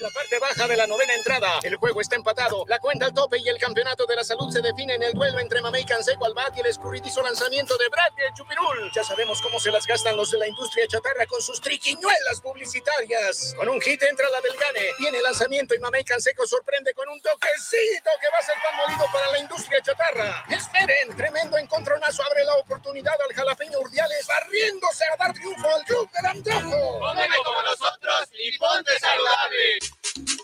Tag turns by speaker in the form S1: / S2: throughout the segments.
S1: La parte baja de la novena entrada. El juego está empatado. La cuenta al tope y el campeonato de la salud se define en el duelo entre Mamey Canseco al bat y el escurridizo lanzamiento de Brad el Chupirul. Ya sabemos cómo se las gastan los de la industria chatarra con sus triquiñuelas publicitarias. Con un hit entra la del Gane. Viene lanzamiento y Mamey Canseco sorprende con un toquecito que va a ser pan molido para la industria chatarra. Esperen, tremendo encontronazo abre la oportunidad al jalapeño Urdiales barriéndose a dar triunfo al club del antojo.
S2: Póngame como nosotros y ponte saludable.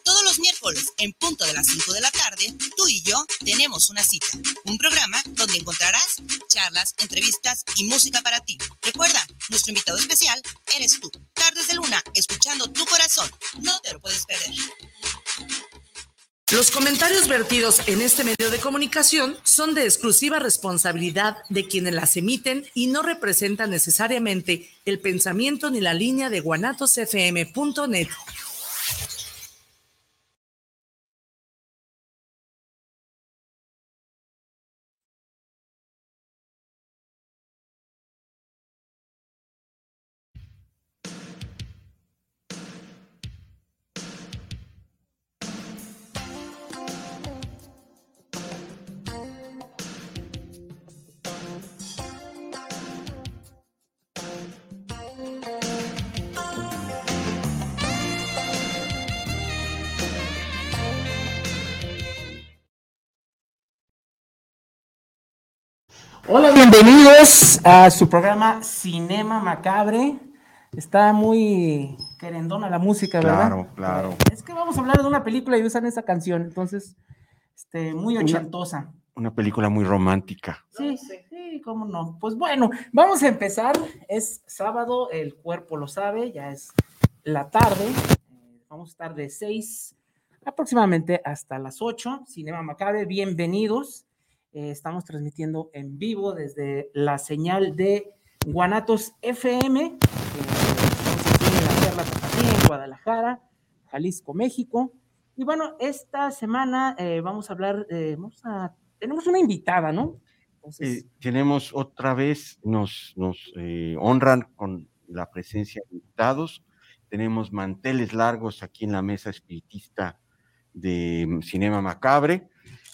S3: Todos los miércoles, en punto de las 5 de la tarde, tú y yo tenemos una cita. Un programa donde encontrarás charlas, entrevistas y música para ti. Recuerda, nuestro invitado especial eres tú. Tardes de Luna, escuchando tu corazón. No te lo puedes perder.
S4: Los comentarios vertidos en este medio de comunicación son de exclusiva responsabilidad de quienes las emiten y no representan necesariamente el pensamiento ni la línea de guanatosfm.net. Hola, bienvenidos a su programa Cinema Macabre. Está muy querendona la música, ¿verdad?
S5: Claro, claro.
S4: Es que vamos a hablar de una película y usan esa canción, entonces, este, muy ochentosa.
S5: Una película muy romántica.
S4: Sí, sí, cómo no. Pues bueno, vamos a empezar. Es sábado, el cuerpo lo sabe, ya es la tarde. Vamos a estar de 6 aproximadamente hasta las 8. Cinema Macabre, bienvenidos. Eh, estamos transmitiendo en vivo desde la señal de Guanatos FM. eh, Guadalajara, Jalisco, México. Y bueno, esta semana eh, vamos a hablar, vamos a, tenemos una invitada, ¿no? Entonces,
S5: tenemos otra vez, nos, nos honran con la presencia de invitados. Tenemos manteles largos aquí en la mesa espiritista de mm, Cinema Macabre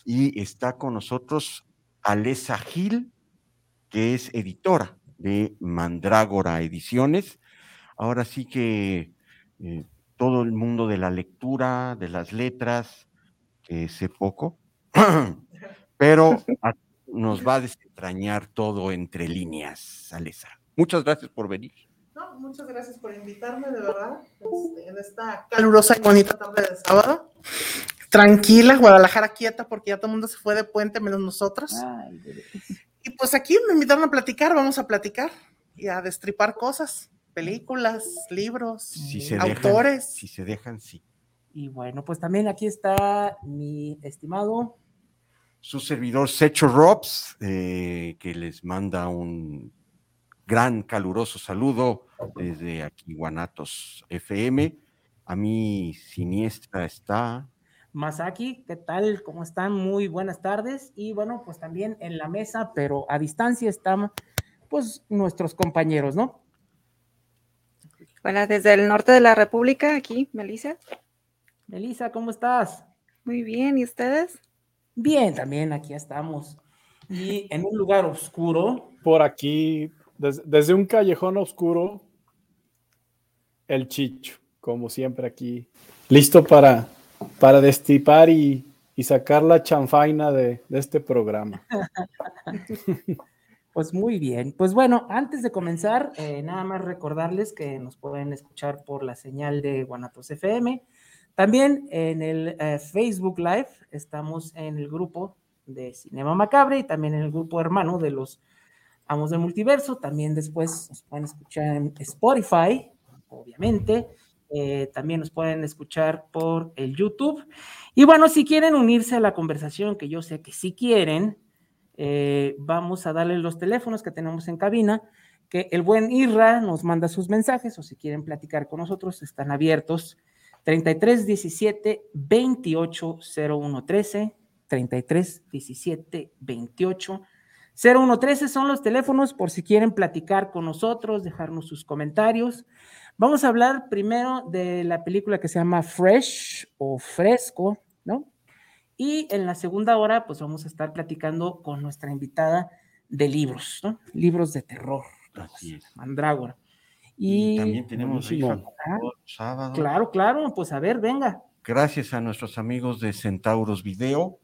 S5: y está con nosotros Alesa Gil, que es editora de Mandrágora Ediciones. Ahora sí que eh, todo el mundo de la lectura, de las letras, que sé poco, pero nos va a desentrañar todo entre líneas, Alesa. Muchas gracias por venir.
S6: No, muchas gracias por invitarme, de verdad, este, en esta calurosa y bonita tarde de sábado. Tranquila, Guadalajara quieta, porque ya todo el mundo se fue de puente, menos nosotros.
S4: ay.
S6: Y pues aquí me invitaron a platicar, vamos a platicar y a destripar cosas, películas, libros,
S5: Si se
S6: autores.
S5: dejan, si se dejan, sí.
S4: Y bueno, pues también aquí está mi estimado
S5: Su servidor Secho Robs, eh, que les manda un gran caluroso saludo desde aquí, Guanatos FM. A mi siniestra está
S4: Masaki, ¿qué tal? ¿Cómo están? Muy buenas tardes. Y bueno, pues también en la mesa, pero a distancia están pues nuestros compañeros, ¿no?
S7: Hola, desde el norte de la República, aquí, Melissa.
S4: Melissa, ¿cómo estás?
S7: Muy bien, ¿y ustedes?
S4: Bien, también aquí estamos. Y en un lugar oscuro,
S8: por aquí, des- desde un callejón oscuro, el Chicho, como siempre aquí, listo para, para destipar y, y sacar la chanfaina de, de este programa.
S4: pues muy bien. Pues bueno, antes de comenzar, eh, nada más recordarles que nos pueden escuchar por la señal de Guanatos FM. También en el eh, Facebook Live estamos en el grupo de Cinema Macabre y también en el grupo hermano de los Amos del Multiverso. También después nos pueden escuchar en Spotify, obviamente. Eh, también nos pueden escuchar por el YouTube. Y bueno, si quieren unirse a la conversación, que yo sé que sí quieren, eh, vamos a darle los teléfonos que tenemos en cabina, que el buen Irra nos manda sus mensajes o si quieren platicar con nosotros, están abiertos 33 17 28 01 13, 33 17 28 01 13 son los teléfonos por si quieren platicar con nosotros, dejarnos sus comentarios. Vamos a hablar primero de la película que se llama Fresh o Fresco, ¿no? Y en la segunda hora, pues vamos a estar platicando con nuestra invitada de libros, ¿no? Libros de terror.
S5: Así es.
S4: Mandrágora.
S5: Y,
S4: Y,
S5: también tenemos facultad, sábado.
S4: Claro, claro, pues a ver, venga.
S5: Gracias a nuestros amigos de Centauros Video,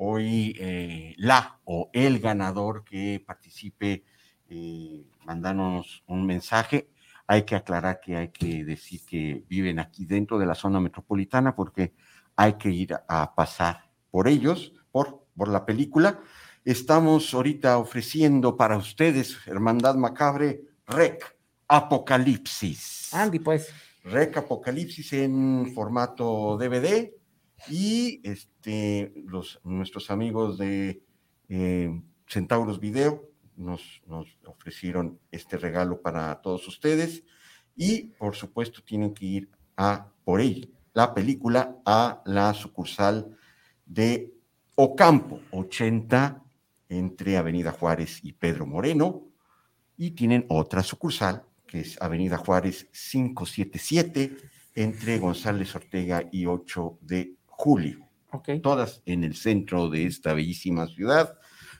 S5: hoy eh, la o el ganador que participe eh, mandándonos un mensaje. Hay que aclarar que hay que decir que viven aquí dentro de la zona metropolitana porque hay que ir a pasar por ellos, por, por la película. Estamos ahorita ofreciendo para ustedes, Hermandad Macabre, Rec Apocalipsis.
S4: Andy, pues.
S5: Rec Apocalipsis en formato DVD y este, los, nuestros amigos de eh, Centauros Video nos, ofrecieron este regalo para todos ustedes y por supuesto tienen que ir a por él, la película a la sucursal de Ocampo 80 entre Avenida Juárez y Pedro Moreno y tienen otra sucursal que es Avenida Juárez 577 entre González Ortega y 8 de julio.
S4: Ok.
S5: Todas en el centro de esta bellísima ciudad.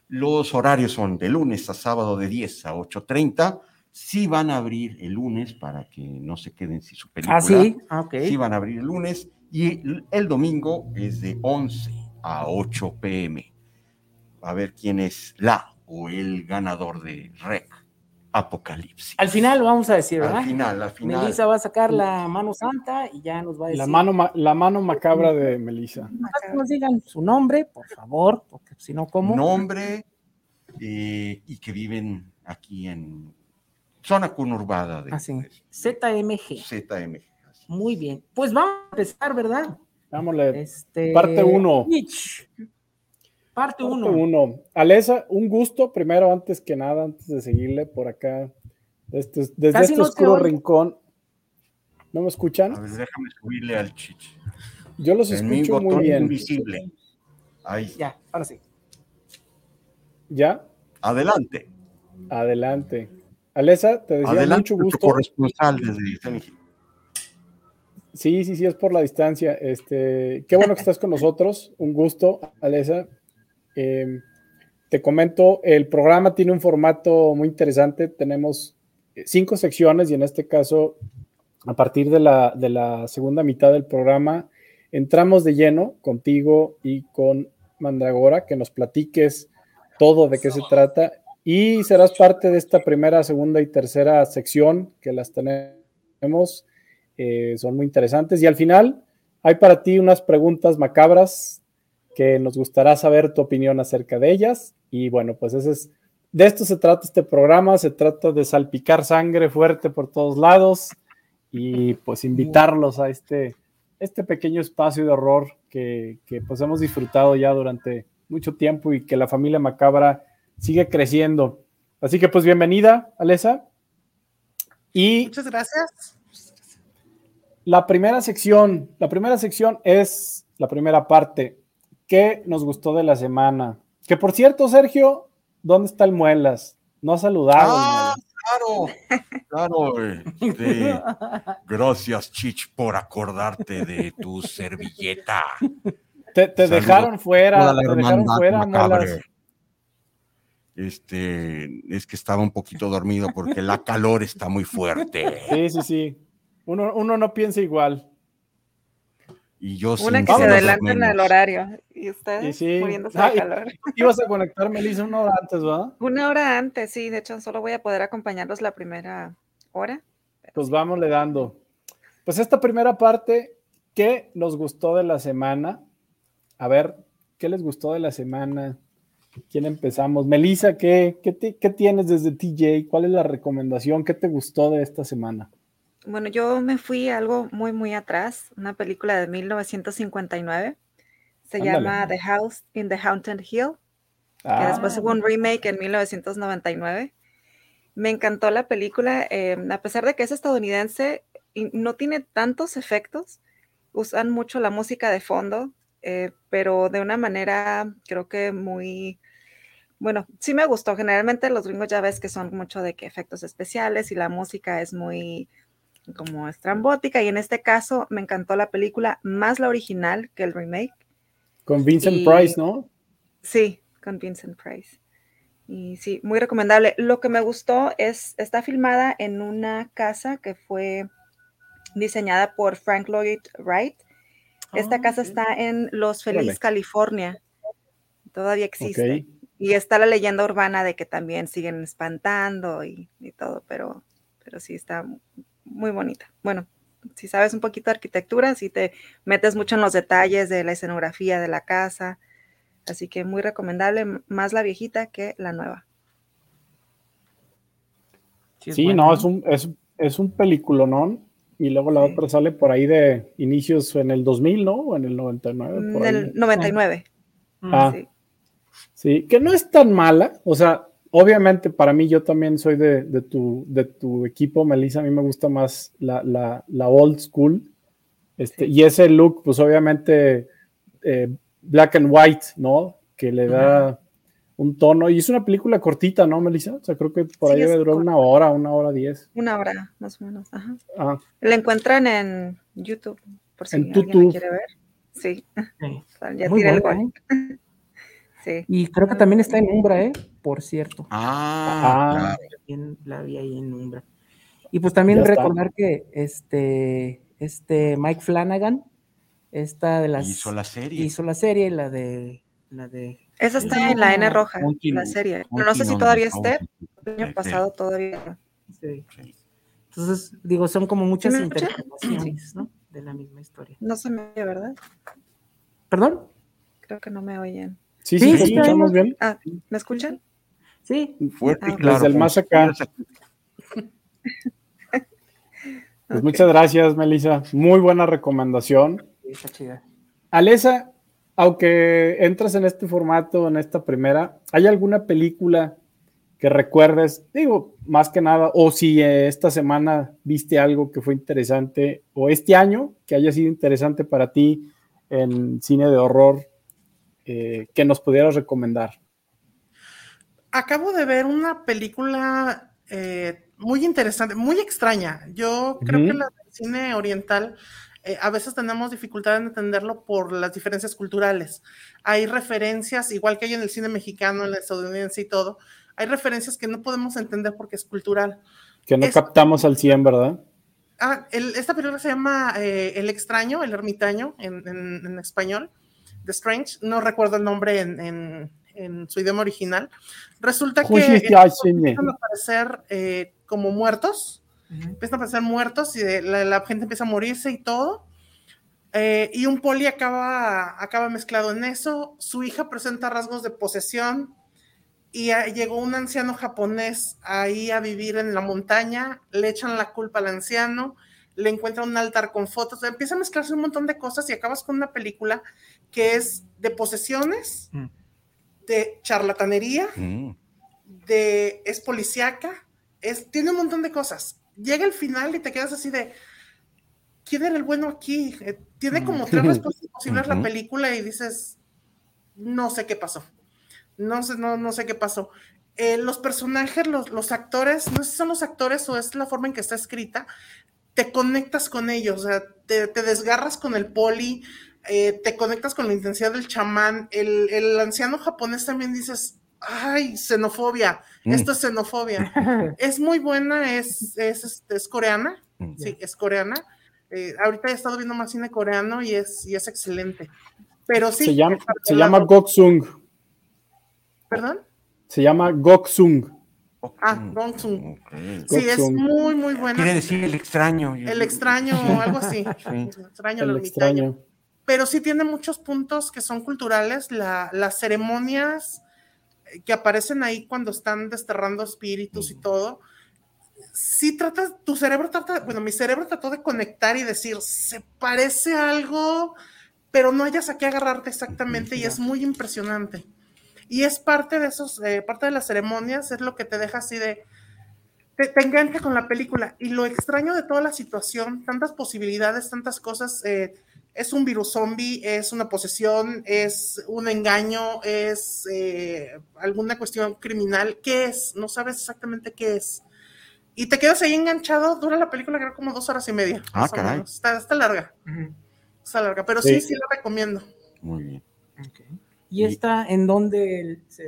S5: Los horarios son de lunes a sábado de 10 a 8.30. Sí van a abrir el lunes para que no se queden sin su película.
S4: Ah, sí, Ah, ok.
S5: Sí van a abrir el lunes y el domingo es de 11 a 8 pm. A ver quién es la o el ganador de REC Apocalipsis.
S4: Al final vamos a decir, ¿verdad?
S5: Al final, al final.
S4: Melissa va a sacar la mano santa y ya nos va a decir.
S8: La mano, la mano macabra de Melissa.
S4: Nos digan su nombre, por favor, porque si no, ¿cómo?
S5: Nombre eh, y que viven aquí en zona conurbada de.
S4: Ah,
S5: así.
S4: ZMG.
S5: ZMG.
S4: Muy bien. Pues vamos a empezar, ¿verdad?
S8: Dámosle.
S4: Este...
S8: Parte
S4: 1. Parte
S8: Parte
S4: 1.
S8: uno. Alesa, un gusto, primero, antes que nada, antes de seguirle por acá, este- desde este
S4: no
S8: oscuro rincón. ¿No me escuchan?
S5: A ver, déjame subirle al chich.
S8: Yo los
S5: En mi
S8: escucho muy bien.
S5: invisible. Ahí.
S4: Ya, ahora sí.
S8: ¿Ya?
S5: Adelante.
S8: Adelante. Alesa, te decía
S5: Adelante,
S8: mucho gusto.
S5: corresponsal desde.
S8: Sí, sí, sí, es por la distancia. Este, qué bueno que estás con nosotros. Un gusto, Alesa. Eh, te comento, el programa tiene un formato muy interesante. Tenemos eh, cinco secciones y en este caso, a partir de la, de la segunda mitad del programa, entramos de lleno contigo y con Mandragora, que nos platiques todo de qué se trata y serás parte de esta primera, segunda y tercera sección que las tenemos. eh, son muy interesantes y al final hay para ti unas preguntas macabras que nos gustará saber tu opinión acerca de ellas y bueno, pues ese es de esto se trata este programa, se trata de salpicar sangre fuerte por todos lados y pues invitarlos a este, este pequeño espacio de horror que, que pues hemos disfrutado ya durante mucho tiempo y que la familia macabra sigue creciendo. Así que pues bienvenida, Alesa. Y
S6: Muchas gracias.
S8: la primera sección, la primera sección es la primera parte. ¿Qué nos gustó de la semana? Que por cierto, Sergio, ¿dónde está el Muelas? No ha saludado.
S5: Ah, claro, claro. este, gracias, Chich, por acordarte de tu servilleta.
S8: Te, dejaron fuera, te dejaron fuera,
S5: macabre.
S8: Muelas.
S5: Este, es que estaba un poquito dormido porque la calor está muy fuerte.
S8: Sí, sí, sí. Uno, uno no piensa igual.
S5: Y yo
S7: Una que se
S5: duda
S7: adelanta en
S5: menos.
S7: el horario. Y ustedes
S8: sí.
S7: muriéndose
S8: Ay,
S7: de calor.
S8: Ibas a conectar, Melissa, una hora antes, ¿verdad?
S7: Una hora antes, sí. De hecho, solo voy a poder acompañarlos la primera hora.
S8: Pues vamos le dando. Pues esta primera parte, ¿qué nos gustó de la semana? A ver, ¿qué les gustó de la semana? ¿Quién empezamos? Melissa, ¿qué, qué, ti- qué tienes desde TJ? ¿Cuál es la recomendación? ¿Qué te gustó de esta semana?
S7: Bueno, yo me fui a algo muy, muy atrás. Una película de 1959. Se
S8: Ándale.
S7: llama The House in the Haunted Hill. que
S8: Ah,
S7: después hubo un remake en 1999. Me encantó la película, eh, a pesar de que es estadounidense y no tiene tantos efectos, usan mucho la música de fondo, eh, pero de una manera creo que muy, bueno, sí me gustó. Generalmente los gringos ya ves que son mucho de que efectos especiales y la música es muy como estrambótica y en este caso me encantó la película, más la original que el remake.
S8: Con Vincent Price, ¿no?
S7: Sí, con Vincent Price. Y sí, muy recomendable. Lo que me gustó es, está filmada en una casa que fue diseñada por Frank Lloyd Wright. Esta
S4: Ah,
S7: casa está en Los Feliz. California. Todavía existe. Y está la leyenda urbana de que también siguen espantando y, y todo, pero, pero sí está muy bonita. Bueno, si sabes un poquito de arquitectura, si te metes mucho en los detalles de la escenografía de la casa. Así que muy recomendable, más la viejita que la nueva.
S4: Sí,
S8: no, es un, es, es un peliculonón. Y luego la
S7: Sí.
S8: otra sale por ahí de inicios en el 2000, ¿no? O en el 99.
S7: En
S8: por ahí.
S7: el 99.
S4: Mm,
S8: Ah,
S7: sí.
S8: Sí, que no es tan mala. O sea, obviamente para mí yo también soy de, de tu, de tu equipo, Melissa. A mí me gusta más la, la, la old school. Este, Y ese look, pues obviamente eh, black and white, ¿no? Que le da un tono. Y es una película cortita, ¿no, Melissa? O sea, creo que por
S7: Sí,
S8: ahí debe durar
S7: corta.
S8: una hora, una hora diez.
S7: Una hora más o menos. Ajá.
S8: Ah,
S7: La encuentran en YouTube, por si
S8: En
S7: alguien la quiere ver. Sí,
S4: Sí.
S7: ya
S4: Muy
S7: tiré el. Sí.
S4: Y creo que también está en Umbra, ¿eh? Por cierto.
S5: Ah,
S8: Ah.
S5: claro.
S4: También la vi ahí en Umbra. Y pues también
S8: Ya está.
S4: recordar que este, este Mike Flanagan, esta de las
S5: Hizo la serie.
S4: hizo la serie, la de la de
S7: Esa está en la N roja, la serie. No sé si todavía
S5: no,
S7: esté. El año pasado todavía.
S4: sí. Entonces, digo, son como muchas interpretaciones, ¿no? De la misma historia.
S7: No se me oye, ¿verdad?
S4: ¿Perdón?
S7: Creo que no me oyen.
S8: Sí,
S4: Sí,
S8: sí, ¿te
S4: sí,
S8: escuchamos bien.
S7: Ah, ¿me escuchan?
S4: Sí.
S5: Fuerte
S7: Ah,
S5: claro.
S8: Desde el más acá. Pues muchas gracias, Melissa. Muy buena recomendación.
S4: sí, Está chida.
S8: Alesa, aunque entras en este formato, en esta primera, ¿hay alguna película que recuerdes? Digo, más que nada, o si eh, esta semana viste algo que fue interesante, o este año que haya sido interesante para ti en cine de horror, eh, que nos pudieras recomendar.
S6: Acabo de ver una película eh, muy interesante, muy extraña. Yo creo que la del cine oriental eh, a veces tenemos dificultad en entenderlo por las diferencias culturales. Hay referencias, igual que hay en el cine mexicano, en el estadounidense y todo, hay referencias que no podemos entender porque es cultural.
S8: Que no
S6: Es-
S8: captamos al 100, ¿verdad?
S6: Ah, el- esta película se llama eh, El extraño, El ermitaño en, en- en español, The Strange. No recuerdo el nombre en, en- en su idioma original. Resulta que empiezan a aparecer eh, como muertos, empiezan a aparecer muertos y de- la, la gente empieza a morirse y todo. Eh, y un poli acaba, acaba mezclado en eso. Su hija presenta rasgos de posesión y llegó un anciano japonés ahí a vivir en la montaña. Le echan la culpa al anciano, le encuentran un altar con fotos. Empieza a mezclarse un montón de cosas y acabas con una película que es de posesiones,
S4: Mm.
S6: de charlatanería,
S5: Mm.
S6: de es policíaca, es, tiene un montón de cosas. Llega el final y te quedas así de, ¿quién era el bueno aquí? Eh, tiene como tres respuestas posibles la
S5: Ujú.
S6: película y dices, no sé qué pasó. No sé, no, no sé qué pasó. Eh, los personajes, los, los actores, no sé si son los actores o es la forma en que está escrita, te conectas con ellos, o sea, te, te desgarras con el poli, eh, te conectas con la intensidad del chamán, el, el anciano japonés también dices, ay, xenofobia,
S5: Mm.
S6: esto es xenofobia. es muy buena, es, es, este, es coreana,
S5: Mm.
S6: sí, es coreana. Eh, ahorita he estado viendo más cine coreano y es, y es excelente. Pero sí.
S8: se llama, se
S6: la-
S8: llama Goksung.
S6: ¿Perdón?
S8: Se llama Goksung.
S6: Ah. Gong Sung.
S5: Ok.
S6: Sí, es
S8: Goksung.
S6: muy, muy buena.
S5: Quiere decir el extraño.
S6: El extraño o algo así.
S5: Sí.
S6: El extraño,
S8: El extraño.
S6: Pero sí tiene muchos puntos que son culturales. La- las ceremonias que aparecen ahí cuando están desterrando espíritus y todo. Sí trata, tu cerebro trata, bueno, mi cerebro trató de conectar y decir, se parece a algo, pero no hayas a qué agarrarte exactamente y es muy impresionante. Y es parte de esos, eh, parte de las ceremonias, es lo que te deja así de, te, te engancha con la película. Y lo extraño de toda la situación, tantas posibilidades, tantas cosas. eh, es un virus zombie, es una posesión, es un engaño, es eh, alguna cuestión criminal. ¿Qué es? No sabes exactamente qué es. Y te quedas ahí enganchado. Dura la película, creo, como dos horas y media.
S5: Ah,
S6: más o
S5: caray.
S6: menos. Está, está larga. Está larga. Pero sí,
S8: Sí.
S6: sí la recomiendo.
S5: Muy bien.
S4: Ok. ¿Y esta en dónde se...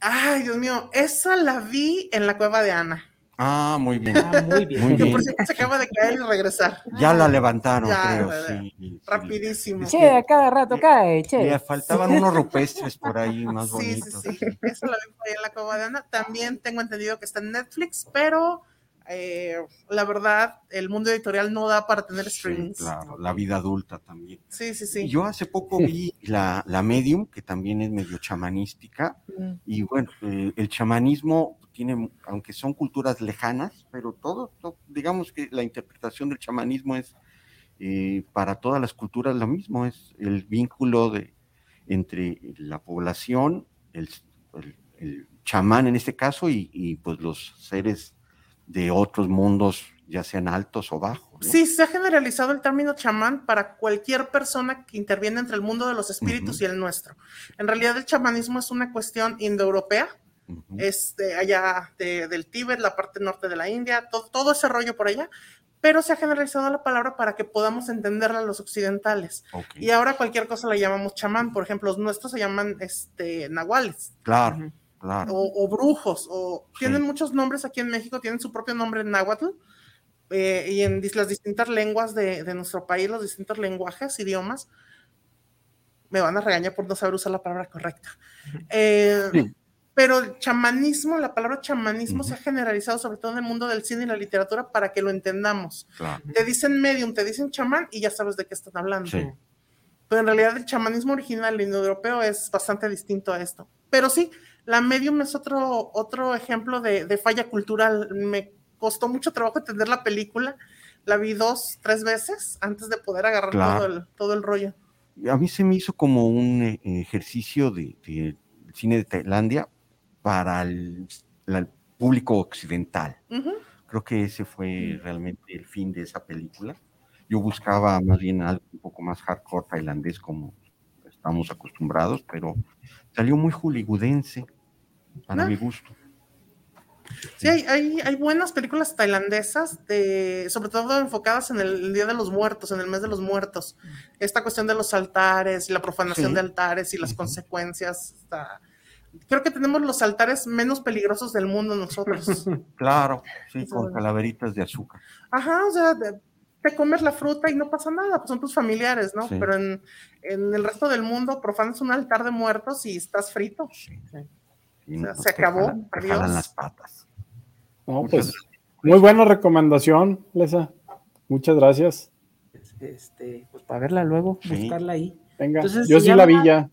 S6: Ay, Dios mío, esa la vi en la cueva de Ana.
S5: Ah, muy bien.
S4: Ah, muy bien.
S5: Muy bien.
S6: por cierto se acaba de caer y regresar.
S5: Ya la levantaron,
S6: Ya,
S5: creo. sí, sí.
S6: Rapidísimo.
S4: Che, a cada rato cae, che.
S5: Le faltaban unos rupestres por ahí más
S6: Sí, sí,
S5: bonitos.
S6: sí. Esa la vi ahí en la de Ana. También tengo entendido que está en Netflix, pero eh, la verdad, el mundo editorial no da para tener
S5: Sí,
S6: streamings.
S5: claro, la vida adulta también.
S6: Sí, sí, sí.
S5: Yo hace poco vi la, la Medium, que también es medio chamanística,
S6: Mm.
S5: y bueno, eh, el chamanismo tiene, aunque son culturas lejanas, pero todo, to- digamos que la interpretación del chamanismo es eh, para todas las culturas lo mismo, es el vínculo de, entre la población, el, el- el chamán en este caso, y, y, pues los seres de otros mundos, ya sean altos o bajos. ¿no?
S6: Sí, se ha generalizado el término chamán para cualquier persona que interviene entre el mundo de los espíritus y el nuestro. En realidad, el chamanismo es una cuestión indoeuropea, Este, allá de- del Tíbet, la parte norte de la India, todo, todo ese rollo por allá, pero se ha generalizado la palabra para que podamos entenderla los occidentales. Y ahora cualquier cosa la llamamos chamán, por ejemplo, los nuestros se llaman este, nahuales
S5: Claro, claro.
S6: o, o brujos, o
S5: Sí.
S6: tienen muchos nombres aquí en México, tienen su propio nombre en náhuatl, eh, y en las distintas lenguas de, de nuestro país, los distintos lenguajes, idiomas, me van a regañar por no saber usar la palabra correcta. Eh,
S5: Sí.
S6: Pero el chamanismo, la palabra chamanismo se ha generalizado sobre todo en el mundo del cine y la literatura para que lo entendamos.
S5: Claro.
S6: Te dicen medium, te dicen chamán y ya sabes de qué están hablando.
S5: Sí.
S6: Pero en realidad el chamanismo original indoeuropeo es bastante distinto a esto. Pero sí, la medium es otro, otro ejemplo de, de falla cultural. Me costó mucho trabajo entender la película. La vi dos, tres veces antes de poder agarrar
S5: Claro.
S6: todo, el, todo el rollo.
S5: A mí se me hizo como un eh, ejercicio de, de cine de Tailandia para el, la- el público occidental.
S6: Ujú.
S5: Creo que ese fue realmente el fin de esa película. Yo buscaba más bien algo un poco más hardcore tailandés como estamos acostumbrados, pero salió muy hollywoodense para
S6: Ah.
S5: mi gusto.
S6: Sí, hay, hay, hay buenas películas tailandesas, de, sobre todo enfocadas en el, Día de los Muertos, en el mes de los muertos. Esta cuestión de los altares y la profanación
S5: Sí.
S6: de altares y las
S5: Ujú.
S6: consecuencias. está- Creo que tenemos los altares menos peligrosos del mundo nosotros.
S5: Claro, sí,
S6: Eso
S5: con calaveritas de azúcar.
S6: Ajá, o sea, de- te comes la fruta y no pasa nada, pues son tus familiares, ¿no?
S5: Sí.
S6: Pero en, en el resto del mundo profanas un altar de muertos y estás frito.
S5: Sí.
S6: O
S5: Y
S6: sea,
S5: no,
S6: se acabó,
S5: jalan-
S6: adiós.
S5: jalan las patas.
S8: No,
S5: Muchas
S8: pues
S5: gracias.
S8: muy buena recomendación, Lesa. Muchas gracias.
S4: Este, pues para verla luego,
S5: Sí.
S4: buscarla ahí.
S8: Venga,
S4: Entonces,
S8: yo sí la vi ya.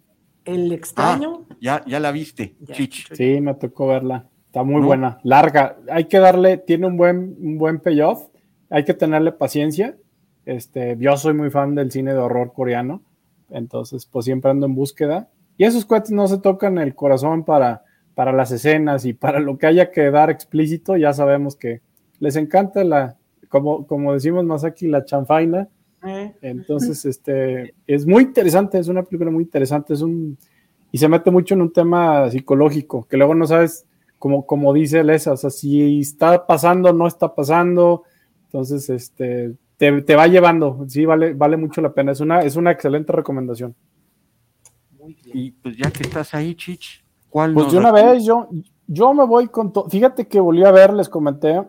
S4: El extraño.
S5: Ya, ya la viste,
S4: Ya.
S5: Chich.
S8: Sí, me tocó verla. Está muy
S5: ¿No?
S8: buena, larga. Hay que darle, tiene un buen, un buen payoff. Hay que tenerle paciencia. Este, yo soy muy fan del cine de horror coreano, entonces pues siempre ando en búsqueda. Y esos cuates no se tocan el corazón para, para las escenas y para lo que haya que dar explícito, ya sabemos que les encanta la, como, como decimos más aquí, la chanfaina.
S4: Eh,
S8: Entonces, este, es muy interesante, es una película muy interesante, es un, y se mete mucho en un tema psicológico, que luego no sabes, como, como dice Lesa, o sea, si está pasando, no está pasando, entonces, este, te, te va llevando, sí, vale, vale mucho la pena, es una, es una excelente recomendación.
S4: muy bien.
S5: Y pues ya que estás ahí, Chich, ¿cuál
S8: Pues de una vez yo, yo me voy con todo. Fíjate que volví a ver, les comenté,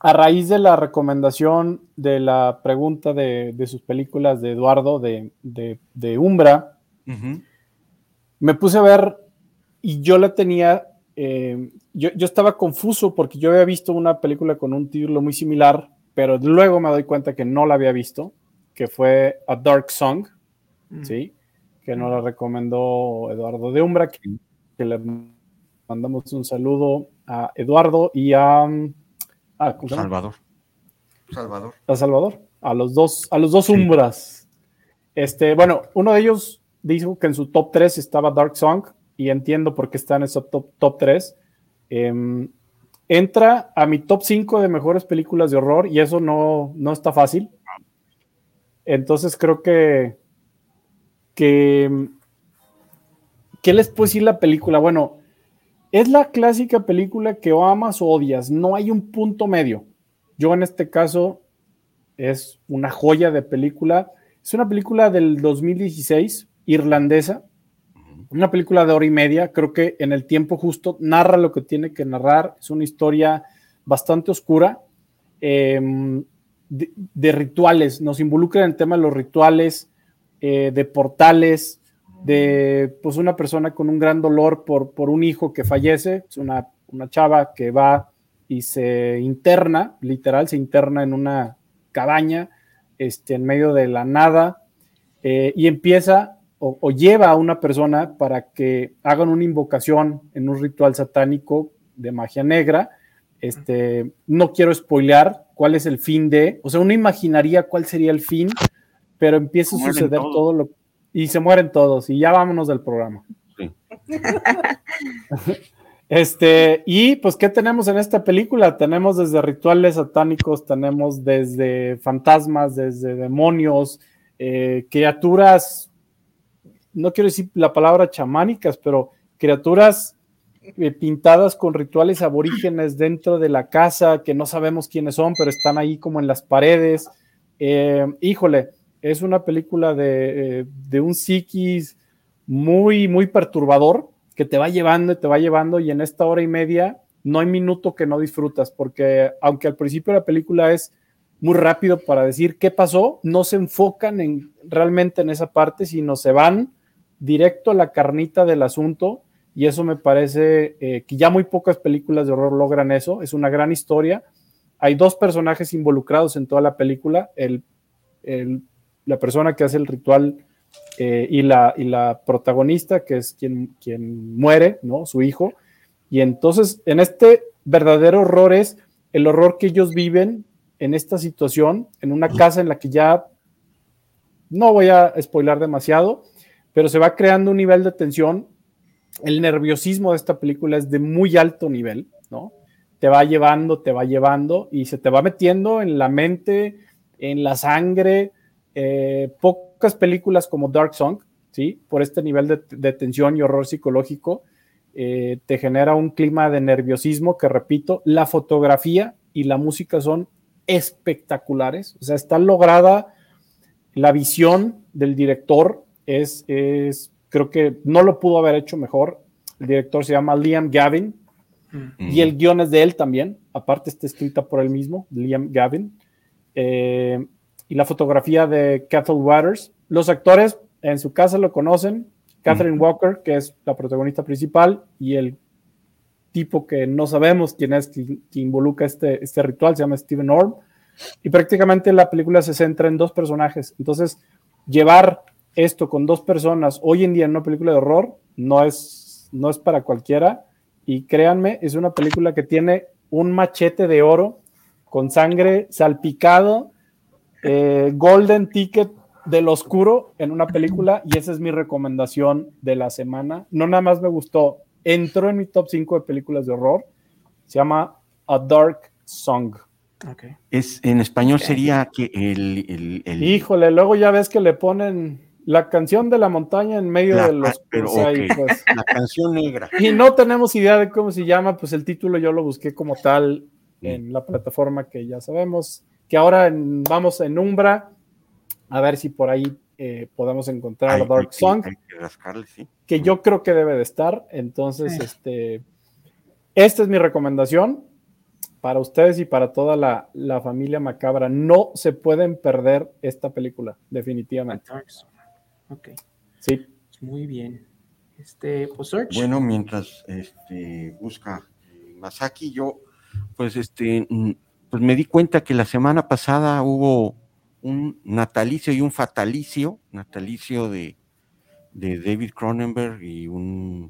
S8: a raíz de la recomendación de la pregunta de, de sus películas de Eduardo de, de, de Umbra, me puse a ver y yo la tenía, eh, yo, yo estaba confuso porque yo había visto una película con un título muy similar, pero luego me doy cuenta que no la había visto, que fue A Dark Song,
S4: Mm.
S8: ¿sí? Que nos la recomendó Eduardo de Umbra, que, que le mandamos un saludo a Eduardo y a, mm, ah.
S5: Salvador. Salvador.
S8: a Salvador, a los dos, a los dos
S5: Sí.
S8: Umbras. Este, bueno, uno de ellos dijo que en su top 3 estaba Dark Song, y entiendo por qué está en ese top, top 3. Em, entra a mi top 5 de mejores películas de horror y eso no, no está fácil. Entonces creo que, que, ¿qué les puedo decir la película? Bueno, es la clásica película que o amas o odias, no hay un punto medio. Yo en este caso es una joya de película. Es una película del 2016, irlandesa, una película de hora y media, creo que en el tiempo justo narra lo que tiene que narrar, es una historia bastante oscura, em, de, rituales, nos involucra en el tema de los rituales, eh, de portales, de pues una persona con un gran dolor por, por un hijo que fallece, es una, una chava que va y se interna, literal, se interna en una cabaña, este, en medio de la nada, eh, y empieza o, lleva a una persona para que hagan una invocación en un ritual satánico de magia negra. Este, no quiero spoilear cuál es el fin de, o sea, uno imaginaría cuál sería el fin, pero empieza a suceder todo lo y se mueren todos y ya vámonos del programa. Este, y pues, ¿qué tenemos en esta película? Tenemos desde rituales satánicos, tenemos desde fantasmas, desde demonios, eh, criaturas no quiero decir la palabra chamánicas, pero criaturas eh, pintadas con rituales aborígenes dentro de la casa que no sabemos quiénes son, pero están ahí como en las paredes. Eh, híjole, es una película de, eh, de, un psiquis muy, muy perturbador que te va llevando y te va llevando y en esta hora y media no hay minuto que no disfrutas, porque aunque al principio la película es muy rápido para decir qué pasó, no se enfocan en, realmente en esa parte, sino se van directo a la carnita del asunto y eso me parece eh, que ya muy pocas películas de horror logran eso, es una gran historia. Hay dos personajes involucrados en toda la película, el, la persona que hace el ritual eh, y, la, y la protagonista, que es quien, quien muere, ¿no? Su hijo. Y entonces, en este verdadero horror es el horror que ellos viven en esta situación, en una casa en la que ya no voy a spoilar demasiado, pero se va creando un nivel de tensión. El nerviosismo de esta película es de muy alto nivel, ¿no? Te va llevando, te va llevando y se te va metiendo en la mente, en la sangre. Eh, pocas películas como Dark Song, ¿sí? Por este nivel de, tensión y horror psicológico, eh, te genera un clima de nerviosismo que, repito, la fotografía y la música son espectaculares. O sea, está lograda la visión del director es, es, creo que no lo pudo haber hecho mejor. El director se llama Liam Gavin mm. y el guion es de él también. Aparte está escrita por él mismo, Liam Gavin. Eh, y la fotografía de Catherine Waters. Los actores en su casa lo conocen. Catherine Walker, que es la protagonista principal, y el tipo que no sabemos quién es, que, involucra este, este ritual, se llama Steven Orm. Y prácticamente la película se centra en dos personajes. Entonces, llevar esto con dos personas hoy en día en una película de horror no es, no es para cualquiera. Y créanme, es una película que tiene un machete de oro con sangre salpicado, eh, golden ticket del oscuro en una película y esa es mi recomendación de la semana. No nada más me gustó, entró en mi top 5 de películas de horror. Se llama A Dark Song.
S5: Es, en español sería que el, el,
S8: Híjole, luego ya ves que le ponen la canción de la montaña en medio de los
S5: pues. La canción negra.
S8: Y no tenemos idea de cómo se llama, pues el título yo lo busqué como tal en la plataforma que ya sabemos, que ahora vamos en Umbra, a ver si por ahí eh, podemos encontrar la Dark Song, que, yo creo que debe de estar. Entonces, este, esta es mi recomendación para ustedes y para toda la, la familia macabra. No se pueden perder esta película, definitivamente.
S4: Ok. Sí. Muy bien. Este, pues search.
S5: Bueno, mientras este, busca Masaki, yo, pues, este, pues me di cuenta que la semana pasada hubo un natalicio y un fatalicio, natalicio de, de David Cronenberg y una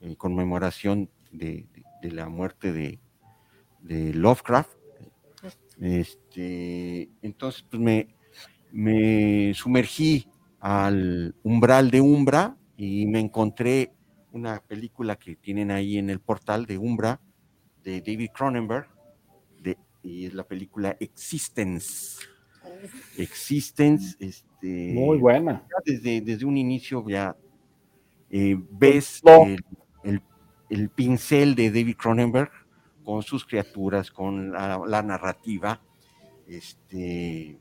S5: eh, conmemoración de, la muerte de, Lovecraft. Este, entonces, pues me, me sumergí al umbral de Umbra y me encontré una película que tienen ahí en el portal de Umbra de David Cronenberg y es la película Existence. Existence, este,
S8: Muy buena.
S5: Desde, desde un inicio ya eh, ves
S8: No.
S5: el, el- el pincel de David Cronenberg con sus criaturas, con la, la narrativa. Este,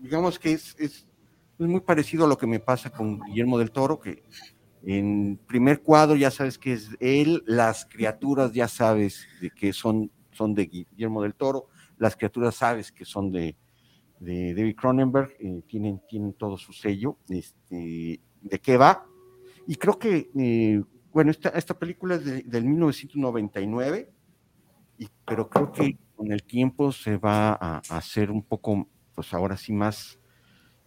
S5: digamos que es, es, es muy parecido a lo que me pasa con Guillermo del Toro, que en primer cuadro ya sabes que es él, las criaturas ya sabes de que son, son de Guillermo del Toro, las criaturas sabes que son de, de David Cronenberg, eh, tienen, tienen todo su sello, este, de qué va. Y creo que, eh, bueno, esta, esta película es de- del 1999, y, pero creo que con el tiempo se va a, hacer un poco, pues ahora sí más,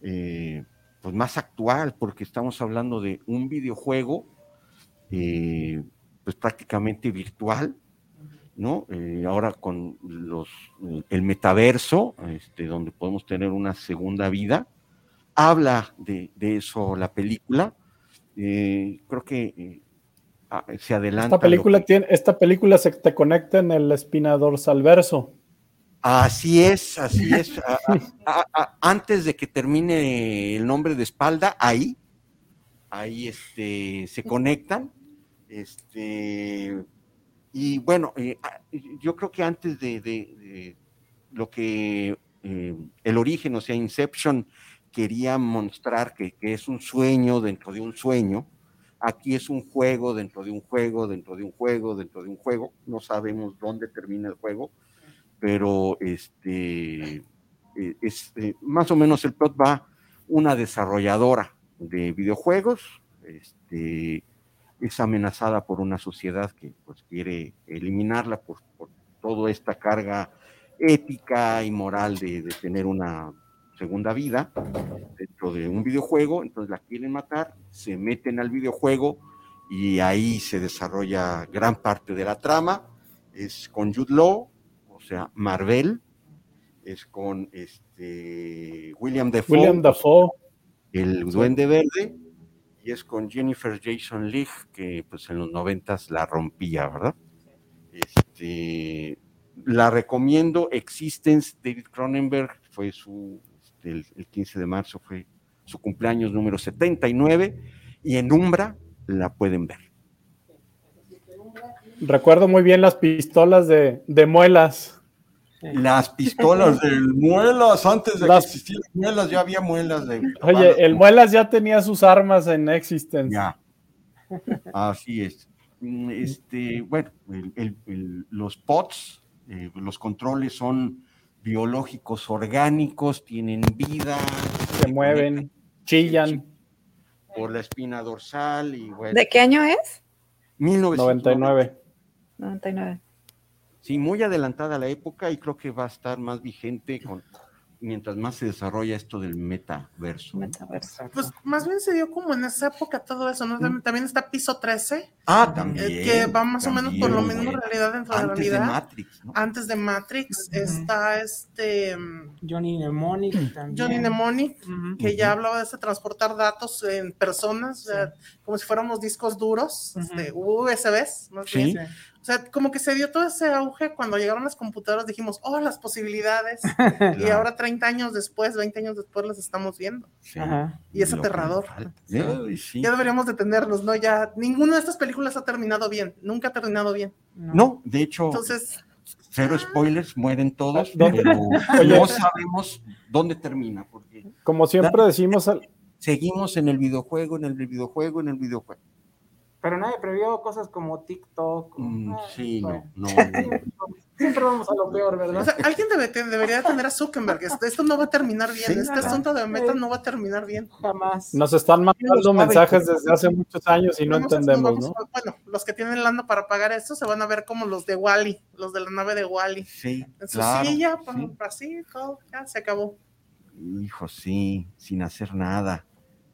S5: eh, pues más actual, porque estamos hablando de un videojuego, pues prácticamente virtual, ¿no? Eh, ahora con los, el metaverso, este, donde podemos tener una segunda vida, habla de, de eso la película. Eh, creo que eh, ah, se adelanta.
S8: Esta película,
S5: que-
S8: tiene, esta película se te conecta en el espina dorsal verso.
S5: Así es, así es. A- a- a- a- antes de que termine el nombre de espalda, ahí, ahí este, se conectan. Este, y bueno, eh, a- yo creo que antes de, lo que eh, el origen, o sea, Inception, quería mostrar que, que es un sueño dentro de un sueño, aquí es un juego dentro de un juego, dentro de un juego, dentro de un juego. No sabemos dónde termina el juego pero este eh, es más o menos el plot va una desarrolladora de videojuegos este, es amenazada por una sociedad que pues quiere eliminarla por, por toda esta carga ética y moral de, de tener una segunda vida dentro de un videojuego, entonces la quieren matar, se meten al videojuego y ahí se desarrolla gran parte de la trama, es con Jude Law, o sea, Marvel, es con este William Defoe,
S8: William Dafoe.
S5: el Duende Verde, y es con Jennifer Jason Leigh, que pues en los noventas la rompía, ¿verdad? Este, la recomiendo, Existence, David Cronenberg, fue su, este, el, el 15 de marzo fue su cumpleaños número 79, y en Umbra la pueden ver.
S8: Recuerdo muy bien las pistolas de, de muelas.
S5: Las pistolas de muelas, antes de
S8: Las-
S5: que existieran muelas, ya había muelas de...
S8: Oye, el muelas ya tenía sus armas en Existence.
S5: Ya. Así es. Mm, Este, bueno, el- el- el- los POTS, eh, los controles son biológicos orgánicos, tienen vida,
S8: Se mueven, chillan.
S5: por la espina dorsal y bueno.
S7: ¿De qué año es?
S5: 1999.
S8: 99.
S7: 99.
S5: Sí, muy adelantada la época y creo que va a estar más vigente con, mientras más se desarrolla esto del metaverso.
S7: Metaverso.
S6: Pues más bien se dio como en esa época todo eso, ¿no? También- También está piso 13,
S5: Ah,
S6: eh,
S5: también.
S6: que va más o menos por lo
S5: también.
S6: mismo realidad dentro de la
S5: Antes de
S6: realidad.
S5: Matrix, ¿no?
S6: Antes de Matrix está este mm,
S4: Johnny Mnemonic también.
S6: Johnny Mnemonic,
S4: Ujú.
S6: que ya
S5: Ujú.
S6: hablaba de este transportar datos en personas, o sea, como si fuéramos discos duros, este, USBs, más
S5: Sí.
S6: bien. O sea, como que se dio todo ese auge cuando llegaron las computadoras, dijimos, oh, las posibilidades. Y ahora 30 años después, 20 años después las estamos viendo.
S5: Sí.
S4: Ajá.
S6: Y es
S5: Lo
S6: aterrador.
S5: falta.
S6: Sí.
S5: Ay, sí.
S6: Ya deberíamos detenernos, ¿no? Ya ninguna de estas películas ha terminado bien, nunca ha terminado bien.
S5: No, de hecho,
S6: Entonces,
S5: cero spoilers, mueren todos,
S8: ¿Dónde?
S5: pero
S8: Oye.
S5: no sabemos dónde termina, porque
S8: Como siempre decimos, al-
S5: seguimos en el videojuego, en el videojuego, en el videojuego.
S4: Pero nadie previó cosas como TikTok.
S5: Mm,
S4: Ay,
S5: sí,
S4: bueno.
S5: no, no, no.
S4: Siempre vamos a lo peor,
S6: o
S4: ¿verdad?
S6: sea, alguien debe- debería tener a Zuckerberg. Esto, esto no va a terminar bien.
S5: Sí,
S6: este asunto de Meta no va a terminar bien.
S4: Jamás.
S8: nos están mandando mensajes desde hace muchos años y no
S6: Vamos
S8: entendemos, ¿no?
S6: a- bueno, los que tienen lana para pagar esto se van a ver como los de Wally, los de la nave de Wally.
S5: Sí,
S6: En su
S5: claro.
S6: silla,
S5: sí.
S6: así, todo, ya se acabó.
S5: Hijo, sí, sin hacer nada.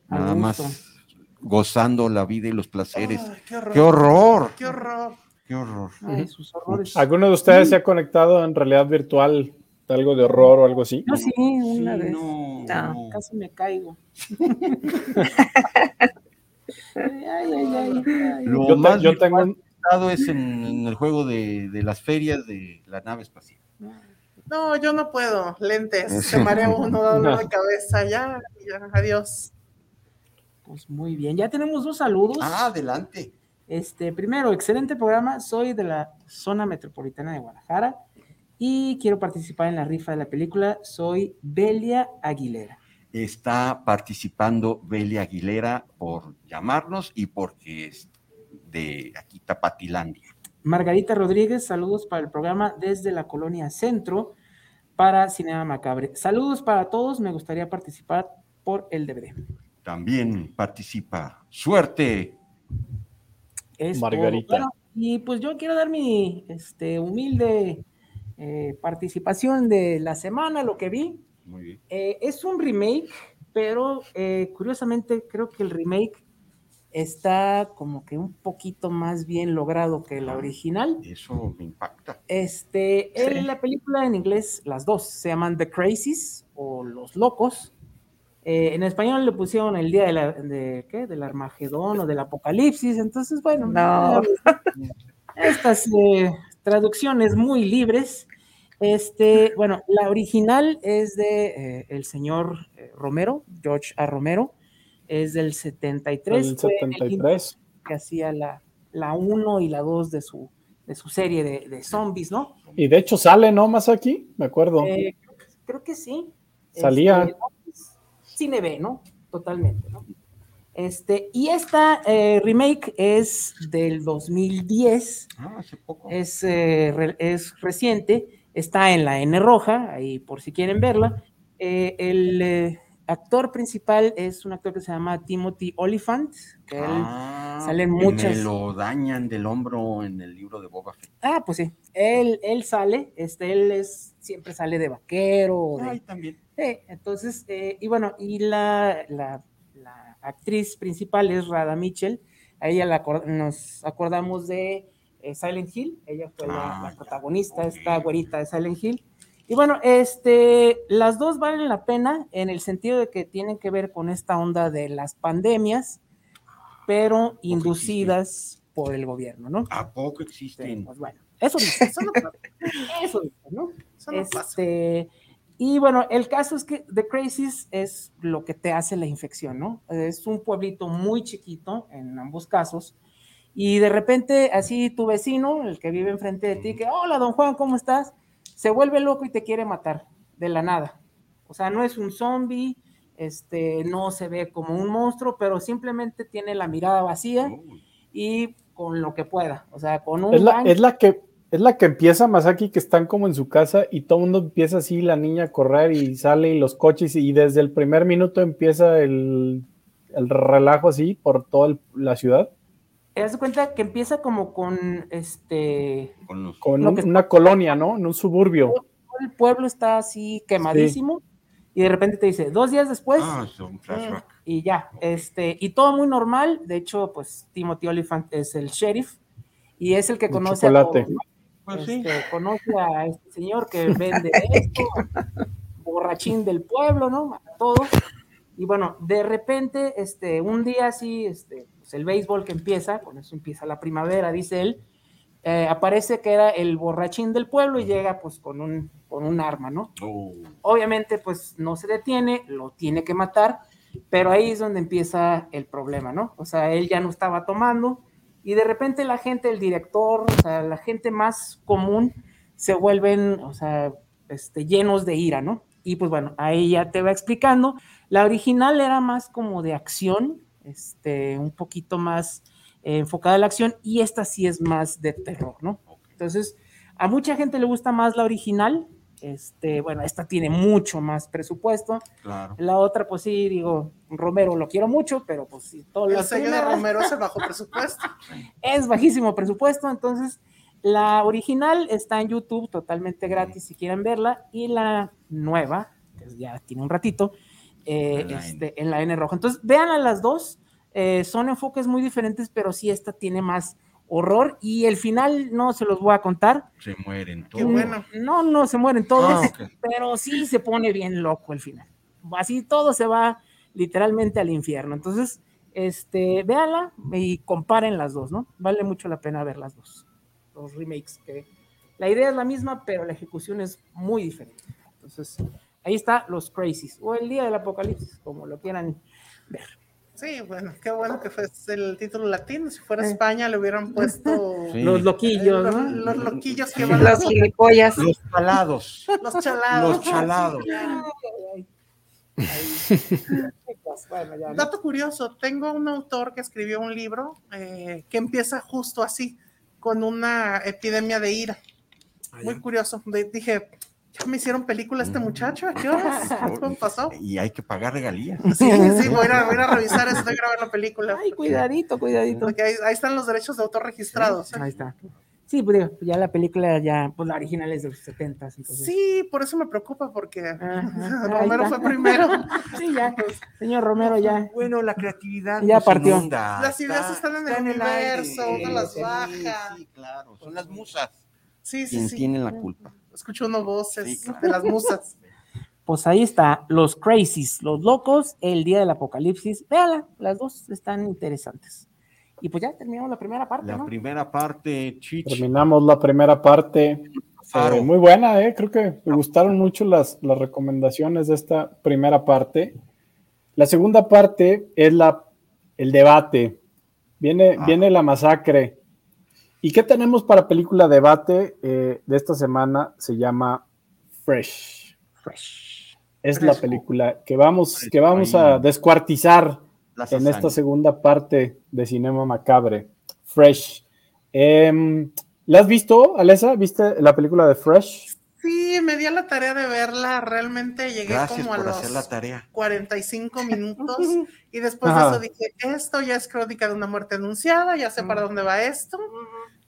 S5: Nada más. Gozando la vida y los placeres.
S6: Ay, qué horror.
S5: ¡Qué horror!
S6: Qué horror.
S5: ¡Qué horror!
S4: Ay, sus horrores.
S8: ¿Alguno de ustedes se ha conectado en realidad virtual de algo de horror o algo así?
S4: Yo sí, una
S5: Sí,
S4: vez.
S5: no,
S7: No.
S5: no.
S4: Casi me caigo. ay, ay, ay, ay, ay.
S5: Lo
S8: Yo, te-
S5: más
S8: yo tengo un,
S5: estado es en, en el juego de, de las ferias de la nave espacial.
S6: No, yo no puedo. Lentes. Se marea uno, da dolor de cabeza. Ya, ya, adiós.
S4: Pues muy bien. Ya tenemos dos saludos.
S5: Ah, adelante.
S4: Este, primero, excelente programa. Soy de la zona metropolitana de Guadalajara y quiero participar en la rifa de la película. Soy Belia Aguilera.
S5: Está participando Belia Aguilera por llamarnos y porque es de aquí Tapatilandia.
S4: Margarita Rodríguez, saludos para el programa desde la colonia Centro para Cinema Macabre. Saludos para todos, me gustaría participar por el DVD.
S5: También participa. Suerte.
S8: Margarita.
S4: Bueno, y pues yo quiero dar mi este, humilde eh, participación de la semana, lo que vi.
S5: Muy bien.
S4: Eh, es un remake, pero eh, curiosamente creo que el remake está como que un poquito más bien logrado que la original.
S5: Eso me impacta.
S4: Este,
S7: Sí.
S4: en la película en inglés, las dos se llaman The Crazies o Los Locos. Eh, en español le pusieron el día de la, de, ¿qué? del Armagedón o del Apocalipsis. Entonces, bueno,
S7: No.
S4: estas eh, traducciones muy libres. Este, bueno, la original es de eh, el señor eh, Romero, George A. Romero, es del 73.
S8: El
S4: fue el
S8: 73.
S4: que hacía la, la 1 y la 2 de su, de su serie de, de zombies, ¿no?
S8: Y de hecho sale, ¿no? Más aquí, me acuerdo.
S4: Eh, creo que sí.
S8: Salía.
S4: Este, Cine B, ¿no? Totalmente, ¿no? Este, y esta eh, remake es del 2010,
S5: Ah, hace poco.
S4: es, eh, re- es reciente, está en la N roja, ahí por si quieren verla. Eh, el eh, actor principal es un actor que se llama Timothy Oliphant, que él
S5: Ah,
S4: salen
S5: que
S4: muchas-
S5: Me lo dañan del hombro en el libro de Boba Fett.
S4: Ah, pues sí. Él, él sale, este, él es, siempre sale de vaquero. o de-
S5: Ay, también.
S4: Sí, entonces, eh, y bueno, y la, la, la actriz principal es Rada Mitchell. A ella la nos acordamos de eh, Silent Hill. Ella fue la,
S5: Ah,
S4: la protagonista,
S5: Ok.
S4: esta güerita de Silent Hill. Y bueno, este, las dos valen la pena en el sentido de que tienen que ver con esta onda de las pandemias, pero inducidas por el gobierno, ¿no?
S5: ¿A poco
S4: Sí,
S5: existen?
S4: pues bueno, eso dice,
S6: Eso no
S4: eso dice, ¿no?
S6: Eso no pasa.
S4: Y bueno, el caso es que The Crazies es lo que te hace la infección, ¿no? Es un pueblito muy chiquito en ambos casos. Y de repente, así tu vecino, el que vive enfrente de ti, que, hola, don Juan, ¿cómo estás? Se vuelve loco y te quiere matar de la nada. O sea, no es un zombie, este, no se ve como un monstruo, pero simplemente tiene la mirada vacía y con lo que pueda. O sea, con un
S8: Es la,
S4: gancho-
S8: es la que es la que empieza Masaki, que están como en su casa y todo el mundo empieza así, la niña a correr y sale y los coches y desde el primer minuto empieza el, el relajo así por toda el- la ciudad,
S4: Te das cuenta que empieza como con este.
S5: con los-
S8: con
S4: Lo
S8: un-
S4: que-
S8: una colonia, ¿no? En un suburbio.
S4: El pueblo está así quemadísimo. Y de repente te dice, dos días después,
S5: Ah, es un flashback.
S4: y ya. Este, y todo muy normal. De hecho, pues Timothy Oliphant es el sheriff. Y es el que
S8: El
S4: conoce
S8: chocolate.
S4: a
S5: Pues sí.
S4: Este, conoce a este señor que vende esto, borrachín del pueblo, ¿no? A todos. Y bueno, de repente, este, un día así, este, pues el béisbol que empieza, con eso empieza la primavera, dice él, eh, aparece que era el borrachín del pueblo y llega pues con un, con un arma, ¿no?
S5: Oh,
S4: Obviamente pues no se detiene, lo tiene que matar, pero ahí es donde empieza el problema, ¿no? O sea, él ya no estaba tomando y de repente la gente, el director, o sea, la gente más común se vuelven, o sea, este, llenos de ira, ¿no? Y pues bueno, ahí ya te va explicando. La original era más como de acción, este, un poquito más eh, enfocada a la acción y esta sí es más de terror, ¿no? Entonces, a mucha gente le gusta más la original. Este, bueno, esta tiene mucho más presupuesto.
S5: claro.
S4: La otra, pues sí, digo, Romero lo quiero mucho, pero pues sí, todo
S6: El
S4: lo
S6: sello de Romero es el bajo presupuesto.
S4: es bajísimo presupuesto, entonces la original está en YouTube totalmente gratis si quieren verla y la nueva, que ya tiene un ratito, eh,
S5: En la N.
S4: este, en la N roja. Entonces vean a las dos, eh, son enfoques muy diferentes, pero sí esta tiene más horror y el final no se los voy a contar.
S5: Se mueren
S6: Qué
S5: todos.
S6: bueno.
S4: No, no se mueren todos,
S5: Ah,
S4: pero sí se pone bien loco el final. Así todo se va literalmente al infierno. Entonces, Este, véanla y comparen las dos, ¿no? Vale mucho la pena ver las dos. Los remakes, que la idea es la misma, pero la ejecución es muy diferente. Entonces, ahí está Los Crazies, o El Día del Apocalipsis, como lo quieran ver.
S6: Sí, bueno, qué bueno que fue el título latino. Si fuera España le hubieran puesto
S4: sí. los loquillos,
S6: los,
S4: ¿no?
S6: los, loquillos que
S7: sí,
S6: van
S7: los gilipollas.
S5: Los chalados.
S6: Los chalados.
S5: Los chalados.
S6: bueno, ya, ¿no? Dato curioso, tengo un autor que escribió un libro eh, que empieza justo así, con una epidemia de ira. Muy curioso. De, dije, me hicieron película este muchacho, ¿a qué horas? ¿Cómo pasó?
S5: Y hay que pagar regalías.
S6: Sí, sí, voy a, voy a revisar eso, voy a grabar la película.
S4: Ay, cuidadito, cuidadito.
S6: Porque ahí, ahí están los derechos de autor registrados.
S4: Sí, ¿eh? Ahí está. Sí, pues digo, ya la película ya, pues la original es de los 70. Entonces...
S6: Sí, por eso me preocupa, porque Ajá, Romero fue primero.
S4: sí, ya, pues, señor Romero ya.
S5: Bueno, la creatividad
S4: ya partió.
S6: Inunda. Las ideas está, están en el universo, el uno las baja.
S5: Sí, claro, son las musas.
S6: Sí, sí,
S5: quien
S6: sí.
S5: tienen la culpa.
S6: Escucho uno voces sí, claro. de las musas.
S4: Pues ahí está, los crazies, los locos, el día del apocalipsis. Véala, las dos están interesantes. Y pues ya terminamos la primera parte.
S5: La
S4: ¿no?
S5: primera parte, Chich.
S8: Terminamos la primera parte. Eh, muy buena, eh. creo que me gustaron mucho las, las recomendaciones de esta primera parte. La segunda parte es la, el debate. Viene, ah. viene la masacre. ¿Y qué tenemos para película debate eh, de esta semana? Se llama Fresh.
S4: Fresh.
S8: Es la película que vamos, que vamos a descuartizar en esta segunda parte de Cinema Macabre. Fresh. Eh, ¿La has visto, Alesa? ¿Viste la película de Fresh?
S6: Sí, me di a la tarea de verla. Realmente llegué
S5: Gracias
S6: como a los
S5: la tarea.
S6: 45 minutos. y después Ajá. de eso dije: Esto ya es crónica de una muerte anunciada. Ya sé para dónde va esto.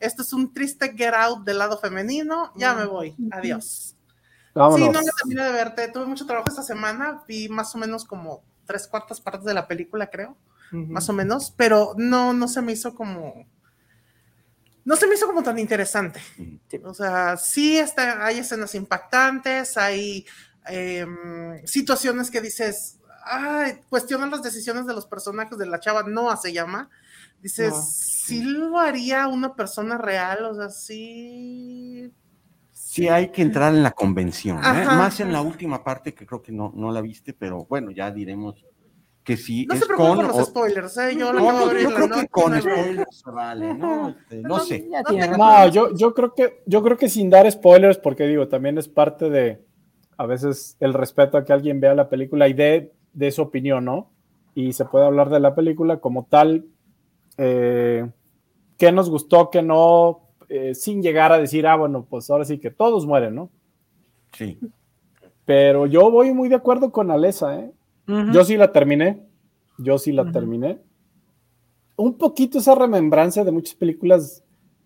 S6: Esto es un triste get out del lado femenino. Ya me voy. Adiós.
S8: Vámonos.
S6: Sí, no me terminé de verte. Tuve mucho trabajo esta semana. Vi más o menos como tres cuartas partes de la película, creo. Uh -huh. Más o menos. Pero no, no se me hizo como no se me hizo como tan interesante. O sea, sí está, hay escenas impactantes, hay eh, situaciones que dices, ay, cuestionan las decisiones de los personajes de la chava, Noah se llama. Dices, no. sí lo haría una persona real, o sea, sí.
S5: Sí, hay que entrar en la convención, ¿eh? más en la última parte que creo que no, no la viste, pero bueno, ya diremos que si
S6: no
S5: es
S6: se preocupen
S5: con
S6: los
S5: o...
S6: spoilers, ¿eh? yo,
S5: no,
S6: la
S5: no,
S6: yo
S5: creo
S6: no,
S5: que con spoilers vale, ¿no? Este, no sé.
S8: No, yo, yo creo que yo creo que sin dar spoilers, porque digo, también es parte de a veces el respeto a que alguien vea la película y dé de su opinión, ¿no? Y se puede hablar de la película como tal, eh, qué nos gustó, qué no, eh, sin llegar a decir, ah, bueno, pues ahora sí que todos mueren, ¿no?
S5: Sí.
S8: Pero yo voy muy de acuerdo con Alesa, ¿eh? Uh -huh. Yo sí la terminé. Yo sí la uh -huh. terminé. Un poquito esa remembranza de muchas películas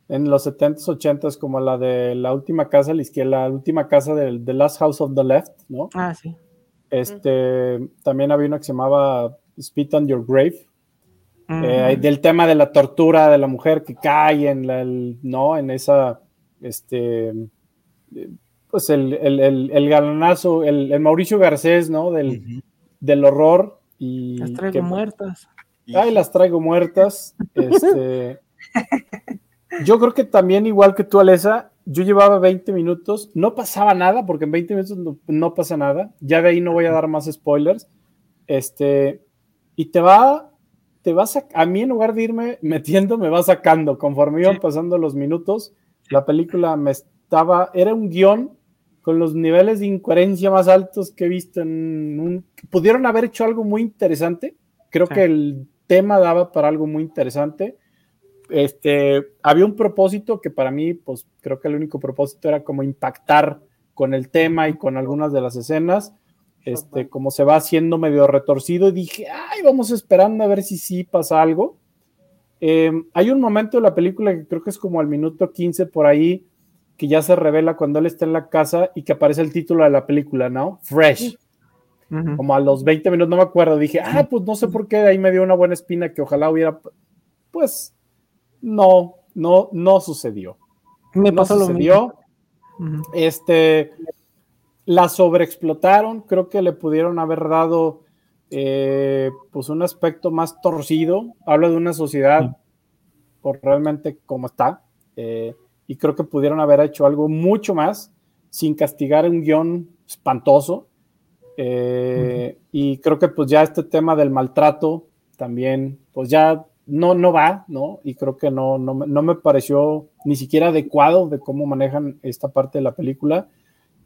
S8: en los 70s, 80s, como la de La última casa a la izquierda, la última casa del The Last House of the Left, ¿no?
S4: Ah, sí.
S8: Este, uh -huh. también había una que se llamaba Spit on Your Grave. Eh, del tema de la tortura de la mujer que cae en la, el, no, en esa, este, pues el, el, el, el galanazo, el, el, Mauricio Garcés, ¿no? Del, del horror y
S4: las traigo
S8: que,
S4: muertas.
S8: Ay, las traigo muertas. Este, yo creo que también, igual que tú, Alesa, yo llevaba 20 minutos, no pasaba nada, porque en 20 minutos no, no, pasa nada. Ya de ahí no voy a dar más spoilers. Este, y te va, te va a, a mí en lugar de irme metiendo, me va sacando. Conforme iban pasando los minutos, la película me estaba, era un guion con los niveles de incoherencia más altos que he visto en un... Pudieron haber hecho algo muy interesante. Creo sí. que el tema daba para algo muy interesante. Este, había un propósito que para mí, pues creo que el único propósito era como impactar con el tema y con algunas de las escenas. Este, como se va haciendo medio retorcido y dije, ay, vamos esperando a ver si sí pasa algo. Eh, hay un momento de la película que creo que es como al minuto 15 por ahí, que ya se revela cuando él está en la casa y que aparece el título de la película, ¿no? Fresh. Uh -huh. Como a los 20 minutos, no me acuerdo, dije, ah, pues no sé por qué, de ahí me dio una buena espina que ojalá hubiera, pues, no, no, no sucedió.
S4: Me
S8: no
S4: pasó
S8: sucedió.
S4: Lo mismo. Uh -huh.
S8: Este, la sobreexplotaron, creo que le pudieron haber dado eh, pues un aspecto más torcido, habla de una sociedad por realmente como está, eh, y creo que pudieron haber hecho algo mucho más sin castigar un guion espantoso, eh, y creo que pues ya este tema del maltrato también, pues ya no, no va, ¿no? Y creo que no, no, no me pareció ni siquiera adecuado de cómo manejan esta parte de la película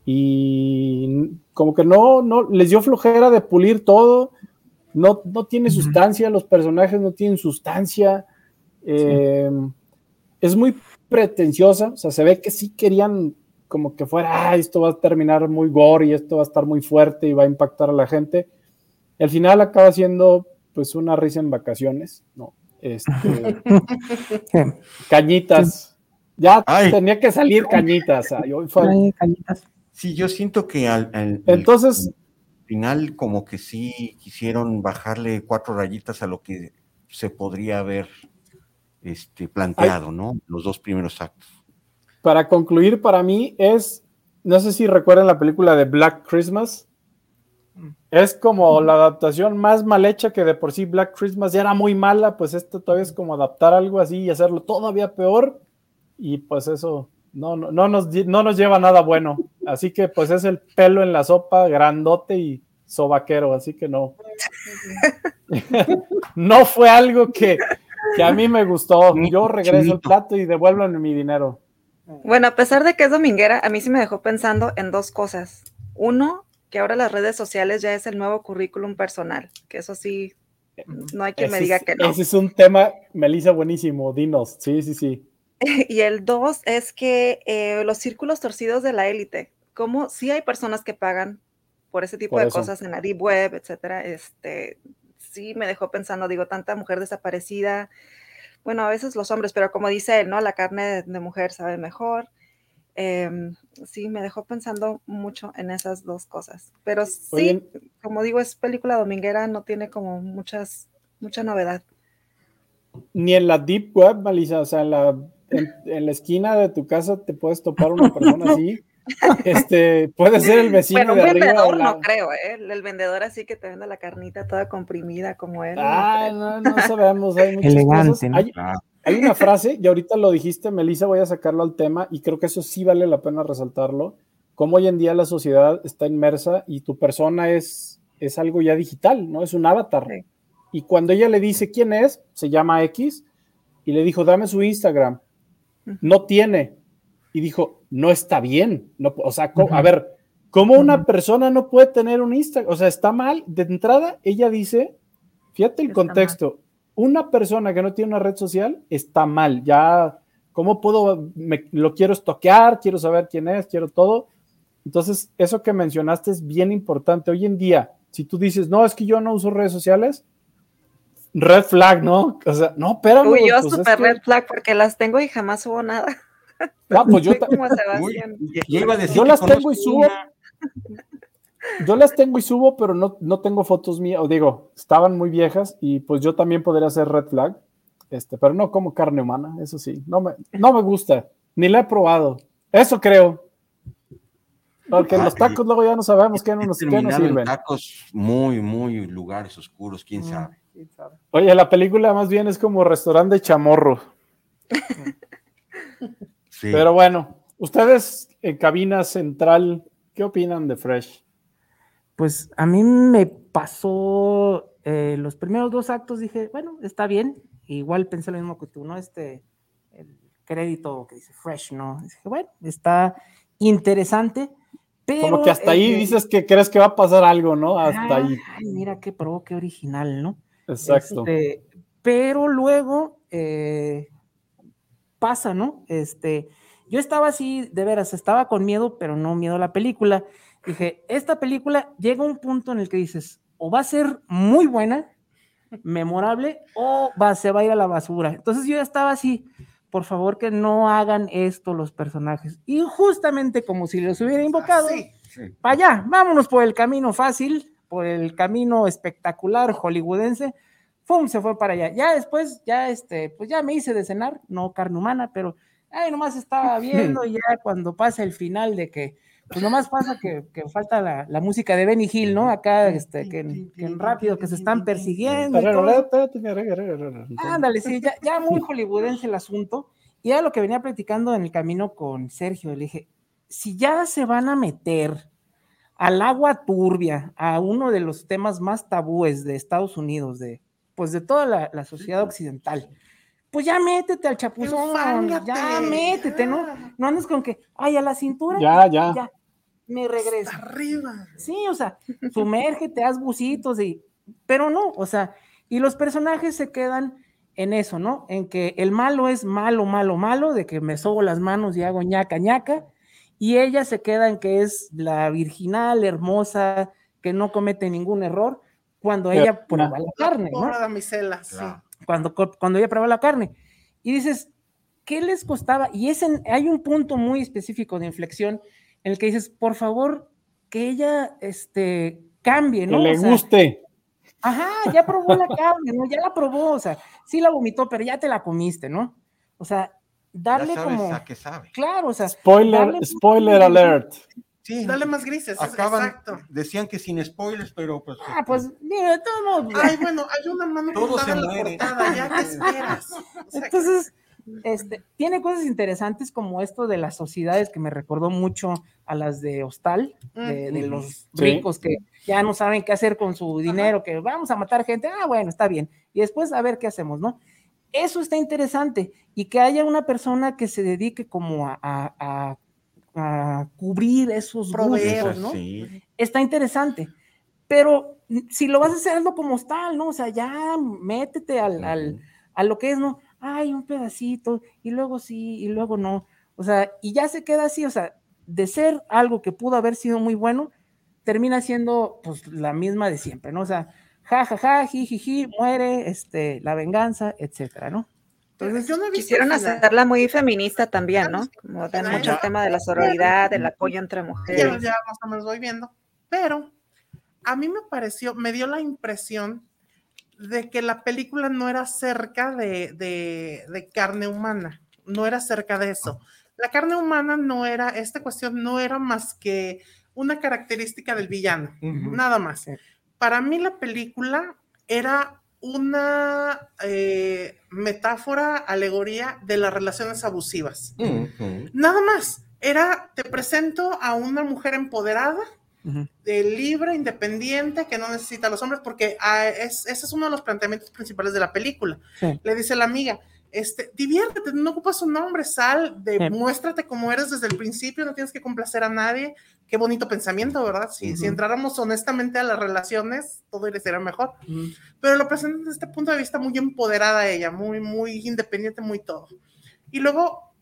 S8: y como que no, no, les dio flojera de pulir todo, no, no tiene sustancia, los personajes no tienen sustancia, eh, es muy pretenciosa, o sea, se ve que sí querían como que fuera, ah, esto va a terminar muy gore y esto va a estar muy fuerte y va a impactar a la gente. Al final acaba siendo pues una risa en vacaciones, ¿no? Este, cañitas. Ya tenía que salir cañitas.
S5: cañitas. Sí, yo siento que al,
S8: Entonces,
S5: final como que sí quisieron bajarle cuatro rayitas a lo que se podría haber este, planteado, ¿no? Los dos primeros actos.
S8: Para concluir, para mí es, no sé si recuerdan la película de Black Christmas. Es como la adaptación más mal hecha que de por sí Black Christmas ya era muy mala, pues esto todavía es como adaptar algo así y hacerlo todavía peor. Y pues eso no, no, no, nos, no nos lleva nada bueno. Así que pues es el pelo en la sopa, grandote y sobaquero, así que no. no fue algo que, que, a mí me gustó. Yo regreso el plato y devuelvo mi dinero.
S7: Bueno, a pesar de que es dominguera, a mí sí me dejó pensando en dos cosas. Uno, que ahora las redes sociales ya es el nuevo currículum personal, que eso sí, no hay quien me diga que no.
S8: Ese es un tema, Melissa, buenísimo, dinos, sí, sí, sí.
S7: Y el dos es que eh, los círculos torcidos de la élite, como si hay personas que pagan por ese tipo de cosas en la deep web, etcétera, este, sí me dejó pensando, digo, tanta mujer desaparecida, bueno, a veces los hombres, pero como dice él, ¿no? La carne de, mujer sabe mejor. Em, sí, me dejó pensando mucho en esas dos cosas. Pero sí, como digo, es película dominguera, no tiene como muchas, mucha novedad.
S8: Ni en la deep web, Malisa, o sea, la en, la esquina de tu casa te puedes topar una persona así. Este, puede ser el vecino
S7: Pero un vendedor no creo, ¿eh? El vendedor así que te vende la carnita toda comprimida como él.
S8: Ah, no, no, sabemos, hay muchas Elegante, Hay, una frase, y ahorita lo dijiste, Melissa, voy a sacarlo al tema, y creo que eso sí vale la pena resaltarlo, como hoy en día la sociedad está inmersa y tu persona es, es algo ya digital, ¿no? Es un avatar. Y cuando ella le dice quién es, se llama X, y le dijo, dame su Instagram no tiene. Y dijo, no está bien. No, o sea, a ver, ¿cómo una persona no puede tener un Instagram? O sea, está mal. De entrada, ella dice, fíjate el contexto, una persona que no tiene una red social está mal. Ya, ¿cómo puedo? Me, lo quiero estoquear, quiero saber quién es, quiero todo. Entonces, eso que mencionaste es bien importante. Hoy en día, si tú dices, no, es que yo no uso redes sociales, red flag, ¿no? O sea, no, espérame.
S7: Uy, yo pues super red flag porque las tengo y jamás subo nada.
S8: Ah, pues yo, yo las tengo y subo. Yo las tengo y subo, pero no, no tengo fotos mías, o digo, estaban muy viejas y pues yo también podría hacer red flag, este, pero no como carne humana, eso sí, no me, no me gusta, ni la he probado, eso creo. Porque los tacos luego ya no sabemos qué, nos, qué nos sirven.
S5: Tacos muy, muy lugares oscuros, quién mm. sabe.
S8: Oye, la película más bien es como restaurante de chamorro. Pero bueno, ustedes en cabina central, ¿qué opinan de Fresh?
S4: Pues a mí me pasó eh, los primeros dos actos, dije, bueno, está bien. Igual pensé lo mismo que tú, ¿no? Este, el crédito que dice Fresh, ¿no? Dije, bueno, está interesante. Pero,
S8: Como que hasta ahí dices que crees que va a pasar algo, ¿no? Hasta ahí.
S4: Ay, mira qué provoque original, ¿no?
S8: Exacto.
S4: Este, pero luego eh, pasa, ¿no? Este, yo estaba así, de veras, estaba con miedo, pero no miedo a la película. Dije, esta película llega a un punto en el que dices, o va a ser muy buena, memorable, o va, se va a ir a la basura. Entonces yo ya estaba así, por favor que no hagan esto los personajes. Y justamente como si los hubiera invocado, para allá, vámonos por el camino fácil, por el camino espectacular hollywoodense, ¡pum! se fue para allá. Ya después, ya este, pues ya me hice de cenar, no carne humana, pero ay, nomás estaba viendo ya cuando pasa el final de que pues nomás pasa que, que falta la, la, música de Benny Hill, ¿no? Acá, este, que, que rápido, que se están persiguiendo. Ándale, sí, ya, ya muy hollywoodense el asunto. Y era lo que venía platicando en el camino con Sergio. Le dije, si ya se van a meter al agua turbia, a uno de los temas más tabúes de Estados Unidos, de, pues de toda la, la sociedad occidental, pues ya métete al chapuzón, ya métete, ¿no? No andes con que, ay, a la cintura,
S8: ya, ya, ya
S4: me regreso.
S6: arriba.
S4: Sí, o sea, sumérgete, haz bucitos, y, pero no, o sea, y los personajes se quedan en eso, ¿no? En que el malo es malo, malo, malo, de que me sobo las manos y hago ñaca, ñaca, y ella se queda en que es la virginal, hermosa, que no comete ningún error, cuando ella prueba la carne, ¿no?
S6: damisela, sí.
S4: Cuando, cuando ella prueba la carne. Y dices, ¿qué les costaba? Y es hay un punto muy específico de inflexión en el que dices, por favor, que ella este, cambie, ¿no?
S8: Que le guste.
S4: Ajá, ya probó la carne, ¿no? Ya la probó, o sea, sí la vomitó, pero ya te la comiste, ¿no? O sea, darle como.
S5: A sabe.
S4: Claro, o sea.
S8: Spoiler, spoiler alert.
S6: Sí, dale más grises.
S5: Acaban, exacto. Decían que sin spoilers, pero pues.
S4: Ah, pues, mira, de todos modos.
S6: Ay, bueno, hay una mano
S5: Todo se muere.
S6: Portada, ya que esperas.
S4: O sea, Entonces, este, tiene cosas interesantes como esto de las sociedades que me recordó mucho a las de Hostal, de, de los ricos que ya no saben qué hacer con su dinero, que vamos a matar gente, ah, bueno, está bien, y después a ver qué hacemos, ¿no? Eso está interesante, y que haya una persona que se dedique como a, a, a, cubrir esos proveedores, ¿no? Sí. Está interesante, pero si lo vas a hacer, hazlo como Hostal, ¿no? O sea, ya métete al, al, a lo que es, ¿no? Ay, un pedacito, y luego sí, y luego no. O sea, y ya se queda así, o sea, de ser algo que pudo haber sido muy bueno, termina siendo pues la misma de siempre, ¿no? O sea, ja, ja, ja, ji, ji, ji, muere, este, la venganza, etcétera, ¿no?
S7: Entonces, yo no quisieron hacerla muy feminista también, ¿no? Como dan mucho el tema de la sororidad, del apoyo entre mujeres.
S6: Ya, ya más o menos voy viendo, pero a mí me pareció, me dio la impresión de que la película no era cerca de, de, de carne humana, no era cerca de eso. La carne humana no era, esta cuestión no era más que una característica del villano, nada más. Para mí la película era una eh, metáfora, alegoría de las relaciones abusivas. Nada más. Era, te presento a una mujer empoderada, de libre, independiente, que no necesita a los hombres, porque ah, ese es uno de los planteamientos principales de la película. Le dice la amiga, este, diviértete, no ocupas un nombre, sal, demuéstrate como eres desde el principio, no tienes que complacer a nadie. Qué bonito pensamiento, ¿verdad? Si, si entráramos honestamente a las relaciones, todo iría ser mejor. Pero lo presenta desde este punto de vista muy empoderada ella, muy, muy independiente, muy todo. Y luego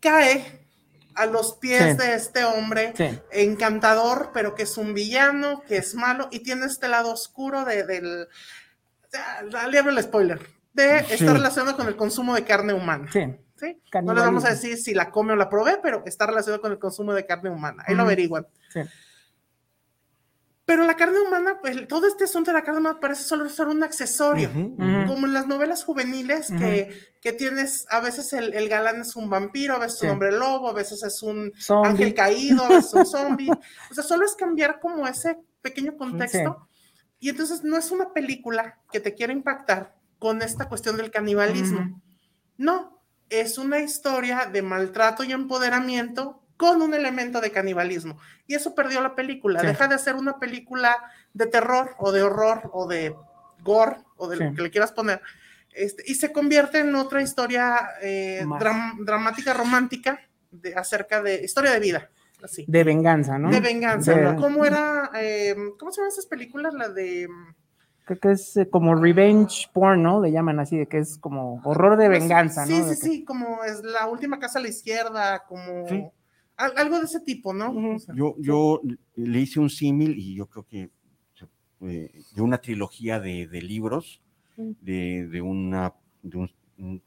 S6: cae a los pies de este hombre encantador, pero que es un villano, que es malo, y tiene este lado oscuro de, del... Le abro el spoiler de está relacionado con el consumo de carne humana. Sí. ¿Sí? No les vamos a decir si la come o la probé, pero está relacionado con el consumo de carne humana. Ahí lo averiguan. Sí. Pero la carne humana, pues todo este asunto de la carne humana parece solo ser un accesorio, como en las novelas juveniles que, que, tienes, a veces el, el, galán es un vampiro, a veces es un hombre lobo, a veces es un ángel caído, a veces un zombie. o sea, solo es cambiar como ese pequeño contexto. Y entonces no es una película que te quiera impactar, con esta cuestión del canibalismo. No, es una historia de maltrato y empoderamiento con un elemento de canibalismo. Y eso perdió la película. Deja de ser una película de terror o de horror o de gore o de lo que le quieras poner. Este, y se convierte en otra historia eh, dramática, romántica, de, acerca de historia de vida. Así.
S4: De venganza, ¿no?
S6: De venganza. ¿Cómo era? Eh, ¿Cómo se llaman esas películas? La de
S4: creo que es eh, como revenge porn, ¿no? Le llaman así, de que es como horror de pues, venganza,
S6: sí,
S4: ¿no?
S6: Sí, sí, sí, como es la última casa a la izquierda, como algo de ese tipo, ¿no?
S5: yo, yo le hice un símil y yo creo que eh, de una trilogía de, de libros, de, de, una, de un,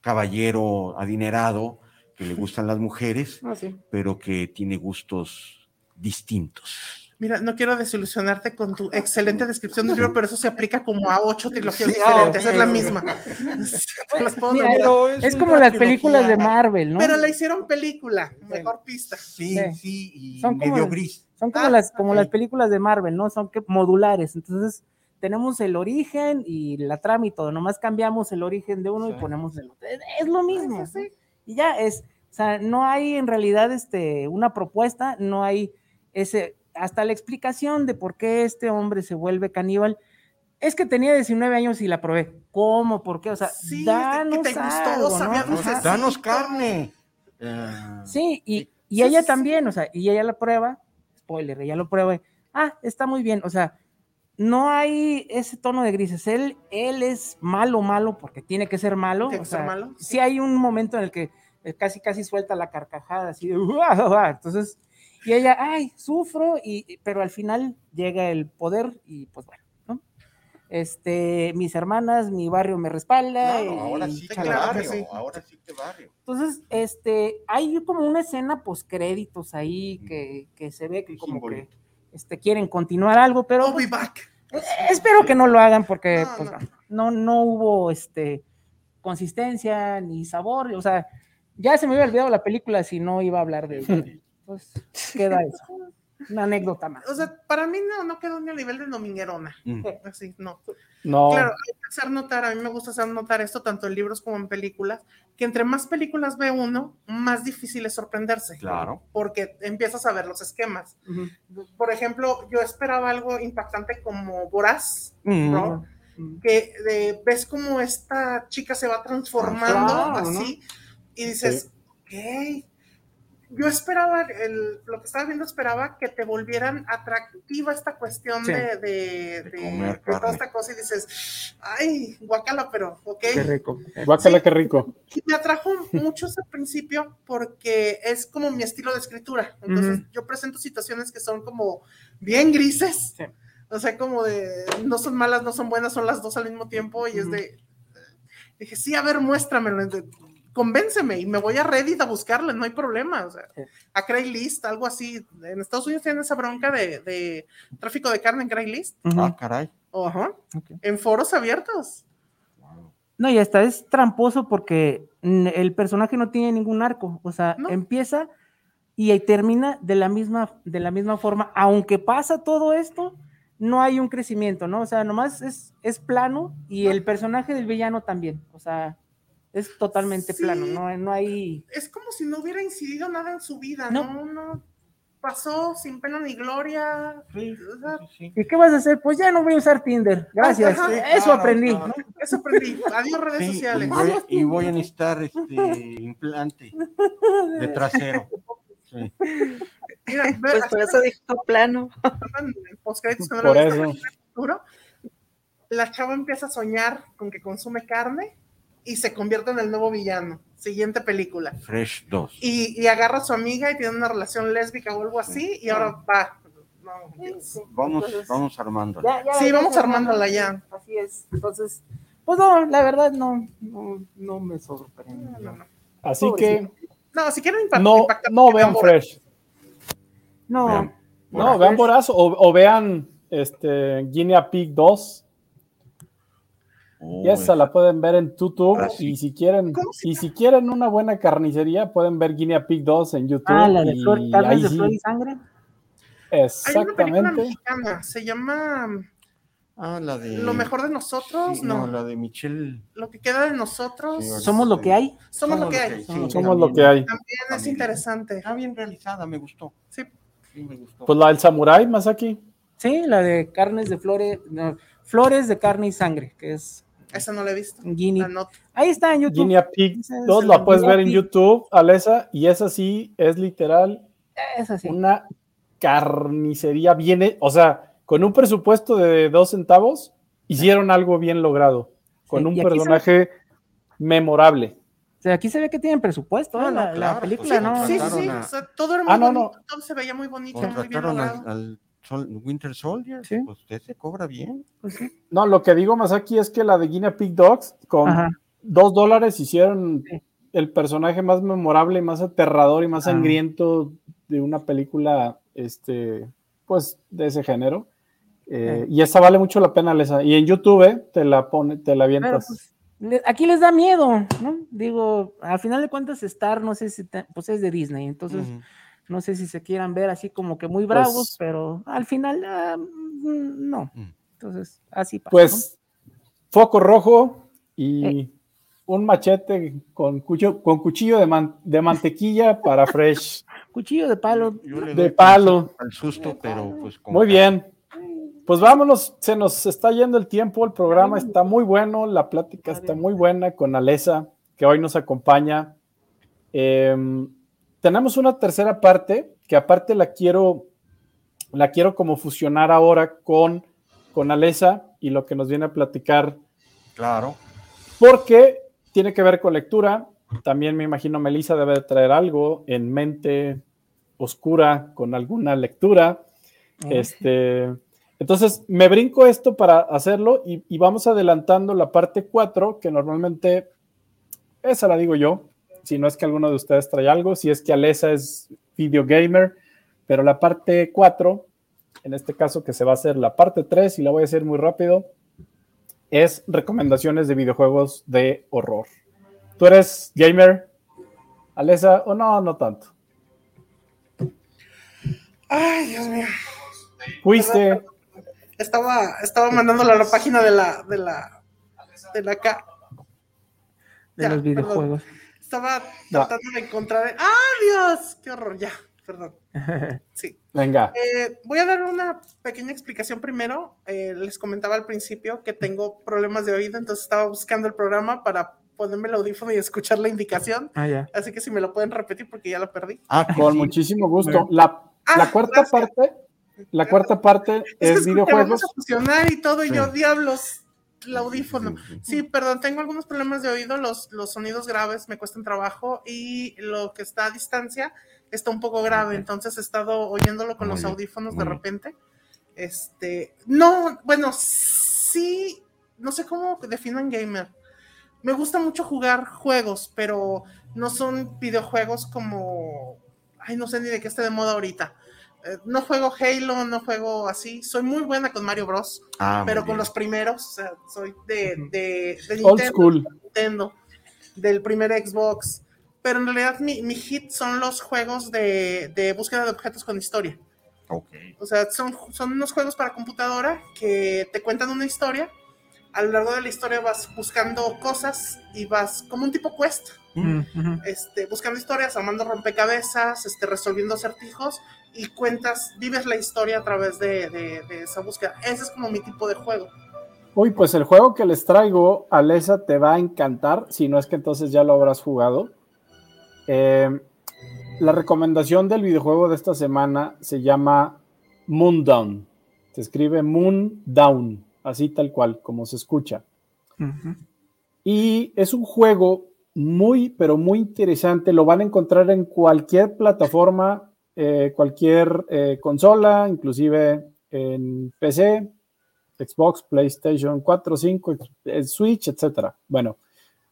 S5: caballero adinerado que le gustan las mujeres,
S4: ah,
S5: pero que tiene gustos distintos
S6: Mira, no quiero desilusionarte con tu excelente descripción del libro, pero eso se aplica como a ocho trilogías
S5: Sí, ah,
S6: diferentes, es la misma.
S4: Mira, es como las películas de Marvel, ¿no?
S6: Pero la hicieron película, mejor pista.
S5: Sí,
S4: Sí.
S5: sí, y
S4: Son como-
S5: medio gris.
S4: Son como
S6: Ah,
S4: las, como
S5: ok.
S4: las películas de Marvel, ¿no? Son que modulares. Entonces, tenemos el origen y la trama y todo. Nomás cambiamos el origen de uno y ponemos el otro. Es, es lo mismo.
S6: Sí, sí, sí.
S4: Y ya es, o sea, no hay en realidad este, una propuesta, no hay ese, hasta la explicación de por qué este hombre se vuelve caníbal. Es que tenía 19 años y la probé. ¿Cómo? ¿Por qué? O sea,
S6: Sí,
S4: danos
S5: carne. Ah,
S4: Sí, y, y
S6: Sí,
S4: ella
S6: sí,
S4: también, o sea, y ella la prueba, spoiler, ella lo prueba, ah, está muy bien, o sea, no hay ese tono de grises, él, él es malo, malo, porque tiene que ser malo,
S6: Tiene
S4: o
S6: que ser malo,
S4: sí.
S6: sí.
S4: hay un momento en el que eh, casi, casi suelta la carcajada, así de, "Uah, uah", entonces, y ella, ay, sufro, y, pero al final llega el poder, y pues bueno, ¿no? Este, mis hermanas, mi barrio me respalda.
S5: claro, ahora sí que barrio,
S6: sí.
S5: ahora sí que barrio.
S4: entonces, este, hay como una escena post créditos ahí que, que se ve que como que este, quieren continuar algo, pero
S6: I'll be
S4: pues,
S6: back.
S4: eh, espero que no lo hagan porque
S6: No,
S4: pues,
S6: no.
S4: no, no hubo este consistencia ni sabor, o sea, ya se me había olvidado la película si no iba a hablar de ella. Pues queda eso. Una anécdota más.
S6: O sea, para mí no, no quedó ni a nivel de dominguerona.
S5: Mm.
S6: Así, no.
S8: No,
S6: Claro, hay que hacer notar, a mí me gusta hacer notar esto tanto en libros como en películas, que entre más películas ve uno, más difícil es sorprenderse.
S5: Claro.
S6: Porque empiezas a ver los esquemas. Por ejemplo, yo esperaba algo impactante como Voraz,
S5: Mm.
S6: ¿no? que de- ves como esta chica se va transformando
S4: Claro, ¿no?
S6: así y dices, ok. Yo esperaba, el- lo que estaba viendo, esperaba que te volvieran atractiva esta cuestión
S4: Sí.
S6: de, de,
S5: De
S6: de- toda esta cosa y dices, ay, guacala, pero ok.
S4: Qué rico.
S8: guácala,
S6: Sí.
S8: qué rico.
S6: Y me atrajo mucho ese principio porque es como mi estilo de escritura. Entonces,
S4: Ujú.
S6: yo presento situaciones que son como bien grises.
S4: Sí.
S6: O sea, como de no son malas, no son buenas, son las dos al mismo tiempo. Y es
S4: Ujú.
S6: de. Dije, sí, a ver, muéstramelo. Convénceme y me voy a Reddit a buscarle, no hay problema. O sea, a Craigslist, algo así. En Estados Unidos tienen esa bronca de, de tráfico de carne en Craigslist.
S4: Ujú.
S5: Ah, caray.
S6: Ajá.
S4: Ok.
S6: En foros abiertos.
S4: No, y hasta es tramposo porque el personaje no tiene ningún arco, o sea,
S6: No.
S4: empieza y ahí termina de la misma de la misma forma, aunque pasa todo esto, no hay un crecimiento, ¿no? O sea, nomás es, es plano y el personaje del villano también, o sea, es totalmente
S6: Sí.
S4: plano, no, no hay...
S6: es como si no hubiera incidido nada en su vida,
S4: No.
S6: no, no, pasó sin pena ni gloria. O sea,
S4: ¿Y qué vas a hacer? Pues ya no voy a usar Tinder, gracias,
S6: Ajá.
S4: eso
S5: Claro,
S4: aprendí,
S5: claro.
S4: ¿no?
S6: Eso aprendí. Adiós redes
S5: Sí,
S6: sociales.
S5: Y voy, y voy a necesitar este implante de trasero. Sí.
S6: Mira, ve,
S7: Pues por eso dijo plano.
S8: Por eso.
S6: La chava empieza a soñar con que consume carne y se convierte en el nuevo villano. Siguiente película.
S5: Fresh 2.
S6: Y, y agarra a su amiga y tiene una relación lésbica o algo así, y ahora va. No.
S5: Vamos,
S4: Entonces,
S5: vamos.
S4: Ya, ya,
S6: Sí,
S4: ya
S6: vamos armándola ya.
S4: Así es. Entonces, pues no, la verdad no, no, no me sorprende.
S6: No, no, no.
S8: Así que
S6: No, si quieren impactar,
S8: no, no vean Fresh.
S4: No,
S5: Vean.
S8: No, vean Voraz o, o vean este, Guinea Pig 2. Y esa la pueden ver en YouTube.
S5: Ah, sí.
S8: Y si quieren,
S6: ¿Cómo se
S8: y si quieren una buena carnicería, pueden ver Guinea Pig 2 en YouTube.
S4: Ah, la de
S8: y
S4: flor, carnes
S8: ahí
S4: de flor y sangre.
S6: Hay una película
S8: Exactamente.
S6: mexicana, se llama
S5: Ah, la de.
S6: Lo mejor de nosotros,
S5: Sí,
S6: no.
S5: la de Michelle.
S6: Lo que queda de nosotros,
S5: Sí,
S4: Somos lo que hay.
S6: somos lo que hay.
S5: sí,
S8: Somos
S5: también.
S8: lo que hay.
S6: También es
S5: También.
S6: interesante.
S5: Está bien realizada, me gustó.
S6: Sí.
S5: Sí, me gustó.
S8: Pues la del Samurai, Masaki.
S4: Sí, la de carnes de flores, no, flores de carne y sangre, que es
S6: Esa no la he visto.
S4: Guinea.
S6: La.
S4: Ahí está en YouTube.
S8: Guinea Pig
S4: Esa es
S8: 2
S4: la
S8: puedes
S4: Guinea
S8: ver en. YouTube, Alesa. Y esa sí es literal
S4: Es así.
S8: una carnicería bien, o sea, con un presupuesto de dos centavos, hicieron algo bien logrado, con
S4: Sí,
S8: un personaje memorable.
S4: O sea, aquí se ve que tienen presupuesto,
S5: Ah,
S4: ¿eh?
S5: no,
S4: la, la
S5: claro,
S4: película,
S5: pues,
S4: ¿no?
S6: Sí, sí, sí. O sea, todo era muy
S8: Ah, no, no.
S6: bonito, todo se veía muy bonito, muy bien
S5: al,
S6: logrado.
S5: al Winter Soldier.
S4: Sí.
S5: Pues usted se cobra bien.
S4: Pues sí.
S8: No, lo que digo más aquí es que la de Guinea Pig Dogs, con
S4: Ajá.
S8: dos dólares hicieron
S4: Sí.
S8: el personaje más memorable, más aterrador y más
S4: Ah.
S8: sangriento de una película este, pues, de ese género. Eh, y esa vale mucho la pena, Lesa. Y en YouTube te la pone, te la avientas.
S4: Pues, aquí les da miedo, ¿no? Digo, al final de cuentas, Star, no sé si, te- pues es de Disney, entonces. No sé si se quieran ver así como que muy bravos,
S8: Pues-
S4: pero al final, mm, no.
S5: Mm.
S4: Entonces, así pasa.
S8: Pues foco rojo y
S4: Eh.
S8: un machete con, cuchillo, con cuchillo de, man- de mantequilla para fresh.
S4: Cuchillo de palo.
S8: De palo.
S5: Al susto, pero pues con
S8: Muy bien. Pues vámonos, se nos está yendo el tiempo, el programa está muy bueno, la plática está muy buena con Alesa, que hoy nos acompaña. Em, tenemos una tercera parte, que aparte la quiero, la quiero como fusionar ahora con, con Alesa y lo que nos viene a platicar
S5: Claro.
S8: porque tiene que ver con lectura. También me imagino Melissa debe de traer algo en mente oscura con alguna lectura. Este, entonces me brinco esto para hacerlo y, y vamos adelantando la parte 4, que normalmente esa la digo yo, si no es que alguno de ustedes trae algo, si es que Alesa es video gamer, pero la parte 4, en este caso que se va a hacer la parte 3 y la voy a hacer muy rápido, es recomendaciones de videojuegos de horror. ¿Tú eres gamer, Alesa, o no, no tanto?
S6: Ay, Dios mío.
S8: Fuiste,
S6: Estaba, estaba mandándole a la página de la, de la, de la ca-
S4: de
S6: Ya,
S4: los
S6: perdón. Estaba tratando de encontrar. ¡Ah, Dios! ¡Qué horror! Ya, perdón. Sí.
S8: venga.
S6: Eh, voy a dar una pequeña explicación primero. Eh, les comentaba al principio que tengo problemas de oído, entonces estaba buscando el programa para ponerme el audífono y escuchar la indicación.
S4: ah, ya.
S6: Así que si me lo pueden repetir porque ya lo perdí.
S5: Ah,
S8: Con
S5: sí.
S8: muchísimo gusto. La, la
S6: Ah,
S8: cuarta
S6: gracias.
S8: parte, la cuarta parte
S6: Es que
S8: es
S6: escuché,
S8: videojuegos.
S6: vamos a fusionar y todo, y
S5: Sí.
S6: yo, diablos, el audífono.
S5: Sí,
S6: perdón, tengo algunos problemas de oído, los, los sonidos graves me cuestan trabajo y lo que está a distancia está un poco grave, entonces he estado oyéndolo con
S5: Muy
S6: los audífonos de repente. Este, no, bueno, sí, no sé cómo definan gamer. Me gusta mucho jugar juegos, pero no son videojuegos como, ay, no sé ni de qué esté de moda ahorita. Eh, no juego Halo, no juego así. Soy muy buena con Mario Bros.
S5: Ah,
S6: pero con los primeros, o sea, soy de, de, de
S8: Old
S6: Nintendo,
S8: school.
S6: Nintendo, del primer Xbox. Pero en realidad mi, mi hit son los juegos de, de búsqueda de objetos con historia.
S5: Ok.
S6: O sea, son, son unos juegos para computadora que te cuentan una historia. A lo largo de la historia vas buscando cosas y vas como un tipo quest,
S4: Mm,
S6: este, buscando historias, armando rompecabezas, este, resolviendo acertijos y cuentas, vives la historia a través de, de- de esa búsqueda. Ese es como mi tipo de juego.
S8: Uy, pues el juego que les traigo, Alesa, te va a encantar, si no es que entonces ya lo habrás jugado. Eh, la recomendación del videojuego de esta semana se llama Moondown. Se escribe Moondown, así tal cual, como se escucha. Y es un juego muy, pero muy interesante. Lo van a encontrar en cualquier plataforma, eh, cualquier eh, consola, inclusive en PC, Xbox, PlayStation 4, 5, eh, Switch, etc. Bueno,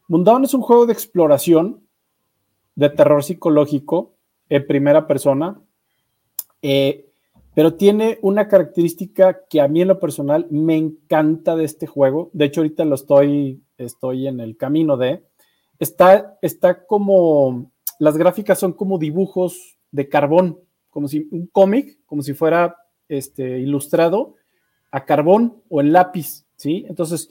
S8: Mundown es un juego de exploración, de terror psicológico, en primera persona, pero tiene una característica que a mí en lo personal me encanta de este juego. De hecho, ahorita lo estoy, estoy en el camino de. Está, está como. Las gráficas son como dibujos de carbón, como si un cómic, como si fuera este, ilustrado a carbón o en lápiz, ¿sí? Entonces,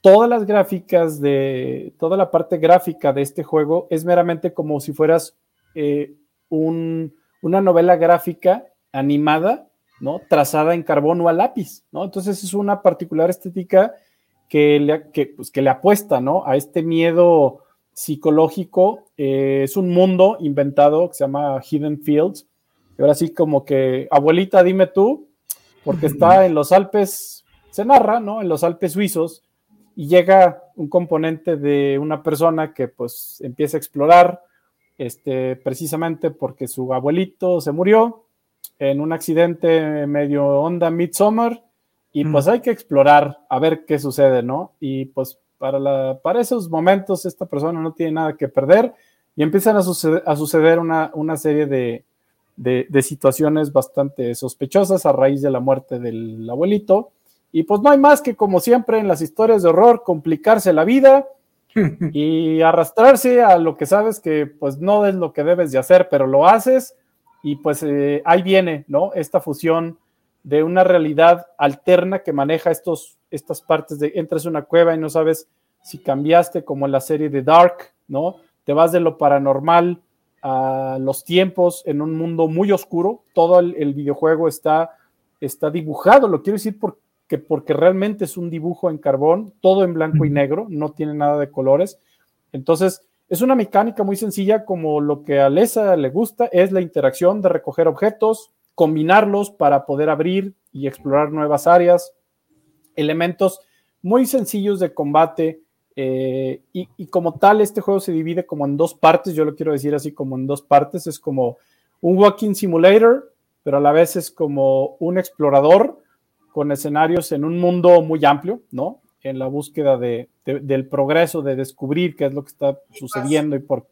S8: todas las gráficas de. Toda la parte gráfica de este juego es meramente como si fueras eh, un, una novela gráfica animada, ¿no? Trazada en carbón o a lápiz, ¿no? Entonces es una particular estética que le, que, pues, que le apuesta, ¿no? A este miedo psicológico. Eh, es un mundo inventado que se llama Hidden Fields. Y ahora sí como que, abuelita, dime tú, porque está en los Alpes, se narra, ¿no? En los Alpes suizos, y llega un componente de una persona que pues empieza a explorar, este, precisamente porque su abuelito se murió en un accidente medio onda Midsommar y pues hay que explorar a ver qué sucede, ¿no? Y pues para, la, para esos momentos esta persona no tiene nada que perder y empiezan a suceder, a suceder una, una serie de, de, de situaciones bastante sospechosas a raíz de la muerte del abuelito. Y pues no hay más que, como siempre, en las historias de horror, complicarse la vida y arrastrarse a lo que sabes que pues no es lo que debes de hacer, pero lo haces y pues eh, ahí viene, ¿no? Esta fusión de una realidad alterna que maneja estos, estas partes de entras a una cueva y no sabes si cambiaste como en la serie de Dark, ¿no? Te vas de lo paranormal a los tiempos en un mundo muy oscuro, todo el, el videojuego está, está dibujado, lo quiero decir porque que porque realmente es un dibujo en carbón, todo en blanco y negro, no tiene nada de colores. Entonces, es una mecánica muy sencilla como lo que a Lesa le gusta es la interacción de recoger objetos, combinarlos para poder abrir y explorar nuevas áreas, elementos muy sencillos de combate eh, y, y, como tal este juego se divide como en dos partes, yo lo quiero decir así como en dos partes, es como un walking simulator, pero a la vez es como un explorador con escenarios en un mundo muy amplio, ¿no? En la búsqueda de, de, del progreso, de descubrir qué es lo que está sucediendo y por,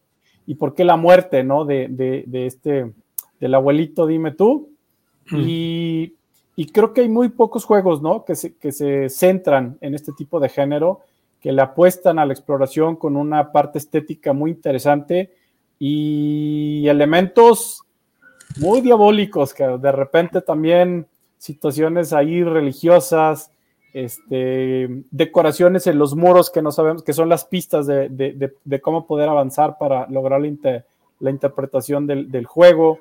S8: y por qué la muerte, ¿no? De, de este, del abuelito, dime tú. Mm. Y, y, creo que hay muy pocos juegos, ¿no? Que se, que se centran en este tipo de género, que le apuestan a la exploración con una parte estética muy interesante y elementos muy diabólicos que de repente también situaciones ahí religiosas, este, decoraciones en los muros que no sabemos, que son las pistas de, de, de, de cómo poder avanzar para lograr la, inter, la interpretación del, del, juego.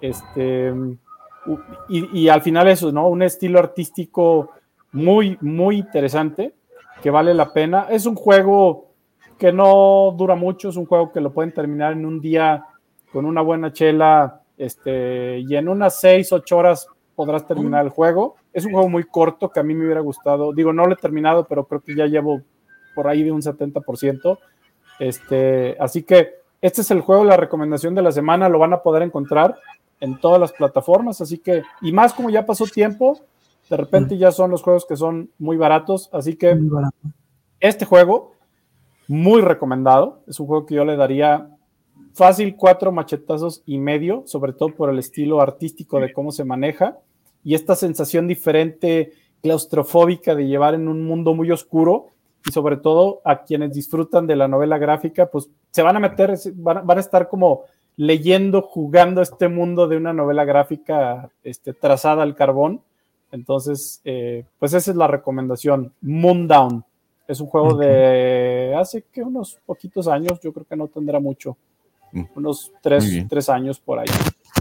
S8: Este, y, al final eso, ¿no? Un estilo artístico muy, muy interesante, que vale la pena. Es un juego que no dura mucho, es un juego que lo pueden terminar en un día con una buena chela, este, y en unas 6, 8 horas podrás terminar el juego. Es un juego muy corto que a mí me hubiera gustado. Digo, no lo he terminado, pero creo que ya llevo por ahí de un 70%. Este, así que este es el juego, la recomendación de la semana. Lo van a poder encontrar en todas las plataformas. Así que, y más como ya pasó tiempo, de repente ya son los juegos que son muy baratos. Así que este juego, muy recomendado. Es un juego que yo le daría fácil cuatro machetazos y medio, sobre todo por el estilo artístico de cómo se maneja y esta sensación diferente, claustrofóbica de llevar en un mundo muy oscuro y sobre todo a quienes disfrutan de la novela gráfica, pues se van a meter, van, van a estar como leyendo, jugando este mundo de una novela gráfica este, trazada al carbón. Entonces, eh, pues esa es la recomendación. Moondown. Es un juego okay. de hace que unos poquitos años, yo creo que no tendrá mucho unos tres, tres, años por ahí.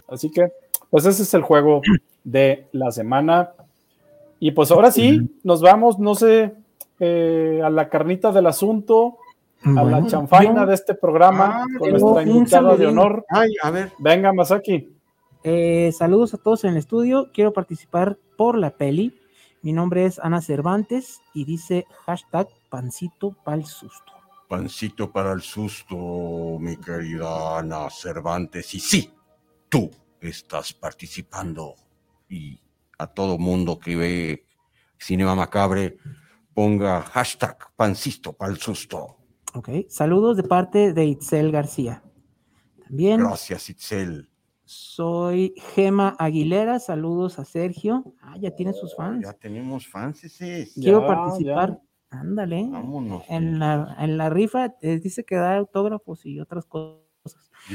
S8: Así que, pues ese es el juego de la semana. Y pues ahora sí, nos vamos, no sé, eh, a la carnita del asunto, a la chanfaina de este programa, ah, con nuestra invitada de honor.
S5: Ay, a ver.
S8: Venga, Masaki.
S4: Eh, saludos a todos en el estudio. Quiero participar por la peli. Mi nombre es Ana Cervantes y dice hashtag pancito pa'l susto
S5: pancito para el susto, mi querida Ana Cervantes. Y sí, tú estás participando. Y a todo mundo que ve Cinema Macabre, ponga hashtag pancito para el susto.
S4: Ok, saludos de parte de Itzel García. También.
S5: Gracias, Itzel.
S4: Soy Gema Aguilera, saludos a Sergio. Ah, ya tiene sus fans.
S5: Ya tenemos fans ese.
S4: Quiero ya, participar. Ya Ándale. Vámonos. En la, en la rifa eh, dice que da autógrafos y otras cosas.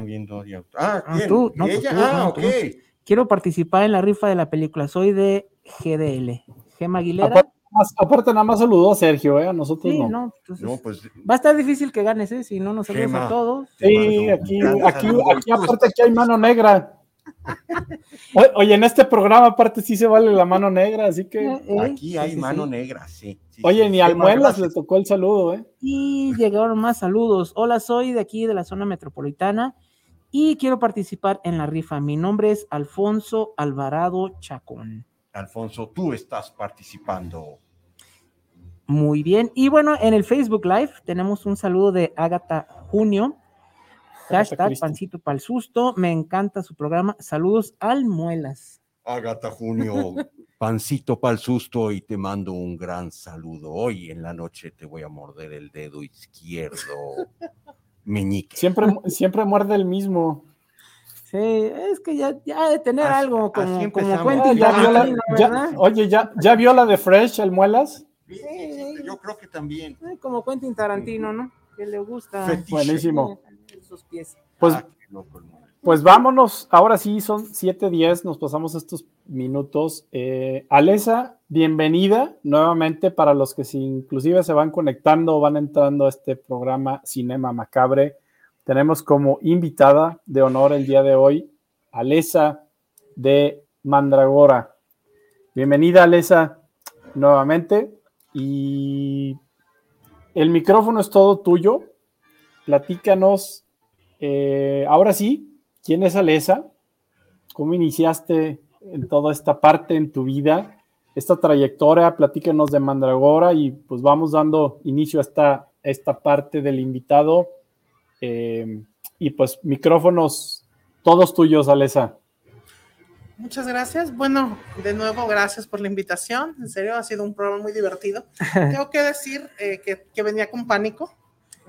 S5: Viendo ah,
S4: ah, tú, no, pues
S5: ¿Ella?
S4: tú,
S5: ah,
S4: no,
S5: ok.
S4: tú. Quiero participar en la rifa de la película. Soy de GDL. Gema Aguilera. Aparte,
S8: aparte nada más saludó a Sergio, ¿eh? A nosotros
S4: sí,
S8: no.
S4: no, entonces,
S5: No, pues
S4: Va a estar difícil que ganes, ¿eh? Si no nos saludas a todos.
S8: Sí, aquí, aquí, aquí aparte aquí hay mano negra. Oye, en este programa aparte sí se vale la mano negra, así que.
S4: Eh, eh,
S5: Aquí hay
S4: sí, sí,
S5: mano
S4: sí.
S5: negra, sí. sí,
S8: Oye,
S5: sí.
S8: ni al Muelas le tocó el saludo, ¿eh?
S4: Y llegaron más saludos. Hola, soy de aquí de la zona metropolitana y quiero participar en la rifa. Mi nombre es Alfonso Alvarado Chacón.
S5: Alfonso, tú estás participando.
S4: Muy bien. Y bueno, en el Facebook Live tenemos un saludo de Ágata Junio. Hashtag pancito para el susto. Me encanta su programa. Saludos al Muelas.
S5: Agata Junio, pancito para el susto y te mando un gran saludo. Hoy en la noche te voy a morder el dedo izquierdo. Meñique.
S8: Siempre, siempre muerde el mismo.
S4: Sí, es que ya, ya de tener
S5: Así-
S4: algo como, como
S8: Ya oye, ¿ya, ¿ya vio la de Fresh, el Muelas?
S5: Sí, sí, sí, yo creo que también.
S4: Como Quentin Tarantino, ¿no? Que le gusta.
S5: Fetiche.
S8: Buenísimo.
S4: Sus pies.
S8: Pues,
S5: Ah,
S8: pues vámonos, ahora sí son 7:10, nos pasamos estos minutos. Eh, Alesa, bienvenida nuevamente para los que si inclusive se van conectando o van entrando a este programa Cinema Macabre. Tenemos como invitada de honor el día de hoy Alesa de Mandragora. Bienvenida, Alesa, nuevamente. Y el micrófono es todo tuyo. Platícanos, eh, ahora sí, ¿quién es Alesa? ¿Cómo iniciaste en toda esta parte en tu vida? Esta trayectoria, platícanos de Mandragora y pues vamos dando inicio a esta, parte del invitado. Eh, y pues micrófonos todos tuyos, Alesa.
S6: Muchas gracias. Bueno, de nuevo, gracias por la invitación. En serio, ha sido un programa muy divertido. Tengo que decir eh, que, que venía con pánico.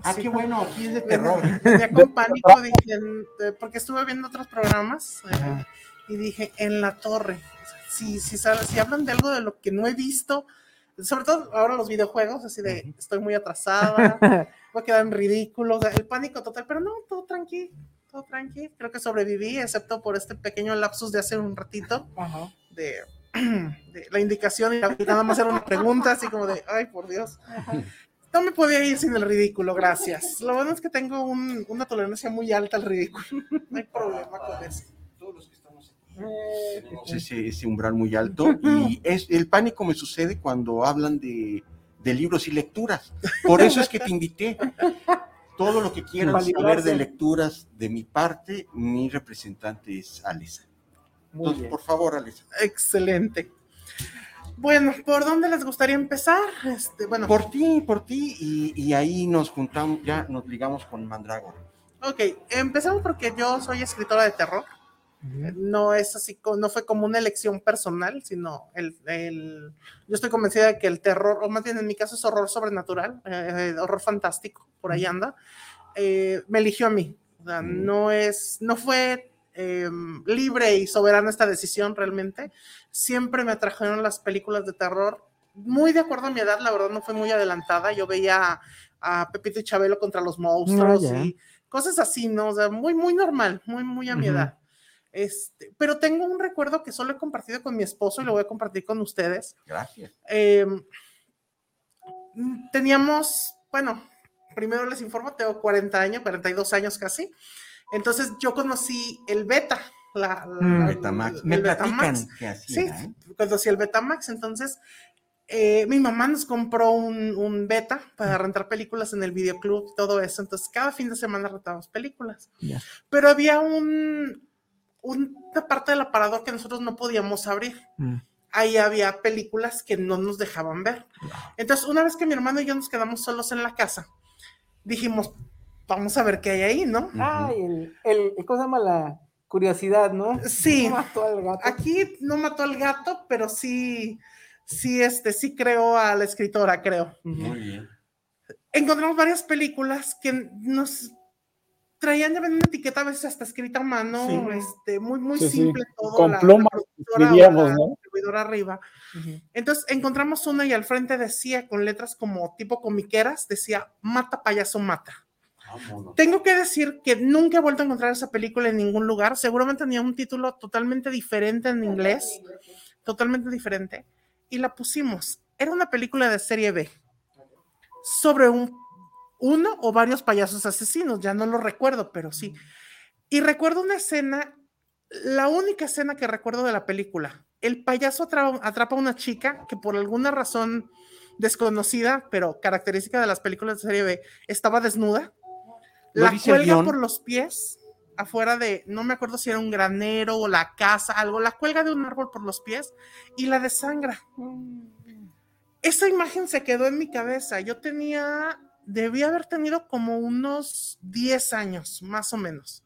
S5: Ah,
S6: Sí.
S5: qué bueno, aquí es de terror.
S6: venía con pánico, dije, en- eh, porque estuve viendo otros programas eh, y dije, en la torre. Si, si, si hablan de algo de lo que no he visto, sobre todo ahora los videojuegos, así de estoy muy atrasada, voy a quedar en ridículo, o sea, el pánico total, pero no, todo tranqui, todo tranqui. Creo que sobreviví, excepto por este pequeño lapsus de hace un ratito
S4: Ajá.
S6: de, de la indicación y nada más era una pregunta, así como de, ay, por Dios. No me podía ir sin el ridículo, gracias. Lo bueno es que tengo un- una tolerancia muy alta al ridículo. No hay problema con eso.
S5: Todos los que estamos aquí tenemos ese, ese umbral muy alto y es, el pánico me sucede cuando hablan de, de libros y lecturas. Por eso es que te invité. Todo lo que quieran
S4: Validarse.
S5: saber de lecturas de mi parte, mi representante es Alesa.
S4: Muy
S5: Entonces,
S4: bien.
S5: por favor, Alesa.
S6: Excelente. Bueno, ¿por dónde les gustaría empezar? Este, bueno,
S5: Por ti, por ti, y, y ahí nos juntamos, ya nos ligamos con Mandrágora.
S6: ok, empezamos porque yo soy escritora de terror. No es así, no fue como una elección personal, sino el, el- yo estoy convencida de que el terror, o más bien en mi caso es horror sobrenatural, eh, horror fantástico, por ahí anda, eh, me eligió a mí. O sea,
S5: Mm.
S6: no es, no fue eh, libre y soberana esta decisión realmente. Siempre me atrajeron las películas de terror, muy de acuerdo a mi edad, la verdad no fue muy adelantada. Yo veía a, a Pepito y Chabelo contra los monstruos y cosas así, ¿no? O sea, muy, muy normal, muy, muy a mi edad. Este, pero tengo un recuerdo que solo he compartido con mi esposo y lo voy a compartir con ustedes.
S5: Gracias.
S6: Eh, teníamos, bueno, primero les informo, tengo 40 años, 42 años casi. Entonces yo conocí el beta. La, la-
S4: Mm.
S5: Betamax.
S6: el
S5: Me
S6: Betamax.
S5: platican que
S6: Sí,
S5: ¿eh?
S6: conocí el Betamax. Entonces eh, mi mamá nos compró un, un beta para rentar películas en el videoclub, todo eso. Entonces cada fin de semana rentábamos películas.
S4: Ya.
S6: Pero había un, una parte del aparador que nosotros no podíamos abrir
S4: Mm.
S6: ahí había películas que no nos dejaban ver. Entonces, una vez que mi hermano y yo nos quedamos solos en la casa, dijimos, vamos a ver qué hay ahí, ¿no?
S4: Ay, el, el, ¿cómo se llama la curiosidad, no?
S6: Sí.
S4: Mató al gato.
S6: Aquí no mató al gato, pero sí, sí, este, sí creó a la escritora, creo.
S5: Muy bien.
S6: Encontramos varias películas que nos traían ya una etiqueta a veces hasta escrita a mano,
S5: Sí.
S6: este, muy, muy
S8: Sí, sí.
S6: simple todo.
S8: Con
S6: la-
S8: plumas
S6: la
S8: ¿no?
S6: distribuidora arriba. Entonces encontramos una y al frente decía con letras como tipo comiqueras, decía mata payaso mata.
S5: Vámonos.
S6: Tengo que decir que nunca he vuelto a encontrar esa película en ningún lugar. Seguramente tenía un título totalmente diferente en inglés, totalmente diferente. Y la pusimos. Era una película de serie B sobre un, uno o varios payasos asesinos. Ya no lo recuerdo, pero sí. Y recuerdo una escena, la única escena que recuerdo de la película. El payaso atra- atrapa a una chica que por alguna razón desconocida, pero característica de las películas de serie B, estaba desnuda.
S5: ¿No
S6: La cuelga por los pies afuera de, no me acuerdo si era un granero o la casa, algo, la cuelga de un árbol por los pies y la desangra. Esa imagen se quedó en mi cabeza. Yo tenía, debía haber tenido como unos 10 años, más o menos.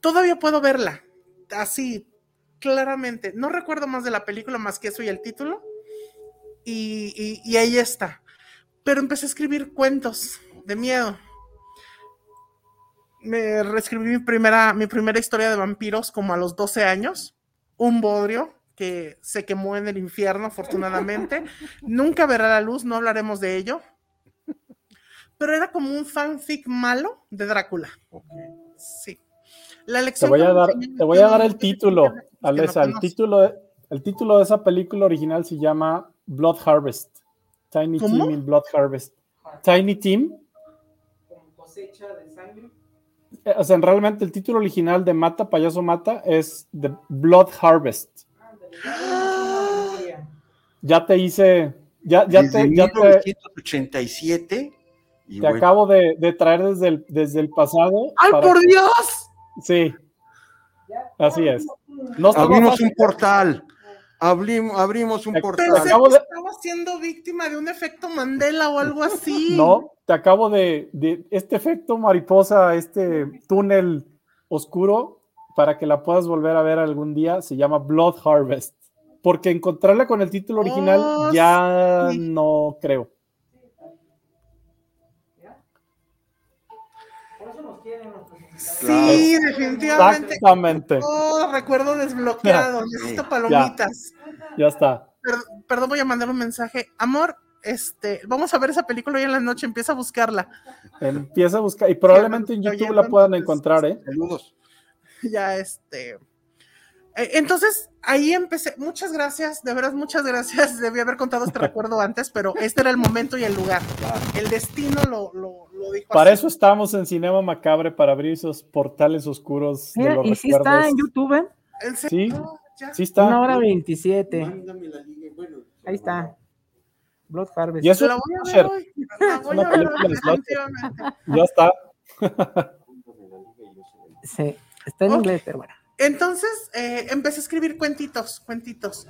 S6: Todavía puedo verla, así, claramente. No recuerdo más de la película más que eso y el título. Y, y- y ahí está. Pero empecé a escribir cuentos de miedo. me reescribí mi primera, mi primera historia de vampiros como a los 12 años. Un bodrio que se quemó en el infierno, afortunadamente. Nunca verá la luz, no hablaremos de ello. Pero era como un fanfic malo de Drácula. Sí. La
S8: Te
S6: lección
S8: voy a dar, te voy a dar el título,
S6: no
S8: Alesa. El título, de, el título de esa película original se llama Blood Harvest. Tiny
S6: ¿Cómo?
S8: Team in Blood Harvest. Tiny Team.
S4: Con cosecha de sangre.
S8: eh, O sea, realmente el título original de Mata, Payaso Mata es The Blood Harvest. Ya te hice, ya, ya
S5: Desde
S8: te, ya te,
S5: 1987. Y
S8: te
S5: bueno,
S8: acabo de, de traer desde el, desde el pasado.
S6: ¡Ay, por
S8: que-
S6: Dios!
S8: Sí, así es.
S5: Abrimos
S8: fácil.
S5: un portal. Abrimos, abrimos un portal.
S6: Pensé
S8: acabo
S6: que
S8: de-
S6: estaba siendo víctima de un efecto Mandela o algo así.
S8: No, te acabo de, de este efecto mariposa, este túnel oscuro, para que la puedas volver a ver algún día, se llama Blood Harvest. Porque encontrarla con el título original
S6: Oh,
S8: ya
S6: sí.
S8: no creo.
S6: Sí, definitivamente.
S8: Exactamente.
S6: Oh, recuerdo desbloqueado. Necesito palomitas.
S8: Ya está.
S6: Per- perdón, voy a mandar un mensaje. Amor, este, vamos a ver esa película hoy en la noche. Empieza a buscarla.
S8: Empieza a buscar. Y probablemente en YouTube la puedan encontrar, ¿eh?
S5: Saludos.
S6: Ya, este. eh, Entonces, ahí empecé. Muchas gracias, de veras, muchas gracias. Debí haber contado este recuerdo antes, pero este era el momento y el lugar. El destino lo, lo, lo dijo
S8: Para
S6: así.
S8: eso estamos en Cinema Macabre, para abrir esos portales oscuros de los
S4: y sí
S8: recuerdos.
S4: está en YouTube, ¿eh?
S6: ¿En
S8: Sí?
S6: Ya.
S8: sí está.
S4: Una hora veintisiete.
S5: Mándame la liga, bueno,
S4: Ahí está. Blood Harvest.
S8: Y eso
S6: La
S8: es
S6: voy a ver hoy. La voy
S8: una
S6: a ver.
S8: Ya está.
S4: Sí, está en
S6: Ok.
S4: inglés, pero bueno.
S6: Entonces eh, empecé a escribir cuentitos, cuentitos.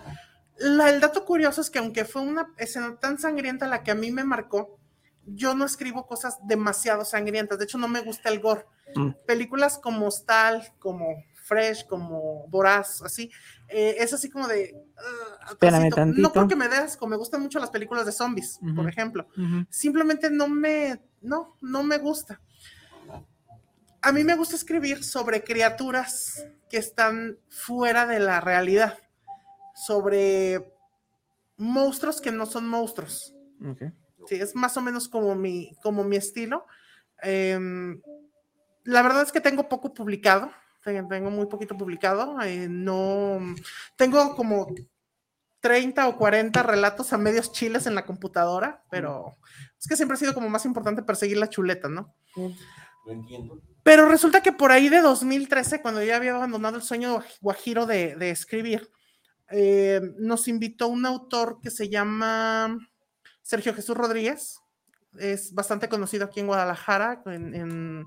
S6: La- el dato curioso es que aunque fue una escena tan sangrienta la que a mí me marcó, yo no escribo cosas demasiado sangrientas. De hecho, no me gusta el gore.
S4: Mm.
S6: Películas como Stal, como Fresh, como Voraz, así, eh, es así como de... uh,
S4: Espérame
S6: atrásito.
S4: tantito.
S6: No porque me des, como me gustan mucho las películas de zombies, por ejemplo simplemente no me, no, no me gusta. A mí me gusta escribir sobre criaturas que están fuera de la realidad, sobre monstruos que no son monstruos. Sí, es más o menos como mi, como mi estilo. Em, la verdad es que tengo poco publicado, tengo tengo muy poquito publicado. eh, no, tengo como 30 o 40 relatos a medios chiles en la computadora, pero es que siempre ha sido como más importante perseguir la chuleta, ¿no?
S5: Lo entiendo.
S6: Pero resulta que por ahí de 2013, cuando ya había abandonado el sueño guajiro de, de escribir, eh, nos invitó un autor que se llama Sergio Jesús Rodríguez. Es bastante conocido aquí en Guadalajara, en, en-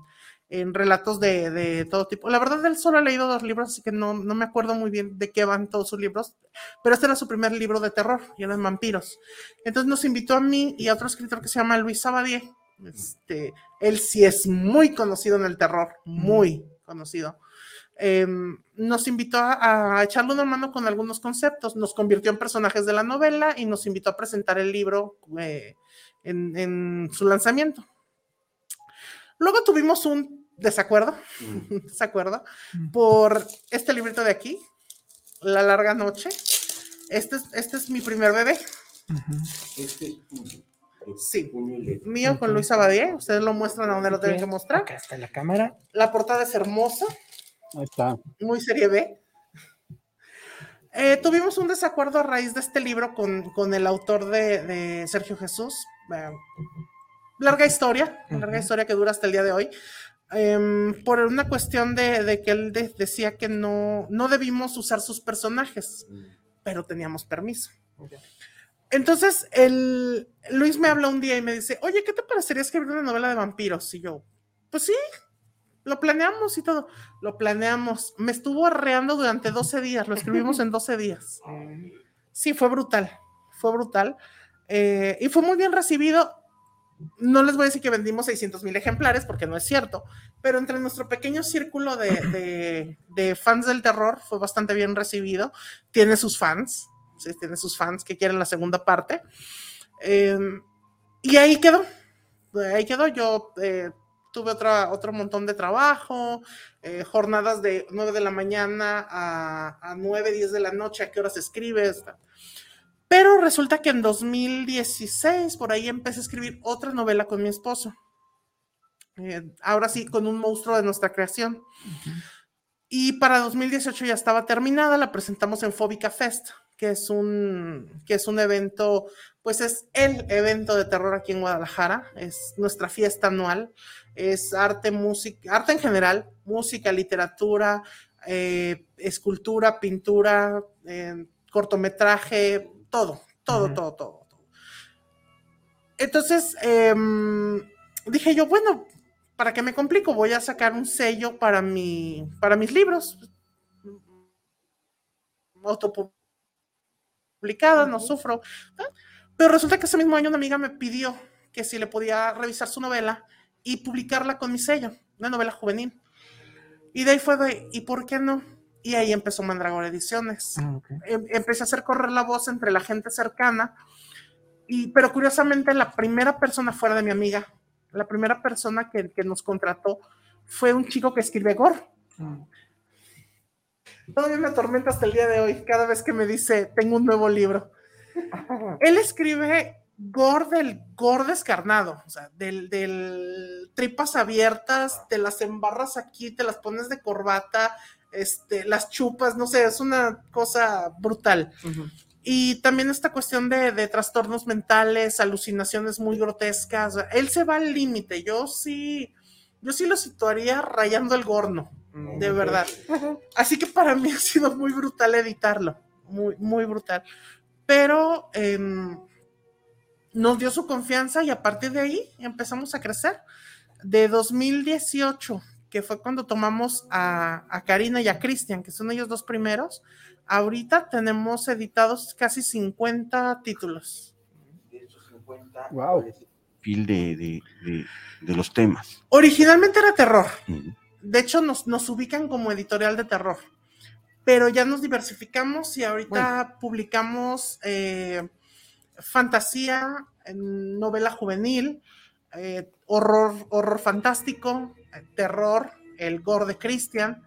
S6: en relatos de, de todo tipo. La verdad, él solo ha leído dos libros, así que no, no me acuerdo muy bien de qué van todos sus libros, pero este era su primer libro de terror, y eran vampiros. Entonces nos invitó a mí y a otro escritor que se llama Luis Sabadier. Este, él sí es muy conocido en el terror, muy conocido. Em, nos invitó a, a echarle una mano con algunos conceptos, nos convirtió en personajes de la novela y nos invitó a presentar el libro eh, en, en su lanzamiento. Luego tuvimos un desacuerdo, un desacuerdo por este librito de aquí, La larga noche. Este es, este es mi primer bebé,
S5: Este es tuyo.
S6: Sí. Mío con Luis Abadie. Ustedes lo muestran a donde lo tienen que mostrar.
S4: Acá está la cámara.
S6: La portada es hermosa,
S8: Ahí está.
S6: muy serie B. Eh, tuvimos un desacuerdo a raíz de este libro con, con el autor de, de Sergio Jesús. Eh, larga historia, larga
S4: Ujú.
S6: historia que dura hasta el día de hoy. Em, por una cuestión de, de que él de- decía que no, no debimos usar sus personajes, pero teníamos permiso. Entonces, el, Luis me habla un día y me dice, oye, ¿qué te parecería escribir una novela de vampiros? Y yo, pues sí, lo planeamos y todo. Lo planeamos. Me estuvo arreando durante 12 días, lo escribimos en 12 días. Sí, fue brutal, fue brutal. Eh, y fue muy bien recibido. No les voy a decir que vendimos 600 mil ejemplares, porque no es cierto, pero entre nuestro pequeño círculo de, de- de fans del terror fue bastante bien recibido. Tiene sus fans, ¿sí? tiene sus fans que quieren la segunda parte. Eh, y ahí quedó, ahí quedó. Yo eh, tuve otra, otro montón de trabajo, eh, jornadas de 9 de la mañana a, a 9, 10 de la noche, a qué horas escribes. Pero resulta que en 2016, por ahí empecé a escribir otra novela con mi esposo. Eh, ahora sí, con un monstruo de nuestra creación. Y para 2018 ya estaba terminada, la presentamos en Fóbica Fest, que es un, que es un evento, pues es el evento de terror aquí en Guadalajara, es nuestra fiesta anual, es arte, música, arte en general, música, literatura, eh, escultura, pintura, eh, cortometraje, todo, todo, todo, todo, todo. Entonces, em, dije yo, bueno, ¿para qué me complico? Voy a sacar un sello para, mi, para mis libros. Autopublicada, no sufro. Pero resulta que ese mismo año una amiga me pidió que si le podía revisar su novela y publicarla con mi sello, una novela juvenil. Y de ahí fue de, ¿y por qué no? Y ahí empezó Mandragora Ediciones.
S4: Ah, ok.
S6: Em- empecé a hacer correr la voz entre la gente cercana. Y, pero curiosamente, la primera persona fuera de mi amiga, la primera persona que, que nos contrató fue un chico que escribe gore.
S4: Mm.
S6: Todavía me atormenta hasta el día de hoy, cada vez que me dice, tengo un nuevo libro. Él escribe gore del gore descarnado, o sea, del, del tripas abiertas, te las embarras aquí, te las pones de corbata, este, las chupas, no sé, es una cosa brutal. Y también esta cuestión de, de trastornos mentales, alucinaciones muy grotescas. o sea, Él se va al límite. Yo sí, yo sí lo situaría rayando el gorno,
S4: Mm,
S6: de verdad. Así que para mí ha sido muy brutal editarlo, muy, muy brutal. Pero em, nos dio su confianza y a partir de ahí empezamos a crecer. De 2018, que fue cuando tomamos a, a Karina y a Cristian, que son ellos dos primeros, ahorita tenemos editados casi 50 títulos.
S8: Wow.
S5: Fil de, de, de, de los temas.
S6: Originalmente era terror. De hecho, nos, nos ubican como editorial de terror. Pero ya nos diversificamos y ahorita publicamos eh, fantasía, novela juvenil, eh, horror, horror fantástico, eh, terror, el gore de Christian.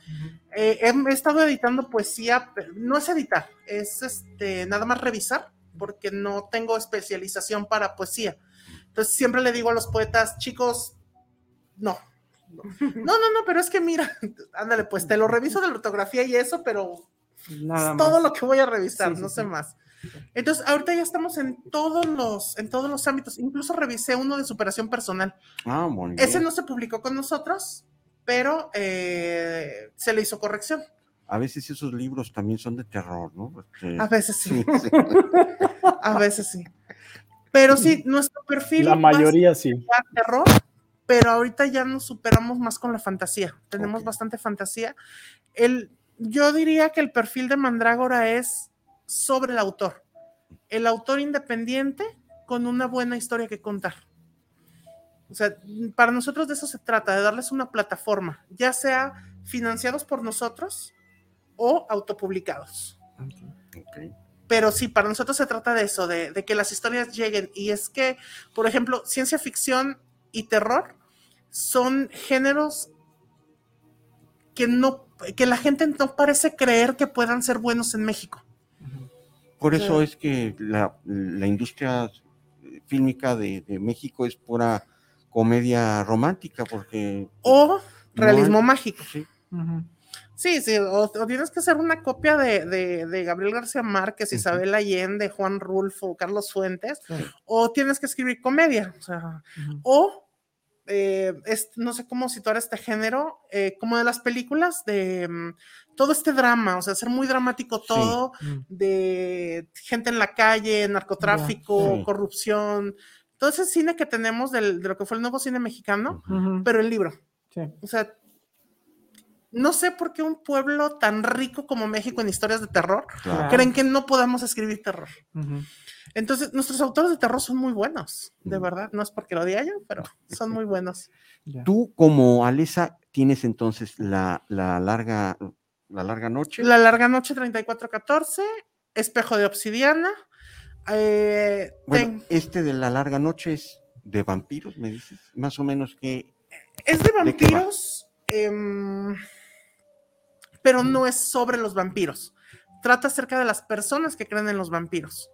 S6: Eh, he, he estado editando poesía, no es editar, es este, nada más revisar, porque no tengo especialización para poesía. Entonces siempre le digo a los poetas, chicos, no. No, no, no, pero es que mira, ándale, pues te lo reviso de la ortografía y eso, pero
S4: Nada
S6: es
S4: más.
S6: todo lo que voy a revisar,
S4: Sí, sí,
S6: no sé
S4: sí.
S6: más. Entonces, ahorita ya estamos en todos los, en todos los ámbitos. Incluso revisé uno de superación personal.
S5: Ah, muy
S6: Ese
S5: bien.
S6: no se publicó con nosotros, pero eh, se le hizo corrección.
S5: A veces esos libros también son de terror, ¿no? Este,
S6: A veces sí,
S5: sí, sí.
S6: a veces sí. Pero sí, nuestro perfil
S8: La
S6: más
S8: mayoría sí.
S6: terror, pero ahorita ya nos superamos más con la fantasía. Tenemos bastante fantasía. El, yo diría que el perfil de Mandrágora es sobre el autor. El autor independiente con una buena historia que contar. O sea, para nosotros de eso se trata, de darles una plataforma, ya sea financiados por nosotros o autopublicados. Pero sí, para nosotros se trata de eso, de, de que las historias lleguen. Y es que, por ejemplo, ciencia ficción y terror son géneros que no, que la gente no parece creer que puedan ser buenos en México.
S5: Por eso
S6: Sí.
S5: es que la, la industria fílmica de, de México es pura comedia romántica, porque
S6: O realismo
S5: hay-
S6: mágico.
S5: sí.
S6: Sí, sí, o, o tienes que hacer una copia de, de- de Gabriel García Márquez. Isabel Allende, Juan Rulfo, Carlos Fuentes, o tienes que escribir comedia. O sea, o eh, es- no sé cómo situar este género, eh, como de las películas de mm, todo este drama, o sea, ser muy dramático todo,
S4: Mm.
S6: de gente en la calle, narcotráfico,
S5: Sí.
S6: corrupción, todo ese cine que tenemos del- de lo que fue el nuevo cine mexicano, pero en libro.
S4: Sí.
S6: O sea, no sé por qué un pueblo tan rico como México en historias de terror
S5: claro.
S6: creen que no podamos escribir terror. Entonces, nuestros autores de terror son muy buenos, de verdad. No es porque lo diga yo, pero son muy buenos.
S5: Tú como Alesa tienes entonces la, la larga la larga noche.
S6: La larga noche 3414, espejo de obsidiana. eh,
S5: Bueno,
S6: ten-
S5: este de la larga noche es de vampiros, me dices, más o menos que
S6: Es de vampiros, em, pero no es sobre los vampiros. Trata acerca de las personas que creen en los vampiros.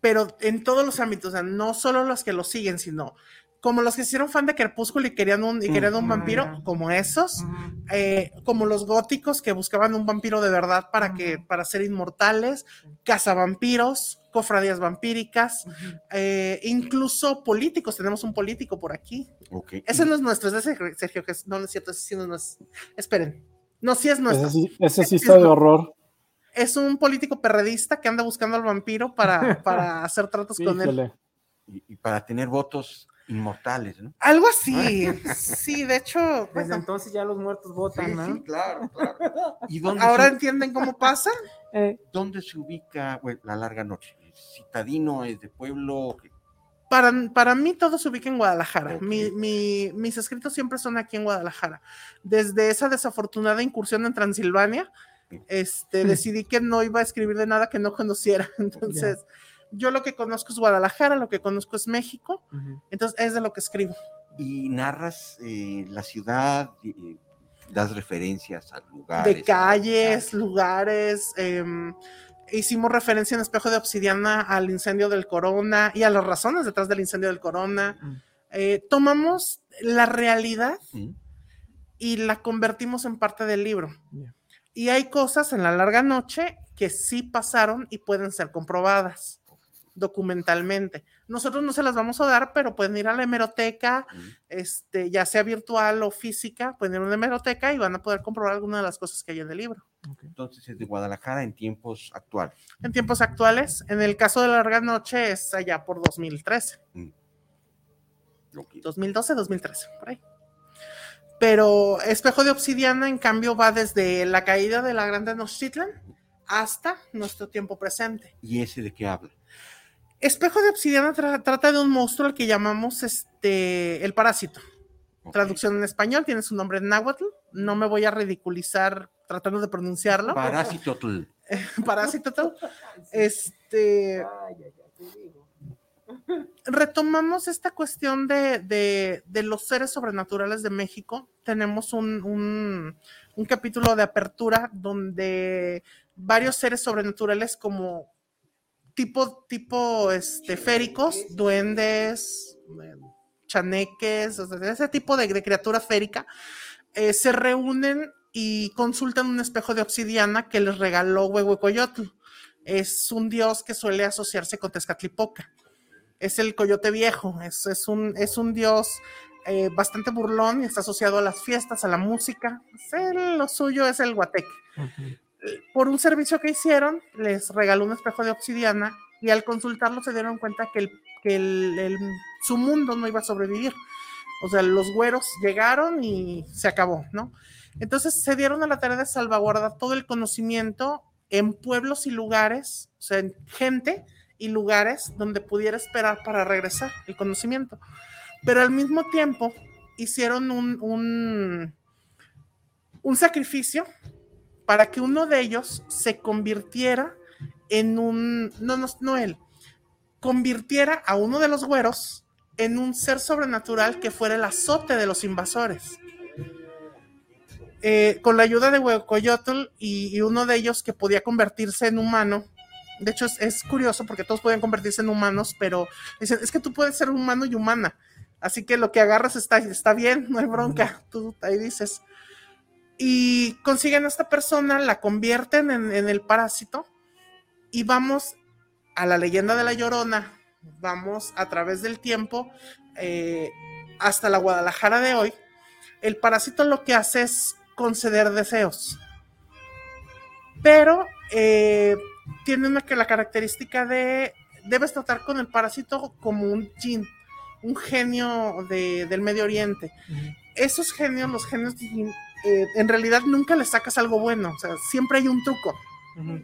S6: Pero en todos los ámbitos, o sea, no solo los que lo siguen, sino como los que se hicieron fan de Crepúsculo y querían un, y querían un vampiro, como esos, eh, como los góticos que buscaban un vampiro de verdad para que, para ser inmortales, cazavampiros, cofradías vampíricas, eh, incluso políticos, tenemos un político por aquí.
S5: Ok.
S6: Ese no es nuestro, ese es Sergio, que es- no, no es cierto, ese sí no es, esperen, no, sí es nuestro.
S8: Ese sí, ese sí está de horror.
S6: Es un político perredista que anda buscando al vampiro para, para hacer tratos con él.
S5: Y, y para tener votos inmortales, ¿no?
S6: Algo así, sí, de hecho,
S4: Desde
S6: bueno,
S4: entonces ya los muertos votan, ¿no?
S5: claro, claro. ¿Y dónde,
S6: ahora
S5: se,
S6: entienden cómo pasa.
S4: Eh,
S5: dónde se ubica bueno, la larga noche? ¿Es ¿Citadino? ¿Es de pueblo?
S6: Para, para mí todo se ubica en Guadalajara.
S5: Ok.
S6: Mi- mi- mis escritos siempre son aquí en Guadalajara. Desde esa desafortunada incursión en Transilvania, este, decidí que no iba a escribir de nada que no conociera. Entonces, yo lo que conozco es Guadalajara, lo que conozco es México.
S4: ujú.
S6: Entonces, es de lo que escribo.
S5: Y narras eh, la ciudad, y das referencias a lugares.
S6: de calles, lugares. em, hicimos referencia en Espejo de Obsidiana al incendio del Corona y a las razones detrás del incendio del Corona.
S4: Mm.
S6: Eh, tomamos la realidad
S5: ¿Mm?
S6: y la convertimos en parte del libro. Y hay cosas en la larga noche que sí pasaron y pueden ser comprobadas documentalmente. Nosotros no se las vamos a dar, pero pueden ir a la hemeroteca,
S5: ¿Mm?
S6: este, ya sea virtual o física, pueden ir a una hemeroteca y van a poder comprobar algunas de las cosas que hay en el libro.
S5: Entonces es de Guadalajara en tiempos actuales.
S6: En tiempos actuales, en el caso de la larga noche es allá por 2013,
S5: Ok.
S6: 2012, 2013, por ahí. Pero Espejo de Obsidiana, en cambio, va desde la caída de la Gran Tenochtitlan hasta nuestro tiempo presente.
S5: ¿Y ese de qué habla?
S6: Espejo de Obsidiana tra- trata de un monstruo al que llamamos este, el parásito. Traducción en español, tiene su nombre en náhuatl. No me voy a ridiculizar tratando de pronunciarlo.
S5: Parásitotl.
S6: Parásito. todo. Este.
S4: Ay, ay, ay, te digo.
S6: retomamos esta cuestión de, de- de los seres sobrenaturales de México. Tenemos un, un- un capítulo de apertura donde varios seres sobrenaturales como tipo, tipo este, féricos, duendes, chaneques, o sea, ese tipo de, de criatura férica, eh, se reúnen y consultan un espejo de obsidiana que les regaló Huehuecoyotl. Es un dios que suele asociarse con Tezcatlipoca es el coyote viejo, es, es un, es un dios eh, bastante burlón y está asociado a las fiestas, a la música. Es el- lo suyo es el guateque. Por un servicio que hicieron, les regaló un espejo de obsidiana y al consultarlo se dieron cuenta que, el, que el- su mundo no iba a sobrevivir. O sea, los güeros llegaron y se acabó, ¿no? Entonces se dieron a la tarea de salvaguardar todo el conocimiento en pueblos y lugares, o sea, en gente y lugares donde pudiera esperar para regresar el conocimiento. Pero al mismo tiempo hicieron un, un, un sacrificio para que uno de ellos se convirtiera en un, no, no, no él, convirtiera a uno de los güeros en un ser sobrenatural que fuera el azote de los invasores. Eh, con la ayuda de Huecoyotl y, y uno de ellos que podía convertirse en humano, de hecho, es, es curioso porque todos pueden convertirse en humanos, pero dicen, es que tú puedes ser humano y humana. Así que lo que agarras está, está bien, no hay bronca. Tú ahí dices. Y consiguen a esta persona, la convierten en, en el parásito y vamos a la leyenda de la llorona. Vamos a través del tiempo eh, hasta la Guadalajara de hoy. El parásito lo que hace es conceder deseos. Pero eh, tiene una que la característica de debes tratar con el parásito como un jin, un genio de- del Medio Oriente. Esos genios, los genios de eh, en realidad nunca les sacas algo bueno, o sea, siempre hay un truco,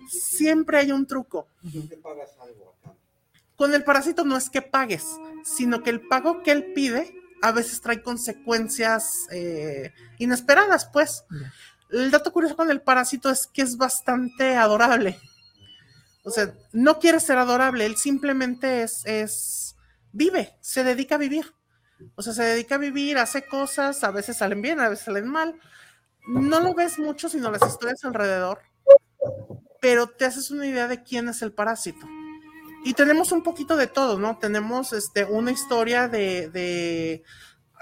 S6: siempre hay un truco. Con el parásito no es que pagues, sino que el pago que él pide a veces trae consecuencias eh, inesperadas, pues. El dato curioso con el parásito es que es bastante adorable. O sea, no quiere ser adorable, él simplemente es, es, vive, se dedica a vivir. O sea, se dedica a vivir, hace cosas, a veces salen bien, a veces salen mal. No lo ves mucho, sino las historias alrededor, pero te haces una idea de quién es el parásito. Y tenemos un poquito de todo, ¿no? Tenemos este, una historia de, de,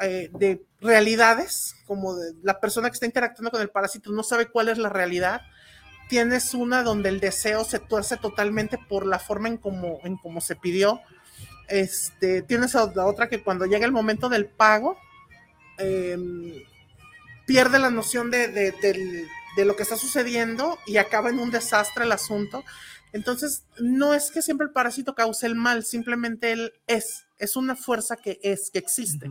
S6: eh, de realidades, como de la persona que está interactuando con el parásito no sabe cuál es la realidad. Tienes una donde el deseo se tuerce totalmente por la forma en cómo en cómo se pidió. Este, tienes a la otra que cuando llega el momento del pago, em, pierde la noción de, de, lo que está sucediendo y acaba en un desastre el asunto. Entonces, no es que siempre el parásito cause el mal, simplemente él es, es una fuerza que es, que existe.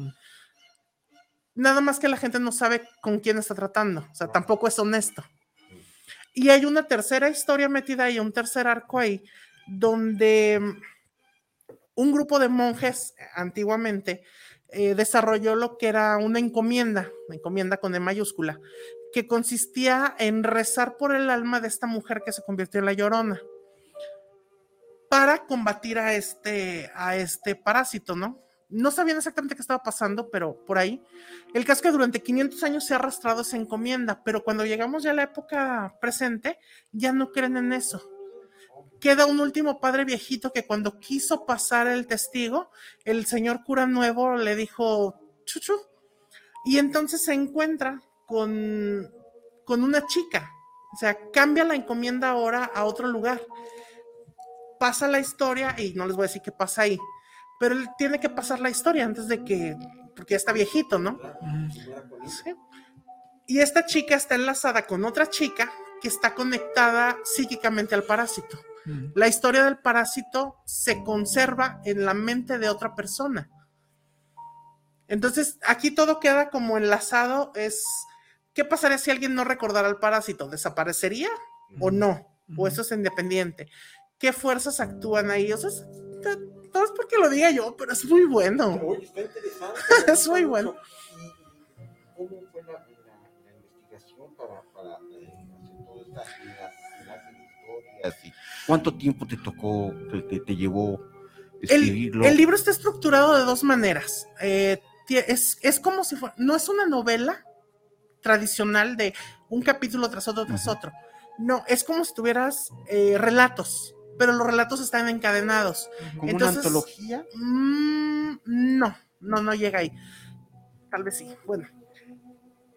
S6: Nada más que la gente no sabe con quién está tratando, o sea, tampoco es honesto. Y hay una tercera historia metida ahí, un tercer arco ahí, donde mm, un grupo de monjes eh, antiguamente eh, desarrolló lo que era una encomienda, encomienda con E mayúscula, que consistía en rezar por el alma de esta mujer que se convirtió en la llorona para combatir a este, a este parásito, ¿no? No sabían exactamente qué estaba pasando, pero por ahí. El caso es que durante 500 años se ha arrastrado esa encomienda, pero cuando llegamos ya a la época presente, ya no creen en eso. Queda un último padre viejito que cuando quiso pasar el testigo, el señor cura nuevo le dijo, chuchu, y entonces se encuentra con, con una chica. O sea, cambia la encomienda ahora a otro lugar. Pasa la historia y no les voy a decir qué pasa ahí, pero él tiene que pasar la historia antes de que, porque ya está viejito, ¿no? Y esta chica está enlazada con otra chica que está conectada psíquicamente al parásito. La historia del parásito se conserva en la mente de otra persona. Entonces, aquí todo queda como enlazado. Es, ¿qué pasaría si alguien no recordara al parásito? ¿Desaparecería o no? ¿O eso es independiente? ¿Qué fuerzas actúan ahí? O sea, es- no es porque lo diga yo, pero es muy bueno.
S5: está interesante.
S6: Es muy bueno.
S5: ¿Cómo fue la ¿Cuánto tiempo te tocó, te, llevó escribirlo?
S6: el libro está estructurado de dos maneras. Eh, es, es como si fuera, no es una novela tradicional de un capítulo tras otro tras otro. No, es como si tuvieras eh, relatos, pero los relatos están encadenados.
S5: ¿Como
S6: Entonces,
S5: una antología?
S6: mm, no, no, no llega ahí. Tal vez sí. Bueno,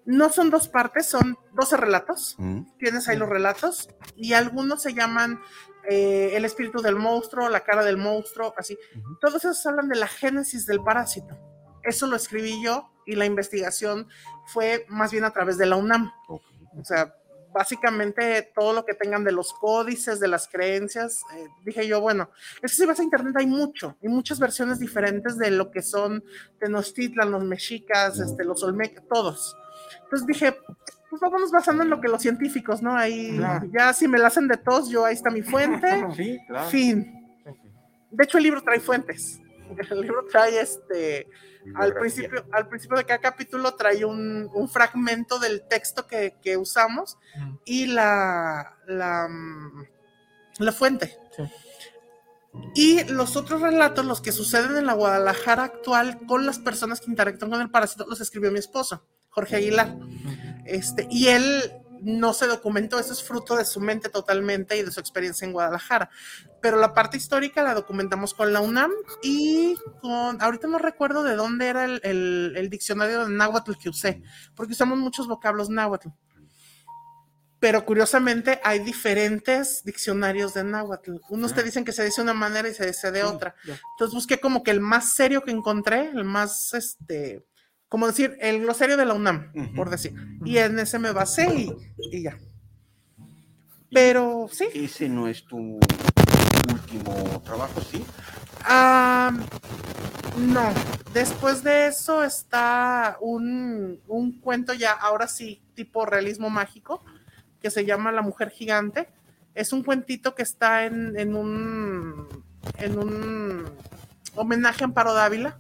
S6: no son dos partes, son 12 relatos.
S5: Mm.
S6: Tienes ahí los relatos y algunos se llaman eh, El espíritu del monstruo, La cara del monstruo, así. Todos esos hablan de la génesis del parásito. Eso lo escribí yo y la investigación fue más bien a través de la UNAM. O sea, básicamente todo lo que tengan de los códices, de las creencias, eh, dije yo, bueno, es que si vas a internet hay mucho, hay muchas versiones diferentes de lo que son Tenochtitlan, los mexicas, este, los olmecas, todos. Entonces dije, pues vámonos basando en lo que los científicos, ¿no? Ahí,
S5: Claro.
S6: ya si me la hacen de todos, yo ahí está mi fuente.
S5: Sí, claro.
S6: Fin. De hecho, el libro trae fuentes. El libro trae este. Al principio, al principio de cada capítulo trae un, un fragmento del texto que, que usamos y la, la, mm, la fuente. Y los otros relatos, los que suceden en la Guadalajara actual con las personas que interactúan con el parásito, los escribió mi esposo, Jorge Aguilar. Este, y él no se documentó, eso es fruto de su mente totalmente y de su experiencia en Guadalajara. Pero la parte histórica la documentamos con la UNAM y con, ahorita no recuerdo de dónde era el, el- el diccionario de náhuatl que usé, porque usamos muchos vocablos náhuatl. Pero curiosamente hay diferentes diccionarios de náhuatl. Unos te dicen que se dice de una manera y se dice de otra. Entonces busqué como que el más serio que encontré, el más, este, como decir, el glosario de la UNAM, por decir. Y en ese me basé y, y ya. Pero sí.
S5: Ese no es tu último trabajo, ¿sí?
S6: Ah, no, después de eso está un, un cuento ya, ahora sí, tipo realismo mágico, que se llama La Mujer Gigante. Es un cuentito que está en, en un, en un homenaje a Amparo Dávila.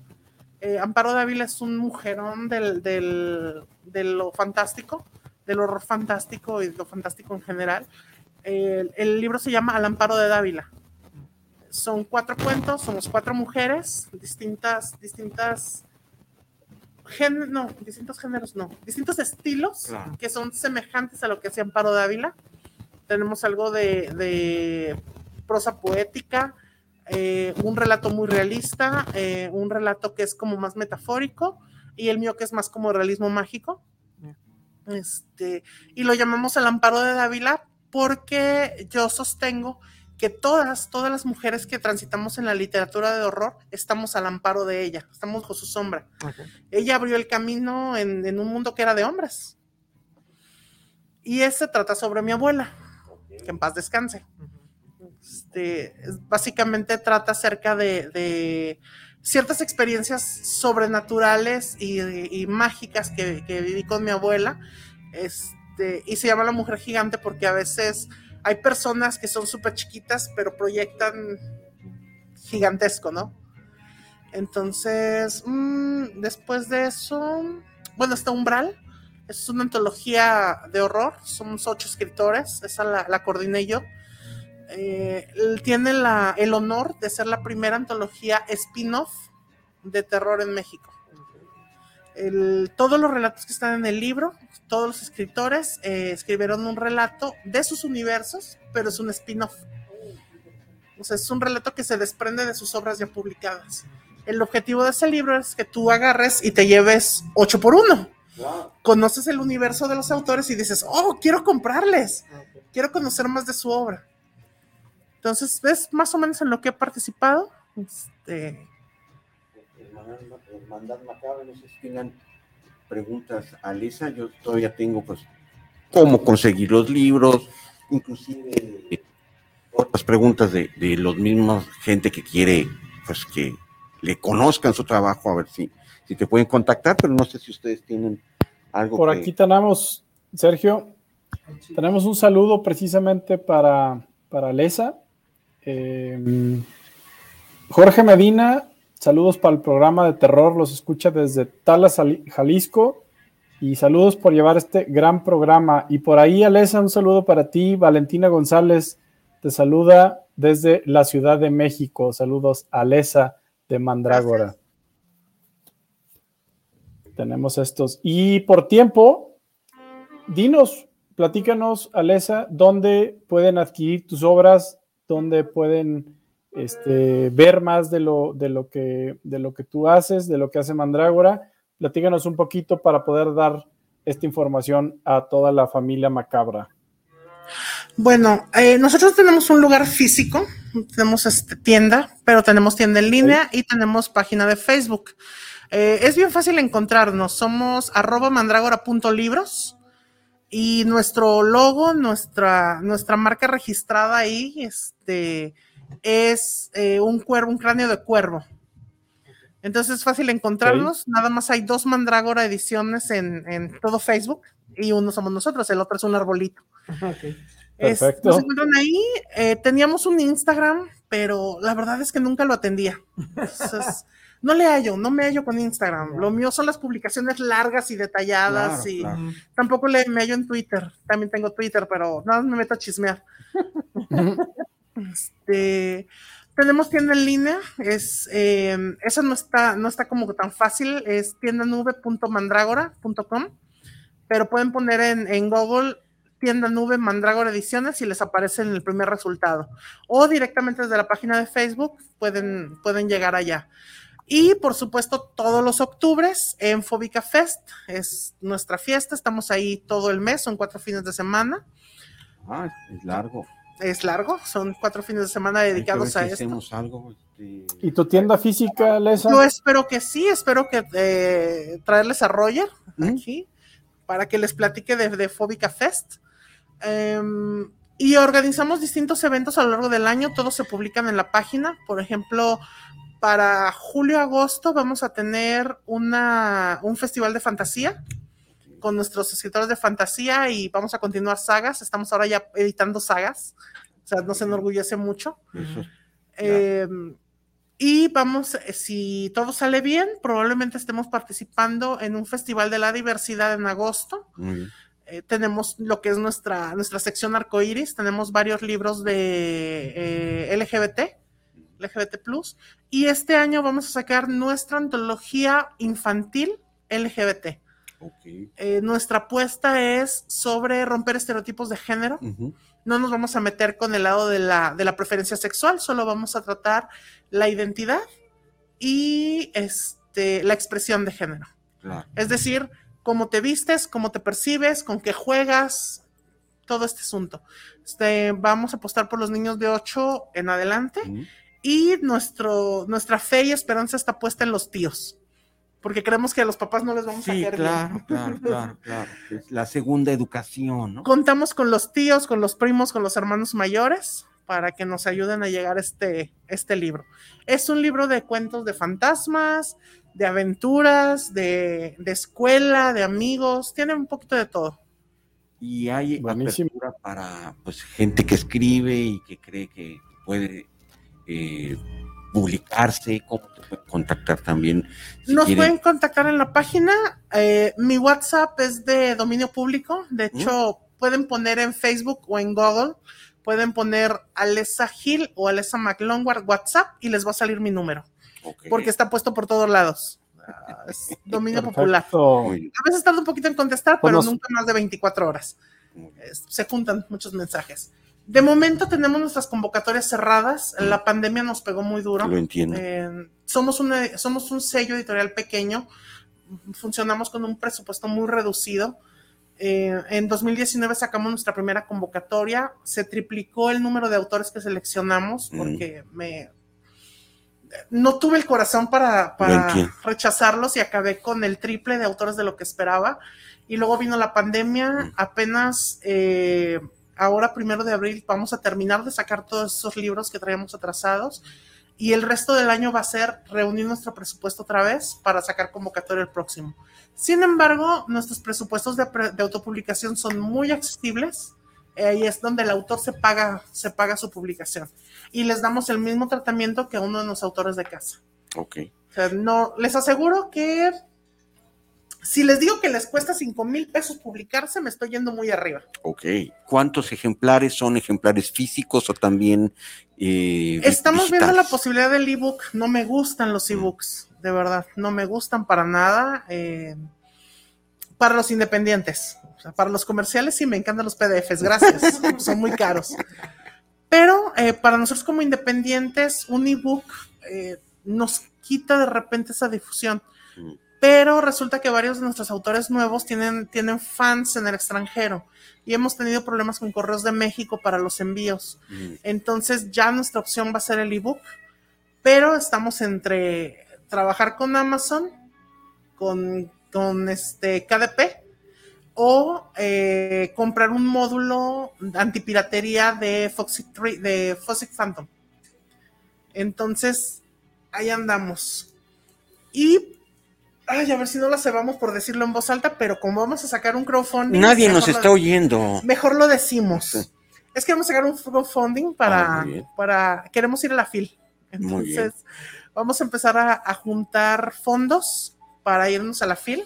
S6: Eh, Amparo Dávila es un mujerón del, del- de lo fantástico, del horror fantástico y de lo fantástico en general. El- el libro se llama Al Amparo de Dávila son cuatro cuentos, somos cuatro mujeres, distintas, distintas no, distintos géneros no, distintos estilos que son semejantes a lo que hacía Amparo Dávila. Tenemos algo de, prosa poética, eh, un relato muy realista, eh, un relato que es como más metafórico y el mío que es más como realismo mágico. Este, y lo llamamos el amparo de Dávila porque yo sostengo que todas, todas las mujeres que transitamos en la literatura de horror estamos al amparo de ella, estamos bajo su sombra. Ella abrió el camino en, un mundo que era de hombres. Y ese trata sobre mi abuela, que en paz descanse. Este, básicamente trata acerca de, ciertas experiencias sobrenaturales y, mágicas que, viví con mi abuela. Este, y se llama La Mujer Gigante porque a veces hay personas que son súper chiquitas, pero proyectan gigantesco, ¿no? Entonces, mm, después de eso, bueno, está Umbral, es una antología de horror, somos ocho escritores, esa la, la coordiné yo. Eh, tiene la, el honor de ser la primera antología spin-off de terror en México. todos los relatos que están en el libro todos los escritores eh, escribieron un relato de sus universos, pero es un spin-off. O sea, es un relato que se desprende de sus obras ya publicadas. El objetivo de ese libro es que tú agarres y te lleves 8 por 1. Conoces el universo de los autores y dices, oh, quiero comprarles, quiero conocer más de su obra. Entonces, ¿ves más o menos en lo que he participado? Este...
S5: El preguntas a Lisa, yo todavía tengo pues cómo conseguir los libros, inclusive otras preguntas de, de los mismos gente que quiere pues que le conozcan su trabajo, a ver si, si te pueden contactar, pero no sé si ustedes tienen algo.
S8: Por aquí tenemos, Sergio, tenemos un saludo precisamente para, para Lesa. Eh, Jorge Medina Saludos para el programa de terror, los escucha desde Talas, Jalisco. Y saludos por llevar este gran programa. Y por ahí, Alesa, un saludo para ti. Valentina González te saluda desde la Ciudad de México. Saludos, Alesa de Mandrágora. Tenemos estos. Y por tiempo, dinos, platícanos, Alesa, dónde pueden adquirir tus obras, dónde pueden este, ver más de lo, de, lo que, de lo que tú haces, de lo que hace Mandrágora. Platícanos un poquito para poder dar esta información a toda la familia macabra.
S6: Bueno, eh, nosotros tenemos un lugar físico, tenemos este, tienda, pero tenemos tienda en línea y tenemos página de Facebook. Eh, es bien fácil encontrarnos, somos arroba mandrágora.libros y nuestro logo, nuestra, nuestra marca registrada ahí, este, es eh, un cuervo, un cráneo de cuervo. Entonces es fácil encontrarlos. Nada más hay dos Mandrágora ediciones en, todo Facebook y uno somos nosotros, el otro es un arbolito.
S8: Perfecto.
S6: nos encuentran ahí. Eh, teníamos un Instagram, pero la verdad es que nunca lo atendía. no le hallo, no me hallo con Instagram. Lo mío son las publicaciones largas y detalladas y tampoco le, me hallo en Twitter. También tengo Twitter, pero nada me meto a chismear. Este, tenemos tienda en línea, es, eh, eso no está, no está como tan fácil, es tiendanube.mandragora.com, pero pueden poner en, en Google tienda nube Mandrágora Ediciones y les aparece en el primer resultado. O directamente desde la página de Facebook pueden, pueden llegar allá. Y por supuesto, todos los octubres en Fobica Fest es nuestra fiesta. Estamos ahí todo el mes, son cuatro fines de semana.
S5: Ah, es largo
S6: es largo, son cuatro fines de semana dedicados a esto.
S5: Algo, este,
S8: ¿Y tu tienda física, Lesa?
S6: Yo espero que sí, espero que eh, traerles a Roger aquí para que les platique de, de Fóbica Fest. Em, y organizamos distintos eventos a lo largo del año, todos se publican en la página. Por ejemplo, para julio-agosto vamos a tener una, un festival de fantasía con nuestros escritores de fantasía y vamos a continuar sagas. Estamos ahora ya editando sagas, o sea, nos enorgullece mucho. Em, y vamos, eh, si todo sale bien, probablemente estemos participando en un festival de la diversidad en agosto. Eh, tenemos lo que es nuestra, nuestra sección arcoiris, tenemos varios libros de eh, LGBT, LGBT, y este año vamos a sacar nuestra antología infantil LGBT. Eh, nuestra apuesta es sobre romper estereotipos de género. No nos vamos a meter con el lado de la, de la preferencia sexual, solo vamos a tratar la identidad y este, la expresión de género.
S5: Claro.
S6: Es decir, cómo te vistes, cómo te percibes, con qué juegas, todo este asunto. Este, vamos a apostar por los niños de 8 en adelante. Y nuestro, nuestra fe y esperanza está puesta en los tíos, porque creemos que a los papás no les vamos a
S5: Sí,
S6: caer
S5: claro,
S6: bien.
S5: claro, claro, claro. Es la segunda educación, ¿no?
S6: Contamos con los tíos, con los primos, con los hermanos mayores para que nos ayuden a llegar a este, este libro. Es un libro de cuentos de fantasmas, de aventuras, de, de escuela, de amigos, tiene un poquito de todo.
S5: Y hay
S8: Buenísimo.
S5: apertura para pues, gente que escribe y que cree que puede eh, publicarse, cómo te puede contactar también. si
S6: Nos
S5: quieren.
S6: pueden contactar en la página. eh, mi WhatsApp es de dominio público. De hecho, pueden poner en Facebook o en Google, pueden poner Alessa Gil o Alessa McLongward WhatsApp y les va a salir mi número, porque está puesto por todos lados. Es dominio popular. A veces tarda un poquito en contestar, pero nunca más de 24 horas. Se juntan muchos mensajes. De momento tenemos nuestras convocatorias cerradas. La pandemia nos pegó muy duro.
S5: Lo entiendo.
S6: Eh, somos, una- somos un sello editorial pequeño, funcionamos con un presupuesto muy reducido. Eh, en 2019 sacamos nuestra primera convocatoria, se triplicó el número de autores que seleccionamos
S5: Mm.
S6: porque me no tuve el corazón para, rechazarlos y acabé con el triple de autores de lo que esperaba. Y luego vino la pandemia,
S5: Mm.
S6: apenas eh, ahora primero de abril vamos a terminar de sacar todos esos libros que traíamos atrasados y el resto del año va a ser reunir nuestro presupuesto otra vez para sacar convocatoria el próximo. Sin embargo, nuestros presupuestos de, de autopublicación son muy accesibles. eh, Ahí es donde el autor se paga, se paga su publicación. Y les damos el mismo tratamiento que a uno de los autores de casa.
S5: Ok.
S6: O sea, no, les aseguro que si les digo que les cuesta 5 mil pesos publicarse, me estoy yendo muy arriba.
S5: Ok. ¿Cuántos ejemplares son ejemplares físicos o también eh,
S6: Estamos viendo la posibilidad del ebook. No me gustan los ebooks, de verdad. No me gustan para nada. eh, para los independientes. O sea, para los comerciales sí me encantan los PDFs. Gracias. Son muy caros. Pero eh, para nosotros como independientes, un ebook eh, nos quita de repente esa difusión.
S5: Mm.
S6: Pero resulta que varios de nuestros autores nuevos tienen, tienen fans en el extranjero y hemos tenido problemas con Correos de México para los envíos.
S5: Mm,
S6: Entonces ya nuestra opción va a ser el ebook, pero estamos entre trabajar con Amazon, con, con este KDP o eh, comprar un módulo antipiratería de Foxy, de Foxy Phantom. Entonces, ahí andamos. Y, ay, a ver si no la cebamos por decirlo en voz alta, pero como vamos a sacar un crowdfunding.
S5: Nadie nos está
S6: lo-
S5: oyendo.
S6: Mejor lo decimos.
S5: Sí.
S6: Es que vamos a sacar un crowdfunding
S5: Ah,
S6: para,
S5: bien.
S6: para. Queremos ir a la FIL.
S5: Muy bien.
S6: Entonces, vamos a empezar a, a juntar fondos para irnos a la FIL.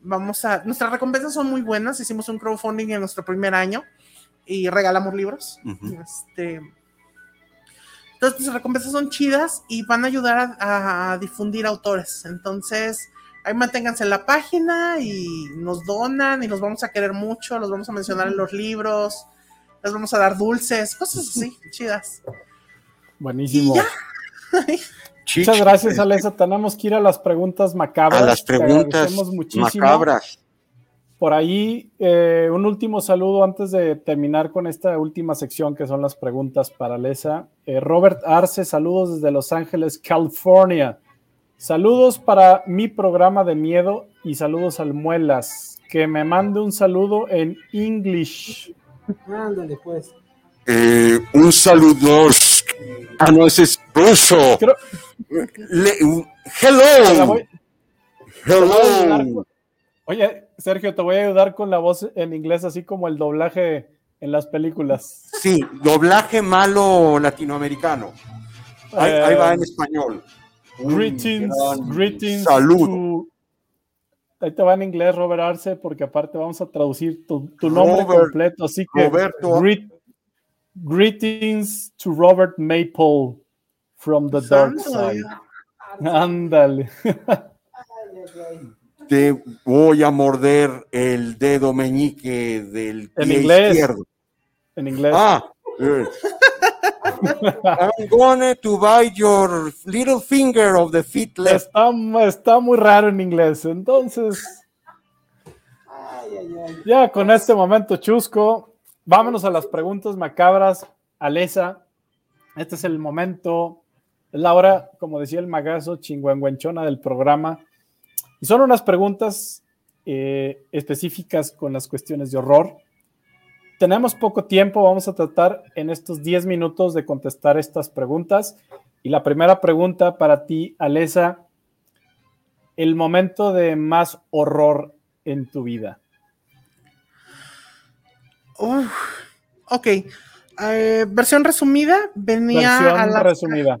S6: Vamos a. Nuestras recompensas son muy buenas. Hicimos un crowdfunding en nuestro primer año y regalamos libros. Este. Entonces, nuestras recompensas son chidas y van a ayudar a, a difundir autores. Entonces, ahí manténganse en la página y nos donan y los vamos a querer mucho, los vamos a mencionar en los libros, les vamos a dar dulces, cosas así, chidas.
S8: Buenísimo.
S6: Y ya.
S5: Chich,
S8: Muchas gracias, Alesa. Tenemos que ir a las preguntas macabras.
S5: A las preguntas macabras.
S8: Por ahí, eh, un último saludo antes de terminar con esta última sección que son las preguntas para Alesa. Eh, Robert Arce, saludos desde Los Ángeles, California. Saludos para mi programa de miedo y saludos al Muelas. Que me mande un saludo en English.
S4: Ándale, pues.
S5: Eh, un saludo. Ah, no, ese es ruso.
S8: Creo-
S5: Le-
S8: Te la
S5: hello.
S8: voy-
S5: Hello.
S8: con- Oye, Sergio, te voy a ayudar con la voz en inglés, así como el doblaje en las películas.
S5: Sí, doblaje malo latinoamericano. Ahí, ahí va en español.
S8: Greetings,
S5: gran
S8: greetings.
S5: Saludo.
S8: to- Ahí te va en inglés, Robert Arce, porque aparte vamos a traducir tu, tu nombre
S5: Robert-
S8: completo. Así que,
S5: Roberto.
S8: greet- greetings to Robert Maple from the dark side. Ándale.
S5: te voy a morder el dedo meñique del
S8: En
S5: pie
S8: inglés.
S5: izquierdo.
S8: En inglés.
S5: Ah, eh. I'm going to bite your little finger of the feet left.
S8: Está, está muy raro en inglés. Entonces, ya con este momento chusco, vámonos a las preguntas macabras. Alesa, este es el momento, es la hora, como decía el magazo, chingüengüenchona del programa. Y son unas preguntas eh, específicas con las cuestiones de horror. Tenemos poco tiempo, vamos a tratar en estos 10 minutos de contestar estas preguntas. Y la primera pregunta para ti, Alesa, el momento de más horror en tu vida.
S6: Uf, ok. Eh, versión resumida, venía
S8: Versión
S6: a las
S8: resumida.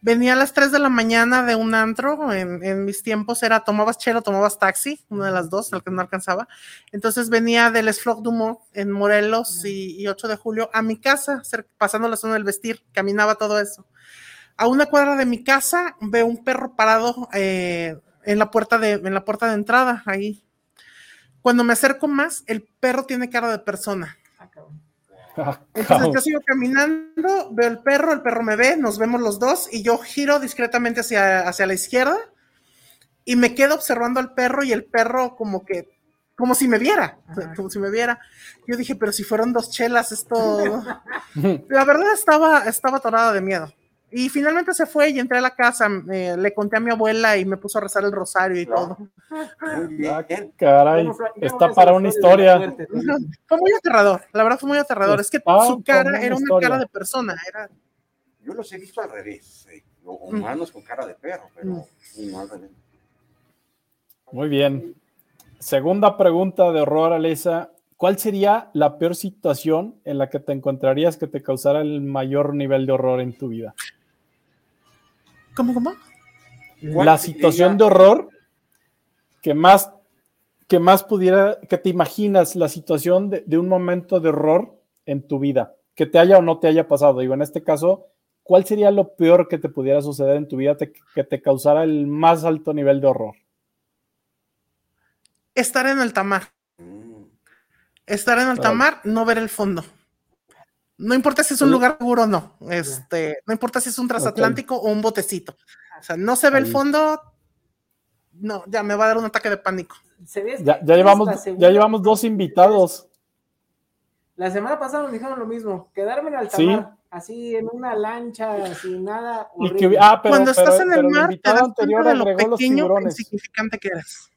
S6: Venía a las 3 de la mañana de un antro. En, en mis tiempos era tomabas chelo, tomabas taxi, una de las dos, el que no alcanzaba. Entonces venía del Esflog Dumont en Morelos y, y 8 de julio a mi casa, pasando la zona del vestir, caminaba todo eso. A una cuadra de mi casa veo un perro parado eh, en, la puerta de, en la puerta de entrada, ahí. Cuando me acerco más, el perro tiene cara de persona.
S8: Ah,
S6: Entonces yo sigo caminando, veo el perro, el perro me ve, nos vemos los dos y yo giro discretamente hacia, hacia la izquierda y me quedo observando al perro y el perro como que, como si me viera, como si me viera. Yo dije, pero si fueron dos chelas, esto... La verdad estaba, estaba atorada de miedo. Y finalmente se fue y entré a la casa, eh, le conté a mi abuela y me puso a rezar el rosario y todo.
S5: Muy bien.
S8: Ah, Caray, está para una historia.
S6: Fue muy aterrador, la verdad fue muy aterrador. Es que su cara
S8: una
S6: era una
S8: historia.
S6: cara de persona, era
S5: Yo los he visto al revés. eh,
S6: Mm.
S5: Humanos con cara de perro, pero sí, no al revés.
S8: Muy bien. Segunda pregunta de horror, Alesa. ¿Cuál sería la peor situación en la que te encontrarías que te causara el mayor nivel de horror en tu vida?
S6: ¿Cómo, cómo?
S8: La situación de horror que más, que más pudiera, que te imaginas la situación de, de un momento de horror en tu vida, que te haya o no te haya pasado. Digo, en este caso, ¿cuál sería lo peor que te pudiera suceder en tu vida te- que te causara el más alto nivel de horror?
S6: Estar en alta mar. Estar en alta mar, no ver el fondo. No importa si es un lugar seguro o no. Este, no importa si es un transatlántico o un botecito. O sea, no se ve el fondo. No, ya me va a dar un ataque de pánico.
S8: Ya, ya llevamos, ya llevamos dos invitados.
S4: La semana pasada nos dijeron lo mismo, quedarme en alta
S8: Sí.
S4: mar, así en una lancha, sin nada.
S8: Y
S4: horrible.
S8: que, ah, pero,
S6: Cuando estás en el mar, te das cuenta de lo pequeño e insignificante que eres.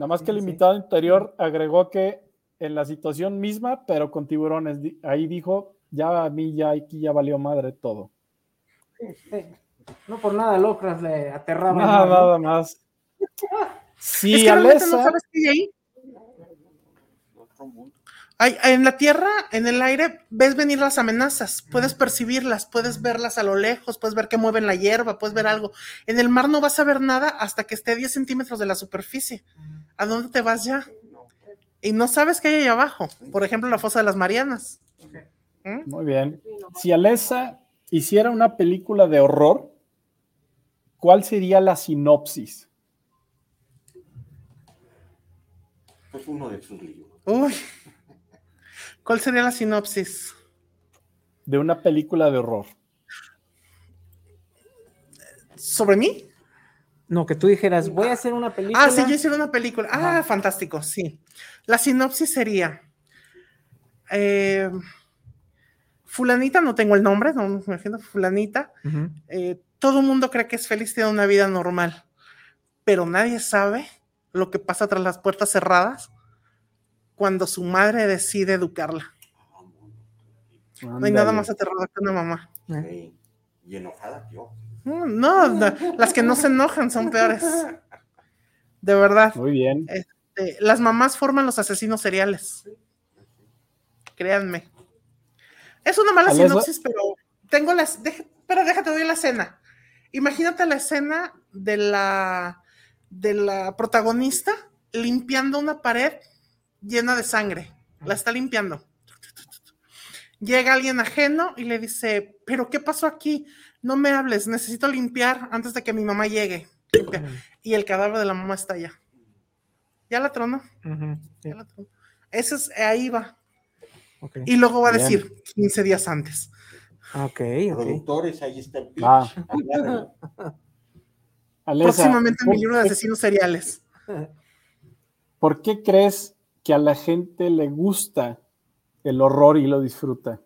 S8: Nada más que el invitado anterior agregó que en la situación misma, pero con tiburones, ahí dijo, ya a mí ya aquí ya valió madre todo.
S4: No por nada Locras le aterraba.
S8: Nada, nada más. Sí,
S6: es que realmente
S8: Alesa,
S6: no sabes qué hay ahí. Hay- en la tierra, en el aire, ves venir las amenazas, puedes percibirlas, puedes verlas a lo lejos, puedes ver que mueven la hierba, puedes ver algo. En el mar no vas a ver nada hasta que esté a 10 centímetros de la superficie. ¿A dónde te vas ya? Y no sabes qué hay ahí abajo. Por ejemplo, la fosa de las Marianas. ¿Mm?
S8: muy bien. Si Alesa hiciera una película de horror, ¿cuál sería la sinopsis?
S5: Es uno de sus libros.
S6: Uy. ¿Cuál sería la sinopsis?
S8: De una película de horror.
S6: ¿Sobre mí?
S4: No, que tú dijeras, voy a hacer una película.
S6: Ah, sí, yo hice una película. Ah, fantástico, sí. La sinopsis sería. eh, fulanita, no tengo el nombre, no me imagino, fulanita. Eh, todo el mundo cree que es feliz, tiene una vida normal, pero nadie sabe lo que pasa tras las puertas cerradas cuando su madre decide educarla. No hay nada más aterrador que una mamá.
S5: Sí. Y enojada yo.
S6: No, no, las que no se enojan son peores. De verdad.
S8: Muy bien.
S6: Este, las mamás forman los asesinos seriales. Créanme. Es una mala sinopsis, pero tengo las. deja- pero déjate doy la escena. Imagínate la escena de la de la protagonista limpiando una pared llena de sangre. La está limpiando. Llega alguien ajeno y le dice, pero ¿qué pasó aquí? No me hables, necesito limpiar antes de que mi mamá llegue. y el cadáver de la mamá está allá. Ya la tronó. Ya la tronó. Ese es, ahí va. Y luego va a
S5: Bien.
S6: decir 15 días antes.
S4: Ok, ok.
S5: Productores, ahí está el pitch.
S8: Ah.
S6: Próximamente en mi
S8: ¿por
S6: libro de asesinos seriales.
S8: ¿Por qué crees que a la gente le gusta el horror y lo disfruta?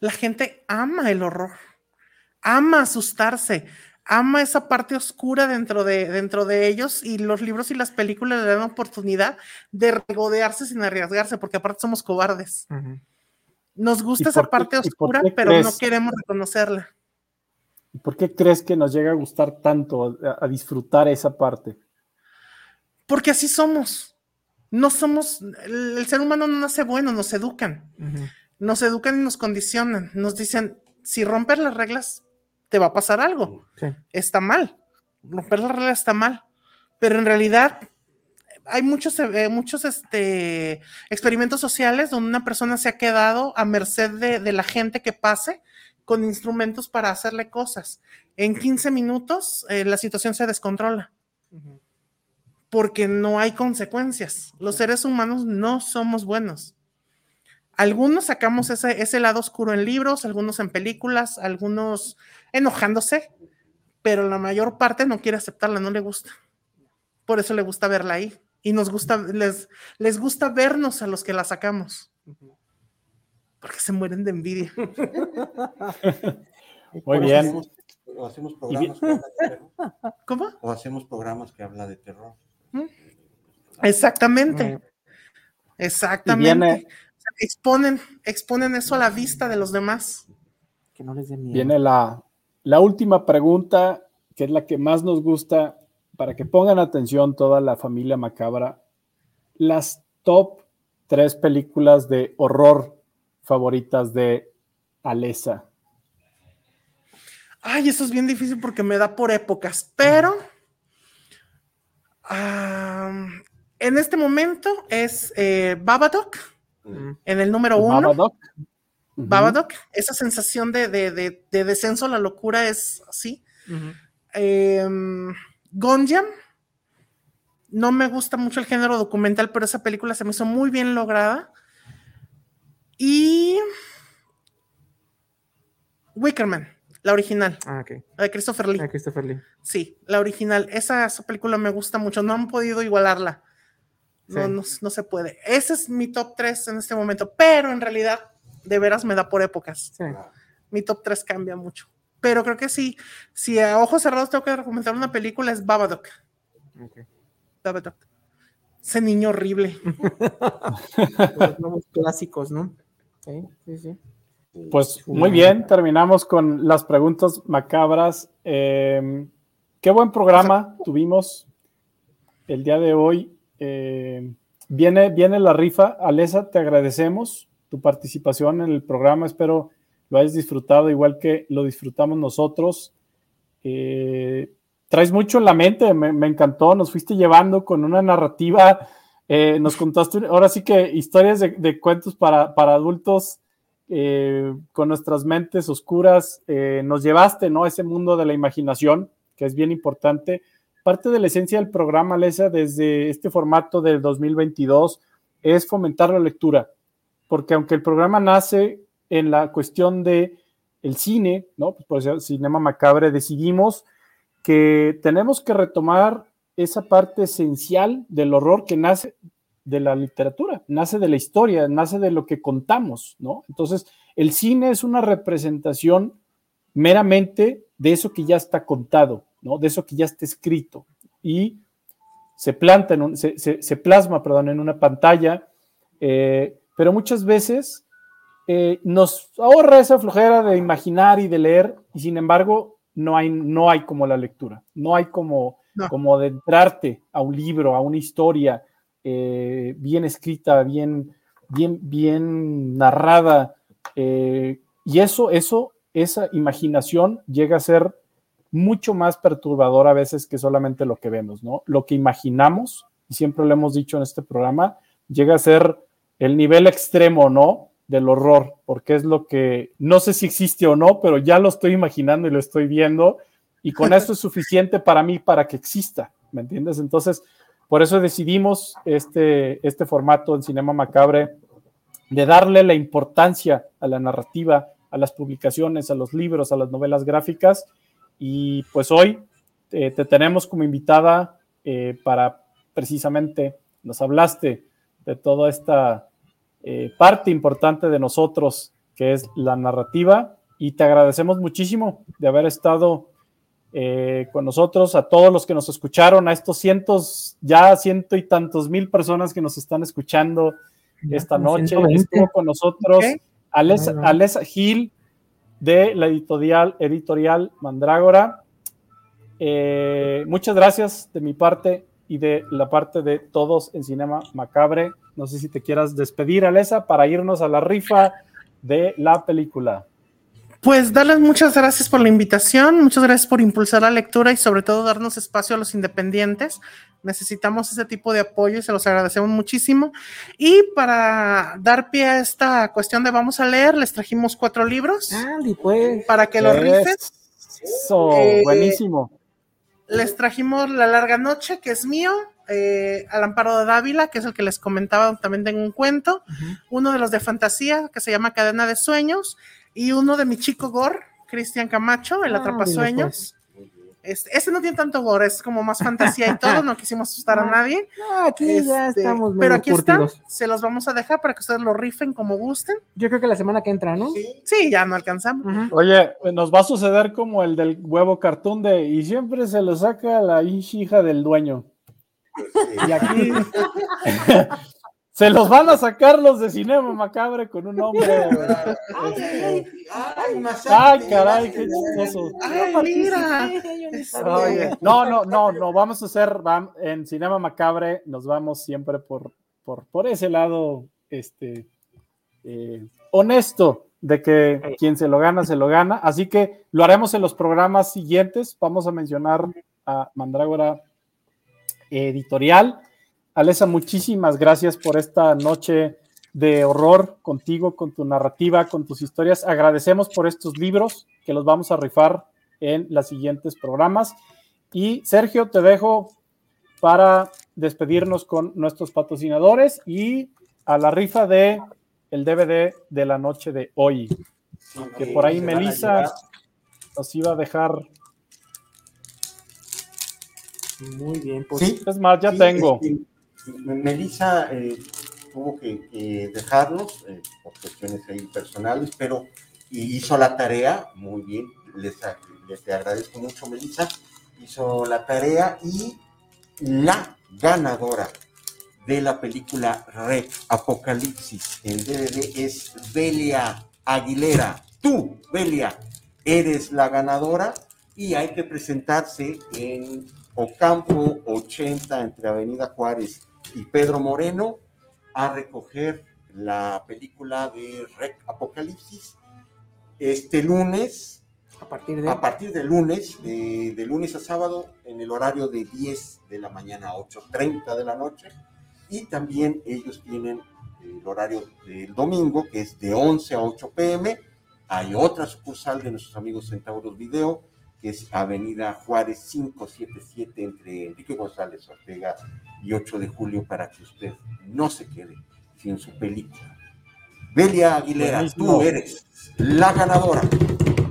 S6: La gente ama el horror, ama asustarse, ama esa parte oscura dentro de, dentro de ellos y los libros y las películas le dan oportunidad de regodearse sin arriesgarse, porque aparte somos cobardes. Nos
S8: ¿Y
S6: gusta esa
S8: qué-
S6: parte oscura, pero no queremos reconocerla.
S8: ¿Y por qué crees que nos llega a gustar tanto, a, a disfrutar esa parte?
S6: Porque así somos. No somos, el, el ser humano no nace bueno, nos educan. Nos educan y nos condicionan. Nos dicen, si rompes las reglas, te va a pasar algo.
S4: Sí.
S6: Está mal. Romper las reglas está mal. Pero en realidad hay muchos, eh, muchos este, experimentos sociales donde una persona se ha quedado a merced de, de la gente que pase con instrumentos para hacerle cosas. En 15 minutos eh, la situación se descontrola porque no hay consecuencias. Los seres humanos no somos buenos. Algunos sacamos ese, ese lado oscuro en libros, algunos en películas, algunos enojándose, pero la mayor parte no quiere aceptarla, no le gusta. Por eso le gusta verla ahí. Y nos gusta, les, les gusta vernos a los que la sacamos. Porque se mueren de envidia.
S8: Muy
S5: O
S8: bien.
S5: hacemos- O hacemos programas que hablan de terror.
S6: ¿Cómo?
S5: O hacemos programas que hablan de terror.
S6: Exactamente.
S4: Mm.
S6: Exactamente.
S8: viene-
S6: Exponen, exponen eso a la vista de los demás.
S4: Que no les dé miedo.
S8: Viene la, la última pregunta, que es la que más nos gusta, para que pongan atención toda la familia macabra. Las top tres películas de horror favoritas de Alesa.
S6: Ay, eso es bien difícil porque me da por épocas, pero en este momento es eh, Babadook. En el número uno.
S8: Babadook.
S6: Esa sensación de, de- de- de descenso a la locura es así. Gonjam, no me gusta mucho el género documental, pero esa película se me hizo muy bien lograda. Y Wickerman, la original,
S4: Ah, ok.
S6: la de Christopher Lee.
S4: Ah, Christopher Lee.
S6: Sí, la original. Esa, esa película me gusta mucho. No han podido igualarla. No, no, no se puede. Ese es mi top 3 en este momento, pero en realidad, de veras me da por épocas.
S4: Sí.
S6: Mi top 3 cambia mucho. Pero creo que sí, si a ojos cerrados tengo que recomendar una película, es Babadook.
S4: Ok.
S6: Babadook. Ese niño horrible.
S4: Los nuevos clásicos, ¿no? Sí, sí, sí.
S8: Pues muy bien, terminamos con las preguntas macabras. Eh, qué buen programa tuvimos el día de hoy. Eh, viene, viene la rifa. Alesa, te agradecemos tu participación en el programa. Espero lo hayas disfrutado igual que lo disfrutamos nosotros. Eh, traes mucho en la mente, me, encantó. Nos fuiste llevando con una narrativa. eh, nos contaste ahora sí que historias de, cuentos para, para adultos eh, con nuestras mentes oscuras, nos llevaste ¿no? a ese mundo de la imaginación, que es bien importante. Parte de la esencia del programa, Lesa, desde este formato del 2022, es fomentar la lectura, porque aunque el programa nace en la cuestión de el cine, ¿no? Pues por eso Cinema Macabre, decidimos que tenemos que retomar esa parte esencial del horror que nace de la literatura, nace de la historia, nace de lo que contamos, ¿no? Entonces, el cine es una representación meramente de eso que ya está contado, ¿no? De eso que ya está escrito y se planta, en un, se, se, se, plasma, perdón, en una pantalla, eh, pero muchas veces eh, nos ahorra esa flojera de imaginar y de leer y sin embargo no hay, no hay como la lectura, no hay como, no. como adentrarte a un libro, a una historia, eh, bien escrita, bien, bien, bien narrada. Y eso, eso, esa imaginación llega a ser mucho más perturbadora a veces que solamente lo que vemos, ¿no? Lo que imaginamos, y siempre lo hemos dicho en este programa, llega a ser el nivel extremo, ¿no? del horror, porque es lo que no sé si existe o no, pero ya lo estoy imaginando y lo estoy viendo, y con eso es suficiente para mí para que exista, ¿me entiendes? Entonces, por eso decidimos este, este formato en Cinema Macabre de darle la importancia a la narrativa, a las publicaciones, a los libros, a las novelas gráficas, y pues hoy eh, te tenemos como invitada eh, para precisamente, nos hablaste de toda esta eh, parte importante de nosotros, que es la narrativa, y te agradecemos muchísimo de haber estado con nosotros, a todos los que nos escucharon, a estos cientos, ya ciento y tantos mil personas que nos están escuchando esta noche. Estuvo con nosotros Alesa, Gil de la editorial, editorial Mandrágora. Eh, muchas gracias de mi parte y de la parte de todos en Cinema Macabre. No sé si te quieras despedir, Alesa, para irnos a la rifa de la película.
S6: Pues darles muchas gracias por la invitación, muchas gracias por impulsar la lectura y sobre todo darnos espacio a los independientes. Necesitamos ese tipo de apoyo y se los agradecemos muchísimo. Y para dar pie a esta cuestión de vamos a leer, les trajimos cuatro libros
S4: pues.
S6: para que los rifes.
S8: Eso, eh, buenísimo.
S6: Les trajimos La Larga Noche, que es mío, eh, Al Amparo de Dávila, que es el que les comentaba, también tengo un cuento, uno de los de fantasía, que se llama Cadena de Sueños, y uno de mi chico Gor, Cristian Camacho, El Atrapa Sueños. Este, este, no tiene tanto gore, es como más fantasía y todo, no quisimos asustar a nadie.
S4: No, aquí ya este, estamos
S6: Pero aquí están, se los vamos a dejar para que ustedes lo rifen como gusten.
S4: Yo creo que la semana que entra, ¿no?
S6: Sí, ya no alcanzamos.
S8: Oye, nos va a suceder como el del huevo cartoon de y siempre se lo saca la hija del dueño. Y aquí se los van a sacar los de Cinema Macabre con un nombre. Este, ay, caray, qué chistoso.
S6: Ay, mira.
S8: no, no, no, no, vamos a hacer en Cinema Macabre, nos vamos siempre por, por, por ese lado este, eh, honesto de que quien se lo gana, se lo gana. Así que lo haremos en los programas siguientes. Vamos a mencionar a Mandrágora Editorial Alesa, muchísimas gracias por esta noche de horror contigo, con tu narrativa, con tus historias. Agradecemos por estos libros que los vamos a rifar en los siguientes programas. Y Sergio, te dejo para despedirnos con nuestros patrocinadores y a la rifa de el DVD de la noche de hoy. que por ahí Melissa nos iba a dejar.
S4: Muy bien,
S5: pues. Sí,
S8: es más, ya tengo.
S5: Melissa eh, tuvo que, dejarnos eh, por cuestiones ahí personales, pero hizo la tarea muy bien. Les, les agradezco mucho, Melissa. Hizo la tarea y la ganadora de la película Red Apocalipsis en DVD es Belia Aguilera. Tú, Belia, eres la ganadora y hay que presentarse en Ocampo 80 entre Avenida Juárez y Pedro Moreno a recoger la película de Rec Apocalipsis este lunes,
S4: a partir de,
S5: a partir de lunes, de, lunes a sábado, en el horario de 10 de la mañana a 8.30 de la noche. Y también ellos tienen el horario del domingo, que es de 11 a 8 pm. Hay otra sucursal de nuestros amigos Centauros Video, que es Avenida Juárez 577 entre Enrique González Ortega y 8 de julio para que usted no se quede sin su película. Belia Aguilera, tú eres la ganadora.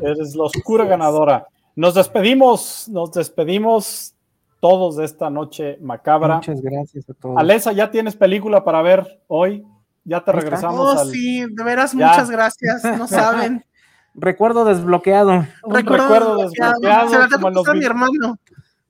S8: Eres la oscura ganadora. Nos despedimos, nos despedimos todos de esta noche macabra.
S4: Muchas gracias a todos.
S8: Alesa, ¿ya tienes película para ver hoy? Ya te regresamos.
S6: Oh, sí, de veras, muchas gracias. No saben.
S4: Recuerdo desbloqueado.
S8: recuerdo, desbloqueado.
S6: Se como, en los, mi hermano.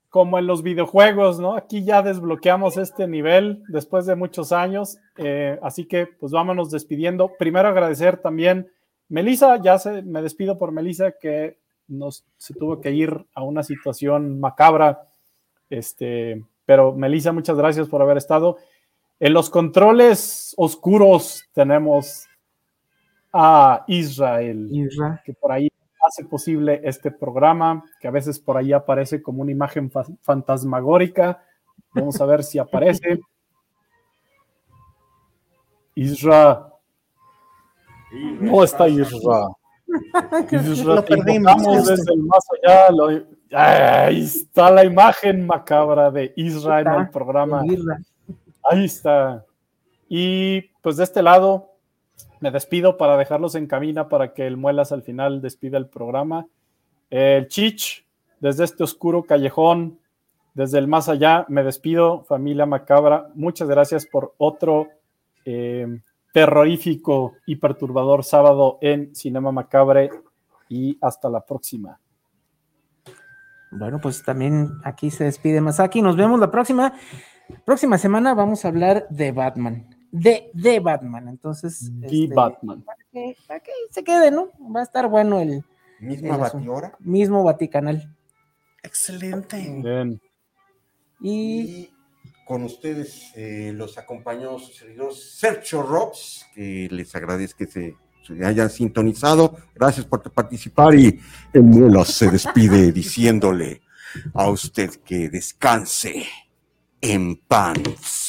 S8: Como en los videojuegos, ¿no? Aquí ya desbloqueamos este nivel después de muchos años. Eh, así que, pues vámonos despidiendo. Primero agradecer también, Melissa, ya se, me despido por Melissa, que nos, se tuvo que ir a una situación macabra. Este, pero Melissa, muchas gracias por haber estado. En los controles oscuros tenemos a Israel, que por ahí hace posible este programa, que a veces por ahí aparece como una imagen fantasmagórica. Vamos a ver si aparece. Israel. No está Isra. Isra,
S6: Lo
S8: te
S6: perdimos,
S8: invocamos
S6: justo.
S8: desde el más allá. lo- Ahí está la imagen macabra de Isra en el programa. Ahí está. Y pues de este lado me despido para dejarlos en camina para que el Muelas al final despida el programa. El Chich, desde este oscuro callejón, desde el más allá, me despido, familia macabra. Muchas gracias por otro eh, terrorífico y perturbador sábado en Cinema Macabre y hasta la próxima.
S4: Bueno, pues también aquí se despide Masaki. Nos vemos la próxima. Próxima semana vamos a hablar de Batman. De, de Batman. Entonces,
S8: The
S4: este,
S8: Batman.
S4: Para que, para que se quede, ¿no? Va a estar bueno el
S5: Misma
S4: el asunto.
S5: batidora.
S4: mismo Vaticanal.
S6: Excelente.
S8: Bien.
S4: Y
S5: Y con ustedes eh, los acompañó su servidor Sergio Robs, que les agradezco que se, se hayan sintonizado. Gracias por participar y el Muelas se despide diciéndole a usted que descanse en paz.